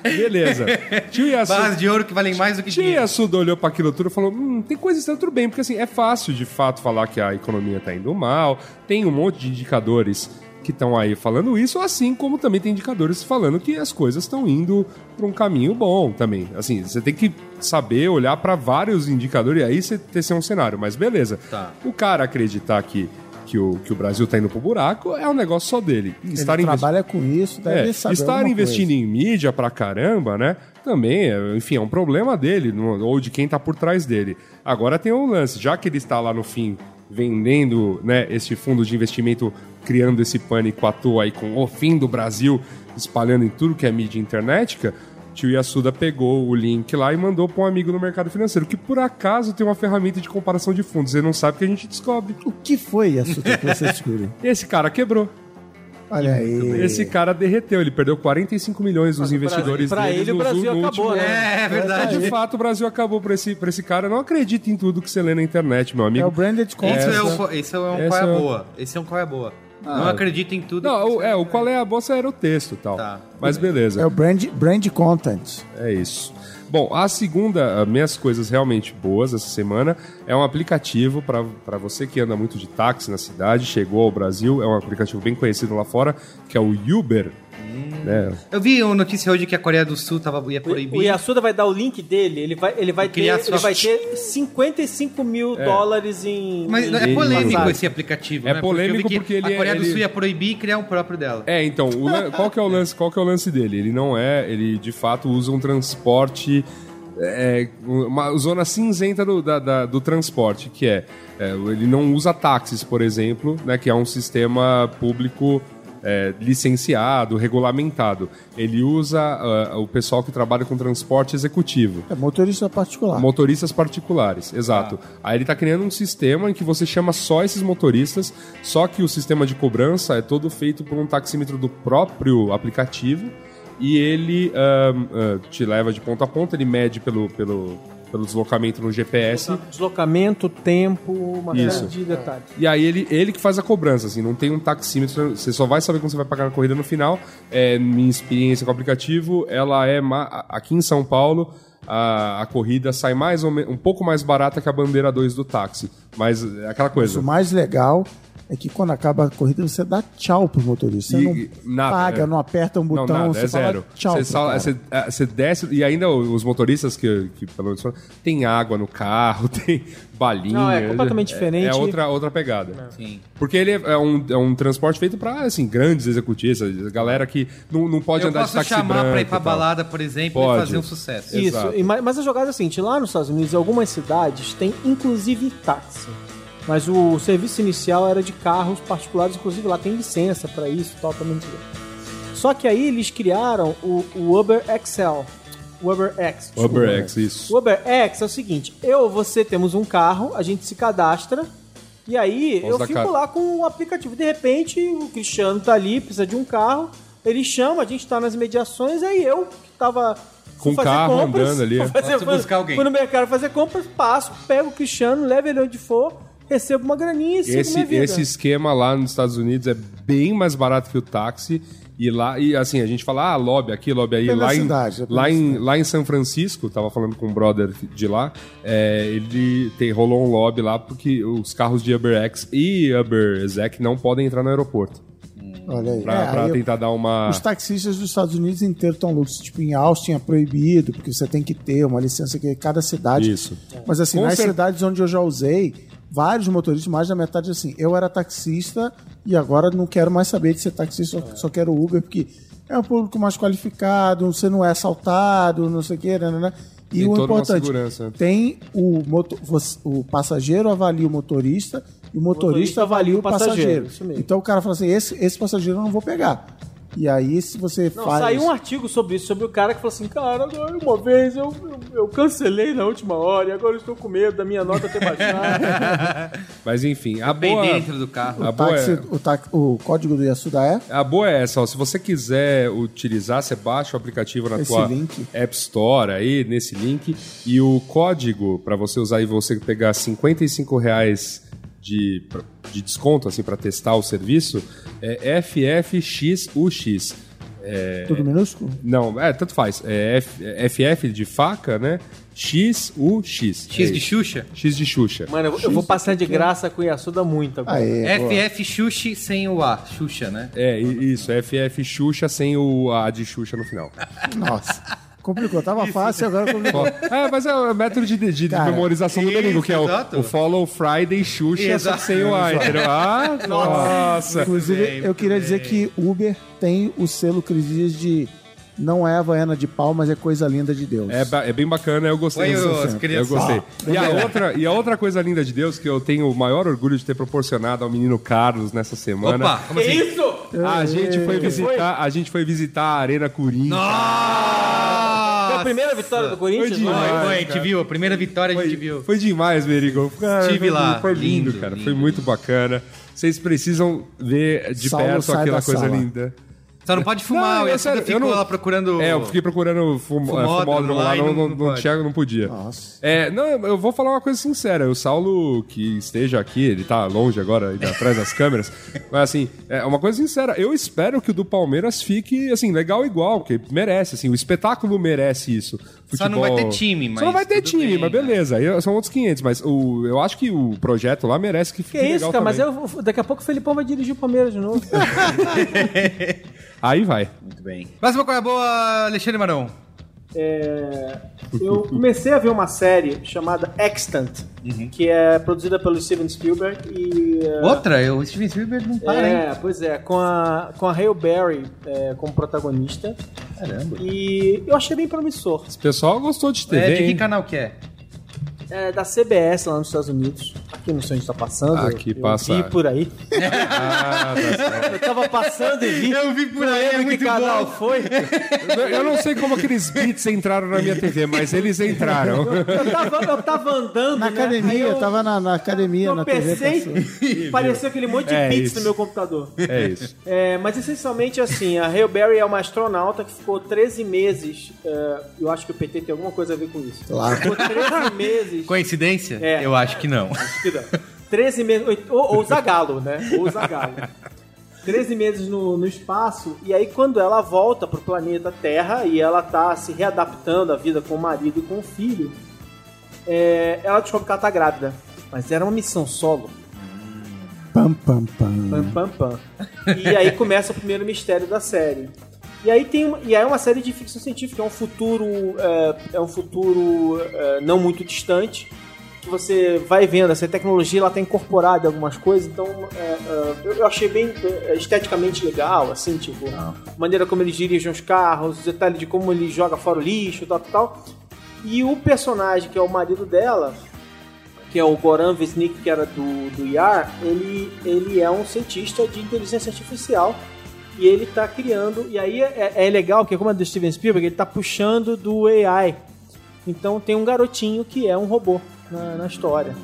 Beleza. Tio Yasuda, Barras de ouro que valem mais do que Tio dinheiro. Yasuda olhou para aquilo tudo e falou: hum, tem coisas que estão tudo bem, porque assim, é fácil de fato falar que a economia está indo mal, tem um monte de indicadores que estão aí falando isso, assim como também tem indicadores falando que as coisas estão indo para um caminho bom também. Assim, você tem que saber olhar para vários indicadores e aí você ter ser um cenário, mas beleza. Tá. O cara acreditar que, que, o, que o Brasil tá indo pro buraco é um negócio só dele. Ele Estar investi- trabalha com isso, deve é, saber estar investindo coisa. em mídia pra caramba, né? Também, é, enfim, é um problema dele, ou de quem tá por trás dele. Agora tem um lance, já que ele está lá no fim vendendo né, esse fundo de investimento, criando esse pânico à toa aí com o fim do Brasil, espalhando em tudo que é mídia internetica, tio Yasuda pegou o link lá e mandou para um amigo no mercado financeiro, que por acaso tem uma ferramenta de comparação de fundos. Ele não sabe que a gente descobre. O que foi a sua que você descobriu? Esse cara quebrou. Olha aí. Esse cara derreteu, ele perdeu 45 milhões dos investidores pra deles ele o no- Brasil no acabou, último né? É, é verdade. De fato, o Brasil acabou pra esse, pra esse cara. Não acredite em tudo que você lê na internet, meu É amigo. o branded Isso content. é, o, esse é um Essa qual é é boa. Esse é um qual é boa. Não acredita em tudo. Não, o, é, o qual é a bolsa era o texto e tal. Tá. Mas beleza. É o brand, brand content. É isso. Bom, a segunda, as minhas coisas realmente boas essa semana é um aplicativo para você que anda muito de táxi na cidade, chegou ao Brasil, é um aplicativo bem conhecido lá fora, que é o Uber. Né? Eu vi uma notícia hoje que a Coreia do Sul tava, ia proibir. O Yasuda vai dar o link dele, ele vai, ele vai, ter, criar ele vai ter 55 mil dólares em. Mas em- é polêmico esse aplicativo, É né? polêmico eu vi que porque ele a é- Coreia do ele- Sul ia proibir e criar o próprio dela. É, então, o qual que é o lance? Qual que é o lance dele? Ele não é, ele de fato usa um transporte é, uma zona cinzenta do, da- da- do transporte, que é, é, ele não usa táxis, por exemplo, né, que é um sistema público é, licenciado, regulamentado. Ele usa ah, o pessoal que trabalha com transporte executivo. É motorista particular. Motoristas particulares, exato. Aí ele está criando um sistema em que você chama só esses motoristas, só que o sistema de cobrança é todo feito por um taxímetro do próprio aplicativo e ele ahn, ah, te leva de ponta a ponta, ele mede pelo, pelo, pelo deslocamento no GPS. Deslocamento, tempo, uma Isso. série de detalhes. E aí ele, ele que faz a cobrança, assim, não tem um taxímetro, você só vai saber quando você vai pagar na corrida no final. É, minha experiência com o aplicativo, ela é aqui em São Paulo, a, a corrida sai mais ou menos um pouco mais barata que a bandeira 2 do táxi. Mas é aquela coisa. O mais legal é que quando acaba a corrida você dá tchau pro motorista. Você E- não nada, paga, é. não aperta um botão, não, nada, você é fala zero. tchau Você, cara. você- é, você desce e ainda os motoristas que, que pelo menos falam, tem água no carro, tem balinha. Não, é completamente diferente. É outra, outra pegada. Sim. Porque ele é um, é um transporte feito para assim, grandes executistas, galera que não, não pode Eu andar de posso táxi chamar branco pra ir e pra tal. balada, por exemplo, Pode. e fazer um sucesso. Isso, e ma- mas a jogada é a seguinte: lá nos Estados Unidos, algumas cidades têm inclusive táxi. Mas o serviço inicial era de carros particulares, inclusive lá tem licença pra isso e tal, também. Só que aí eles criaram o, o Uber XL. O Uber X. desculpa. UberX, isso. O Uber X é o seguinte: eu ou você temos um carro, a gente se cadastra. E aí Vamos eu fico cara. lá com o aplicativo. De repente, o Cristiano tá ali, precisa de um carro. Ele chama, a gente tá nas imediações, aí eu que tava. Com fazer carro andando ali. fui fazer- buscar alguém. Fui no mercado fazer compras, passo, pego o Cristiano, levo ele onde for, recebo uma graninha e sigo Esse, minha vida. esse esquema lá nos Estados Unidos é bem mais barato que o táxi E lá, e assim, a gente fala, ah, lobby aqui, lobby aí. Lá em, cidade, depende lá, em, lá em São Francisco, tava falando com um brother de lá, é, ele tem, rolou um lobby lá porque os carros de Uber X e Uber Exec não podem entrar no aeroporto. Olha aí. Pra, É, pra aí eu- tentar dar uma. Os taxistas dos Estados Unidos inteiros estão loucos. Tipo, em Austin é proibido, porque você tem que ter uma licença que cada cidade. Isso. Mas assim, Com nas cer- cidades onde eu já usei, vários motoristas, mais da metade assim, eu era taxista e agora não quero mais saber de ser taxista, só, só quero Uber, porque é um público mais qualificado, você não é assaltado, não sei o que, né, né, né. E Tem o importante, tem o, moto, você- o passageiro avalia o motorista e o motorista, motorista avalia o passageiro. passageiro. Então o cara fala assim, esse, esse passageiro eu não vou pegar. E aí, se você Não, faz... saiu um artigo sobre isso, sobre o cara que falou assim, cara, agora uma vez eu, eu, eu cancelei na última hora e agora eu estou com medo da minha nota ter baixado. Mas enfim, a Bem boa. dentro do carro. A o, boa táxi, é- o, táxi- o código do Yasuda é? A boa é essa, ó. Se você quiser utilizar, você baixa o aplicativo na Esse tua link. App Store aí, nesse link. E o código para você usar e você pegar 55 reais de, de desconto, assim, para testar o serviço, é FFXUX. É, Tudo minúsculo? não, é, tanto faz. É F- é FF de faca, né? XUX. X É de isso. Xuxa? X de Xuxa. Mano, eu, eu vou passar de graça com o Yasuda muito agora. Aê. FF Xuxa sem o A. Xuxa, né? É, isso, FF Xuxa sem o A de Xuxa no final. Nossa. Complicou. Tava fácil, agora complicou. É, mas é o método de, de- de Cara, memorização do Merigo, que é o, exato. o Follow Friday Xuxa, só Exato. sem o A, entendeu? Ah, nossa. Inclusive, bem, eu queria muito dizer bem. que Uber tem o selo Cris Dias de não é Havaiana de pau, mas é coisa linda de Deus. É, é bem bacana, eu gostei. Oi, Eu gostei. gostei. E a, outra, e a outra coisa linda de Deus, que eu tenho o maior orgulho de ter proporcionado ao menino Carlos nessa semana. Opa, como Que assim? isso? A gente foi visitar, a gente foi visitar a Arena Corinthians. Foi a primeira vitória do Corinthians? Foi demais. Foi, foi, a gente viu. A primeira vitória a gente viu. Foi demais, Merigo. Estive foi- lá. Foi lindo, Lindo, cara. lindo, Foi muito bacana. Vocês precisam ver de Saulo perto aquela coisa sala. linda. Só não pode fumar, Não, o é sério, ficou eu não- lá procurando... É, eu fiquei procurando fum, Fumódromo fumódromo, lá, não, não- não, tinha, não podia. Nossa. É, não, eu vou falar uma coisa sincera. O Saulo, que esteja aqui, ele tá longe agora, ainda atrás das câmeras. Mas assim, é uma coisa sincera. Eu espero que o do Palmeiras fique, assim, legal igual, porque merece, assim, o espetáculo merece isso. Só não vai ter time, mas Só não vai ter time, bem, mas beleza. Aí são outros 500, mas o, eu acho que o projeto lá merece que fique Que isso, legal cara? Mas também. eu, daqui a pouco o Felipão vai dirigir o Palmeiras de novo. Aí vai. Muito bem. Próxima coisa boa, Alexandre Marão. É, eu comecei a ver uma série chamada Extant, que é produzida pelo Steven Spielberg e... é, Outra? Eu, o Steven Spielberg não para, hein? É, pois é, com a, com a Hale Berry é, como protagonista. Caramba. E eu achei bem promissor. O pesal gostou de TV, É, de que hein? canal que é? É da CBS lá nos Estados Unidos. Aqui não sei onde tá passando. Aqui eu passa- vi por aí. Ah, tá certo. Eu tava passando e vi. Eu vi por aí, é que canal bom. foi. Eu- Eu não sei como aqueles beats entraram na minha TV, mas eles entraram. Eu tava, eu tava andando. Na né? Academia, eu eu tava na, na academia, na TV. passou. e pareceu aquele monte de É bits isso. no meu computador. É isso. É, mas essencialmente assim, a Hale Berry é uma astronauta que ficou 13 meses. é, eu acho que o PT tem alguma coisa a ver com isso. Claro. Ficou 13 meses. Coincidência? É. Eu acho que não. Acho que não. 13 meses. Ou, ou Zagalo, né? Ou Zagalo. 13 meses no, no espaço, e aí quando ela volta pro planeta Terra e ela tá se readaptando à vida com o marido e com o filho, é, ela descobre que ela tá grávida. Mas era uma missão solo. Pam, pam, pam. Pam, pam, pam. E aí começa o primeiro mistério da série. E aí tem uma, e aí é uma série de ficção científica, é um futuro é, é um futuro é, não muito distante que você vai vendo essa tecnologia ela está incorporada em algumas coisas, então é, é, eu, achei bem é, esteticamente legal, assim, tipo, a maneira como eles dirigem os carros, os detalhes de como ele joga fora o lixo, tal, tal, tal. E o personagem que é o marido dela, que é o Goran Vesnik, que era do, do IAR, ele, ele é um cientista de inteligência artificial e ele tá criando. E aí é, é legal que, como é do Steven Spielberg, ele tá puxando do AI. Então tem um garotinho que é um robô na, na história.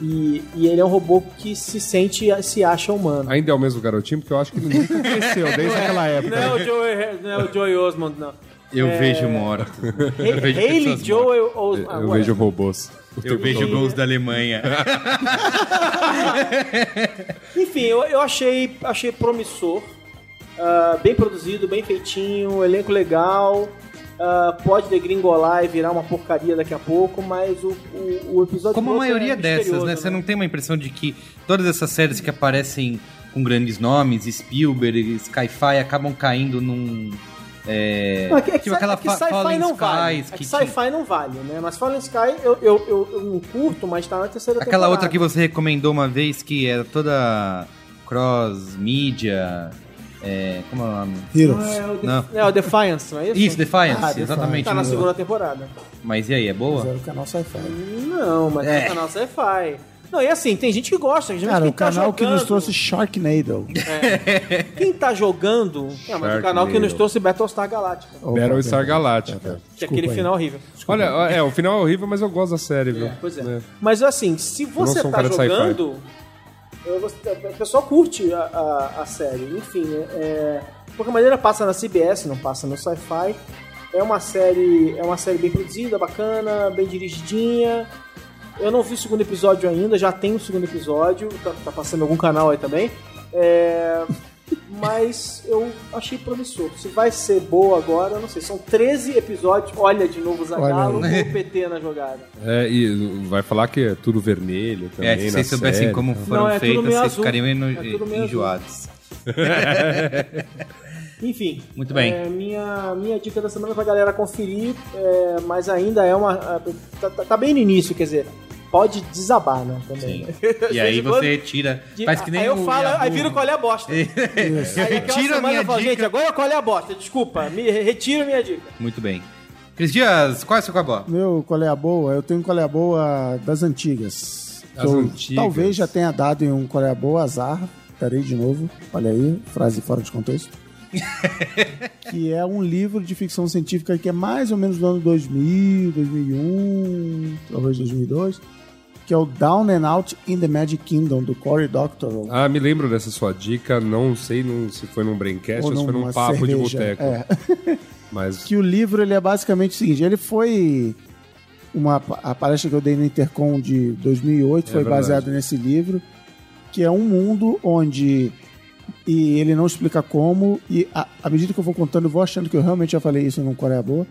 E, e ele é um robô que se sente, se acha humano. Ainda é o mesmo garotinho, porque eu acho que ele nunca cresceu desde aquela época. Não é o Joey, não é o Joey Osmond, não. Eu vejo morto. Haley vejo Haley Joel Osmond. Eu vejo robôs. Eu vejo gols da Alemanha. Enfim, eu, eu achei, achei promissor. Ah, bem produzido, bem feitinho, elenco legal. ah, pode degringolar e virar uma porcaria daqui a pouco, mas o, o, o episódio Como a piloto maioria é dessas, misterioso, né? Você não tem uma impressão de que todas essas séries que aparecem com grandes nomes, Spielberg, Sci-Fi, acabam caindo num. É, Não, é que, é tipo aquela é que sci-fi Fallen não vale. Skies É que que sci-fi não vale, né? Mas Fallen Sky eu, eu, eu, eu não curto, mas tá na terceira Aquela temporada. outra que você recomendou uma vez que era toda cross-mídia. É, como é o nome? Heroes. É o, é o Defiance, não é isso? Isso, Defiance, Ah, Defiance. exatamente. Tá na segunda temporada. Mas e aí, é boa? O canal Sci-Fi. Não, mas É. é. o canal sci-fi. Não, e assim, tem gente que gosta. Gente Cara, que o tá canal que nos jogando. trouxe Sharknado. Quem tá jogando. É, mas o canal que nos trouxe Battlestar Galactica. Opa, Battlestar. Galactica. Que é Desculpa aquele aí. final horrível. Olha, é, o final é horrível, mas eu gosto da série, viu? Pois é. É. Mas assim, se você um tá jogando, o pessoal curte a, a, a série. Enfim, né, é, de qualquer maneira passa na CBS, não passa no Sci-Fi. É uma série, é uma série bem produzida, bacana, bem dirigidinha. Eu não vi o segundo episódio ainda, já tem o segundo episódio, tá, tá passando em algum canal aí também. É, mas eu achei promissor. Se vai ser boa agora, não sei. São 13 episódios. Olha de novo o Zagalo com o PT na jogada. É, e vai falar que é tudo vermelho também. É, se vocês soubessem série. como foram Não, é feitas, vocês azul. ficariam eno- É enjoados. Enfim. Muito bem. é, minha, minha dica da semana pra galera conferir, é, mas ainda é uma. Tá, tá- tá bem no início, quer dizer, pode desabar, né? Também. Sim. E aí você quando- tira. de- Faz que nem aí eu o falo, aí vira qual é a bosta. Aí aquela Tira a semana minha eu falo, dica. gente, agora qual é a bosta? Desculpa, me retiro minha dica. Muito bem. Cris Dias, qual é o seu cabó? Meu qual é a boa? Eu tenho um qual é a boa das antigas. Das eu antigas. Talvez já tenha dado em um qual é a boa azar. Peraí de novo. Olha aí, frase fora de contexto. que é um livro de ficção científica que é mais ou menos do ano 2000, 2001, talvez 2002, que é o Down and Out in the Magic Kingdom, do Cory Doctorow. Ah, me lembro dessa sua dica. Não sei num- se foi num Braincast ou, se foi num papo de cerveja. boteco. É. Mas que o livro ele é basicamente o seguinte, ele foi uma a palestra que eu dei no Intercom de 2008 É foi verdade. baseado nesse livro, que é um mundo onde e ele não explica como e à medida que eu vou contando eu vou achando que eu realmente já falei isso no Coreia Boa.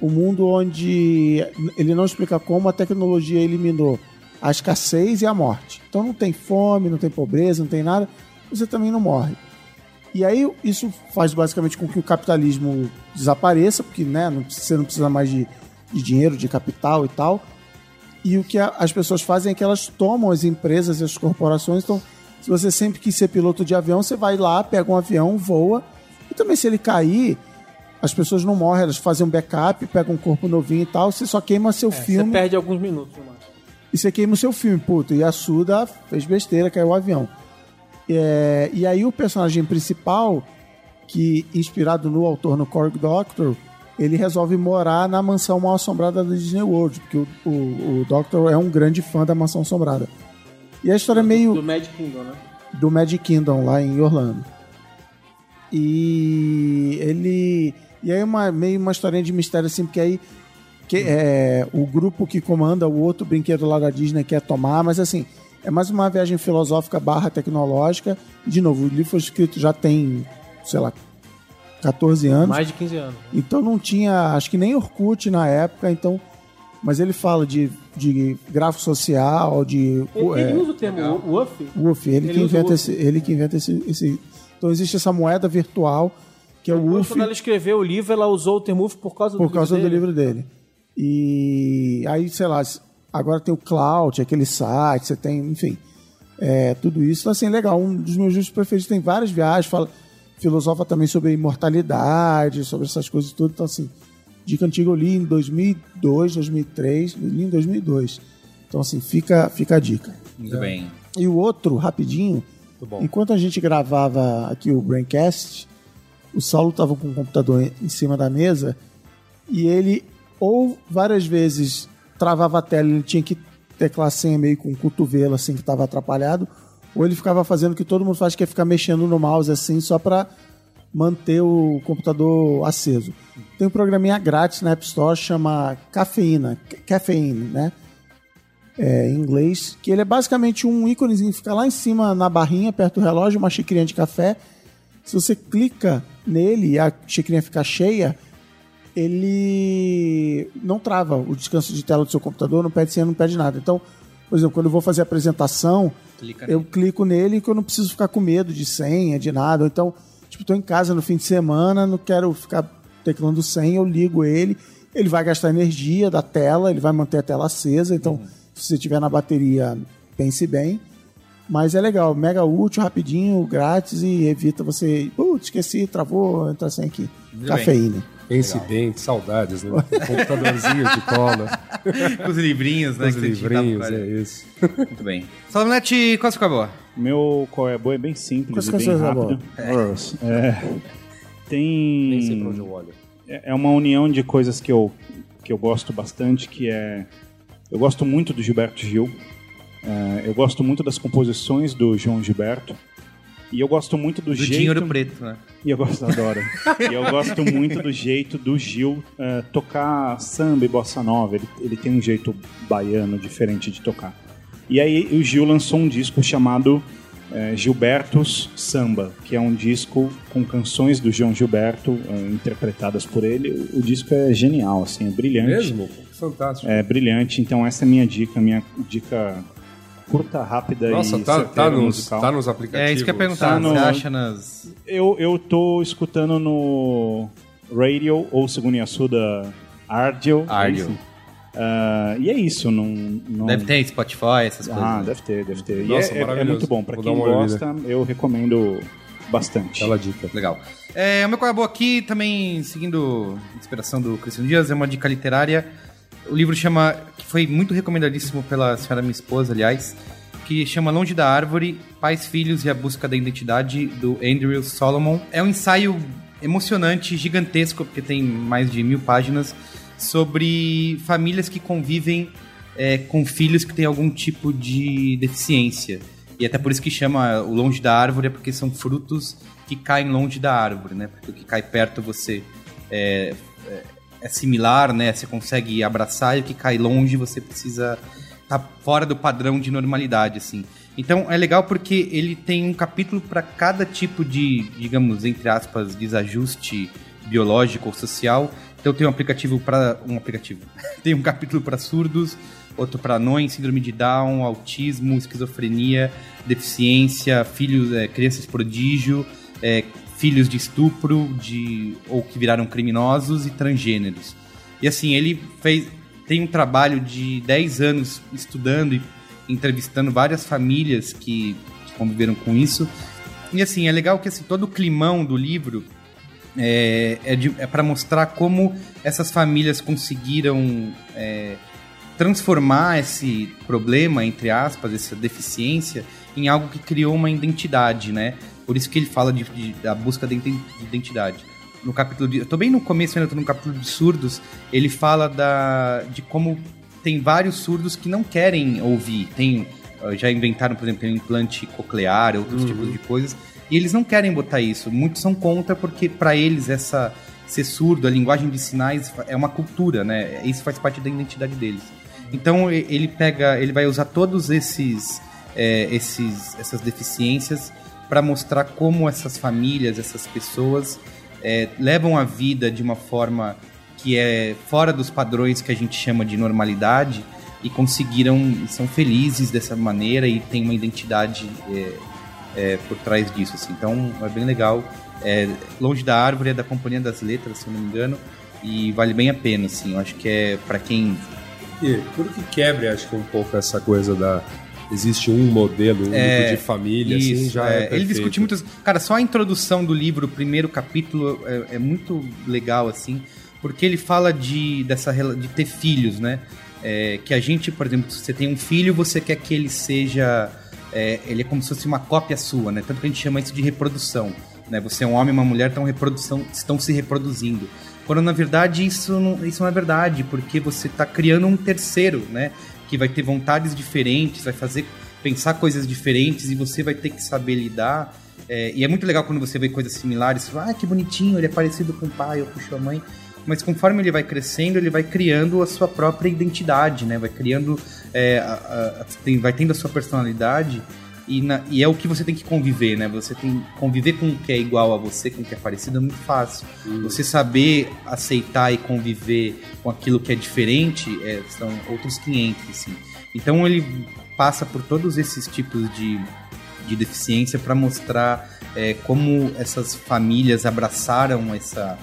Um mundo onde ele não explica como a tecnologia eliminou a escassez e a morte. Então não tem fome, não tem pobreza, não tem nada, você também não morre. E aí isso faz basicamente com que o capitalismo desapareça, porque né, não- você não precisa mais de, de dinheiro, de capital e tal. E o que a- as pessoas fazem é que elas tomam as empresas e as corporações. Então, se você sempre quis ser piloto de avião, você vai lá, pega um avião, voa. E também se ele cair, as pessoas não morrem, elas fazem um backup, pegam um corpo novinho e tal. Você só queima seu Você filme perde alguns minutos, mano. E você queima o seu filme, puto. E a Suda fez besteira, caiu o avião. É, e aí o personagem principal, que inspirado no autor, no Cork Doctor, ele resolve morar na mansão mal assombrada da Disney World, porque o, o, o Doctor é um grande fã da mansão assombrada. E a história é meio Do Magic Kingdom, né? do Magic Kingdom lá em Orlando. E ele. E aí uma, meio uma historinha de mistério assim, porque aí que, é, o grupo que comanda o outro brinquedo lá da Disney quer tomar, mas assim, é mais uma viagem filosófica barra tecnológica. De novo, o livro foi escrito já tem, sei lá, 14 anos. Mais de 15 anos. Então não tinha, acho que nem Orkut na época, então. Mas ele fala de, de grafo social, de. Ele, ele é, usa o termo WUF. Woof, ele, Ele que inventa esse, ele que inventa esse, esse- Então existe essa moeda virtual que é o Woof quando ela escreveu o livro, ela usou o termo WUF por causa do por causa do dele. livro dele. E aí, sei lá, agora tem o Cloud, aquele site, você tem, enfim, é, tudo isso. Então, assim, legal. Um dos meus livros preferidos tem várias viagens, fala, filosofa também sobre imortalidade, sobre essas coisas e tudo. Então, assim, dica antiga eu li em 2002, 2003, li em 2002. Então, assim, fica, fica a dica. Muito bem. E o outro, rapidinho, enquanto a gente gravava aqui o Braincast, o Saulo estava com o computador em cima da mesa e ele ou várias vezes travava a tela, ele tinha que teclar senha meio com o cotovelo assim que estava atrapalhado, ou ele ficava fazendo o que todo mundo faz, que é ficar mexendo no mouse assim só para manter o computador aceso. Tem um programinha grátis na App Store chama Cafeína, Caffeine, né? é, em inglês, que ele é basicamente um íconezinho que fica lá em cima na barrinha, perto do relógio, uma xicrinha de café, Se você clica nele e a xicrinha ficar cheia, ele não trava o descanso de tela do seu computador, não pede senha, não pede nada. Então, por exemplo, quando eu vou fazer a apresentação, Clica eu nele. clico nele que eu não preciso ficar com medo de senha, de nada. Ou então, tipo, tô em casa no fim de semana, não quero ficar teclando senha, eu ligo ele, ele vai gastar energia da tela, ele vai manter a tela acesa. Então, se você tiver na bateria, pense bem. Mas é legal, mega útil, rapidinho, grátis e evita você. Putz, esqueci, travou, entra sem aqui. Cafeína. Incidente, saudades, né? Computadorzinho de cola, Com os livrinhos, né? os livrinhos, é isso. Muito bem. Salmonete, qual a sua boa? Meu qual é boa é bem simples e bem rápido. É, tem Nem sei pra onde eu olho. é é uma união de coisas que eu, que eu gosto bastante, que é... Eu gosto muito do Gilberto Gil, é, eu gosto muito das composições do João Gilberto, e eu gosto muito do, Do jeito... Dinheiro Preto, né? E eu gosto, adoro. e eu gosto muito do jeito do Gil é, tocar samba e bossa nova. Ele, ele tem um jeito baiano diferente de tocar. E aí o Gil lançou um disco chamado é, Gilbertos Samba, que é um disco com canções do João Gilberto é, interpretadas por ele. O, o disco é genial, assim, é brilhante. Mesmo? Fantástico. É brilhante. Então essa é a minha dica, minha dica curta, rápida Nossa, e tá, tá, nos, musical. tá nos aplicativos. É isso que eu ia perguntar. Tá no- Você acha nas. Eu, eu tô escutando no Radio ou segundo Yasuda Ardio. Ardio. Ah, e é isso, não. não... Deve ter Spotify, essas coisas. Ah, né? deve ter, deve ter. Nossa, e é- é, é maravilhoso. muito bom. Pra Vou quem gosta, eu recomendo bastante. Aquela dica. Legal. É, o meu qual é boa aqui, também seguindo a inspiração do Cristiano Dias, é uma dica literária. O livro chama, que foi muito recomendadíssimo pela senhora minha esposa, aliás, que chama Longe da Árvore, Pais, Filhos e a Busca da Identidade, do Andrew Solomon. É um ensaio emocionante, gigantesco, porque tem mais de mil páginas, sobre famílias que convivem é, com filhos que têm algum tipo de deficiência. E até por isso que chama o longe da árvore, é porque são frutos que caem longe da árvore, né? Porque o que cai perto você é, é, é similar, né? Você consegue abraçar e o que cai longe você precisa estar fora do padrão de normalidade, assim. Então é legal porque ele tem um capítulo para cada tipo de, digamos, entre aspas, desajuste biológico ou social. Então tem um aplicativo para um aplicativo. tem um capítulo para surdos, outro para anões, síndrome de Down, autismo, esquizofrenia, deficiência, filhos, é, crianças prodígio, é, filhos de estupro, de ou que viraram criminosos e transgêneros. E assim, ele fez tem um trabalho de 10 anos estudando e entrevistando várias famílias que, conviveram com isso. E assim, é legal que assim, todo o climão do livro é, é, é para mostrar como essas famílias conseguiram é, transformar esse problema, entre aspas, essa deficiência, em algo que criou uma identidade, né? Por isso que ele fala de, de- da busca de identidade. No capítulo de. Eu tô bem no começo ainda, tô no capítulo de surdos. Ele fala da, de como tem vários surdos que não querem ouvir. Tem, já inventaram, por exemplo, tem um implante coclear, outros tipos de coisas. E eles não querem botar isso. Muitos são contra porque para eles essa ser surdo, a linguagem de sinais é uma cultura, né? Isso faz parte da identidade deles. Então ele pega, ele vai usar todos esses, é, esses essas deficiências para mostrar como essas famílias, essas pessoas é, levam a vida de uma forma que é fora dos padrões que a gente chama de normalidade e conseguiram são felizes dessa maneira e tem uma identidade é, é, por trás disso. assim. Então é bem legal. É, Longe da Árvore é da Companhia das Letras, se não me engano, e vale bem a pena. Assim. Eu acho que é para quem E tudo que quebre, acho que um pouco essa coisa da. Existe um modelo único É, de família, assim, Isso, já é. é. Ele discute muitas. Cara, só a introdução do livro, o primeiro capítulo, é, é muito legal, assim, porque ele fala de, dessa, de ter filhos, né? É, que a gente, por exemplo, se você tem um filho, você quer que ele seja. é, ele é como se fosse uma cópia sua, né? Tanto que a gente chama isso de reprodução. Né? Você é um homem e uma mulher estão, reprodução, estão se reproduzindo. Quando na verdade isso não, isso não é verdade, porque você está criando um terceiro, né? Que vai ter vontades diferentes, vai fazer pensar coisas diferentes e você vai ter que saber lidar. É, e é muito legal quando você vê coisas similares, você fala, ah, que bonitinho, ele é parecido com o pai ou com a mãe. Mas conforme ele vai crescendo, ele vai criando a sua própria identidade, né? Vai criando, é, a- a- vai tendo a sua personalidade E, na- e é o que você tem que conviver, né? Você tem conviver com o que é igual a você, com o que é parecido, é muito fácil. Você saber aceitar e conviver com aquilo que é diferente é, são outros 500, assim. Então ele passa por todos esses tipos de, de deficiência para mostrar é, como essas famílias abraçaram essa,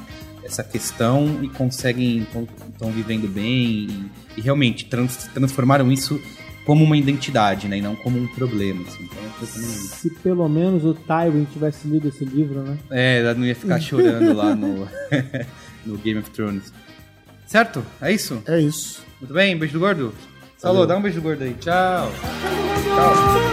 essa questão e conseguem estão vivendo bem e, e realmente trans- transformaram isso como uma identidade, né, e não como um problema. Assim. Então. Se pelo menos o Tywin tivesse lido esse livro, né? É, ela não ia ficar chorando lá no, no Game of Thrones. Certo? É isso? É isso. Muito bem, beijo do gordo? Salô, dá um beijo do gordo aí. Tchau. Tchau.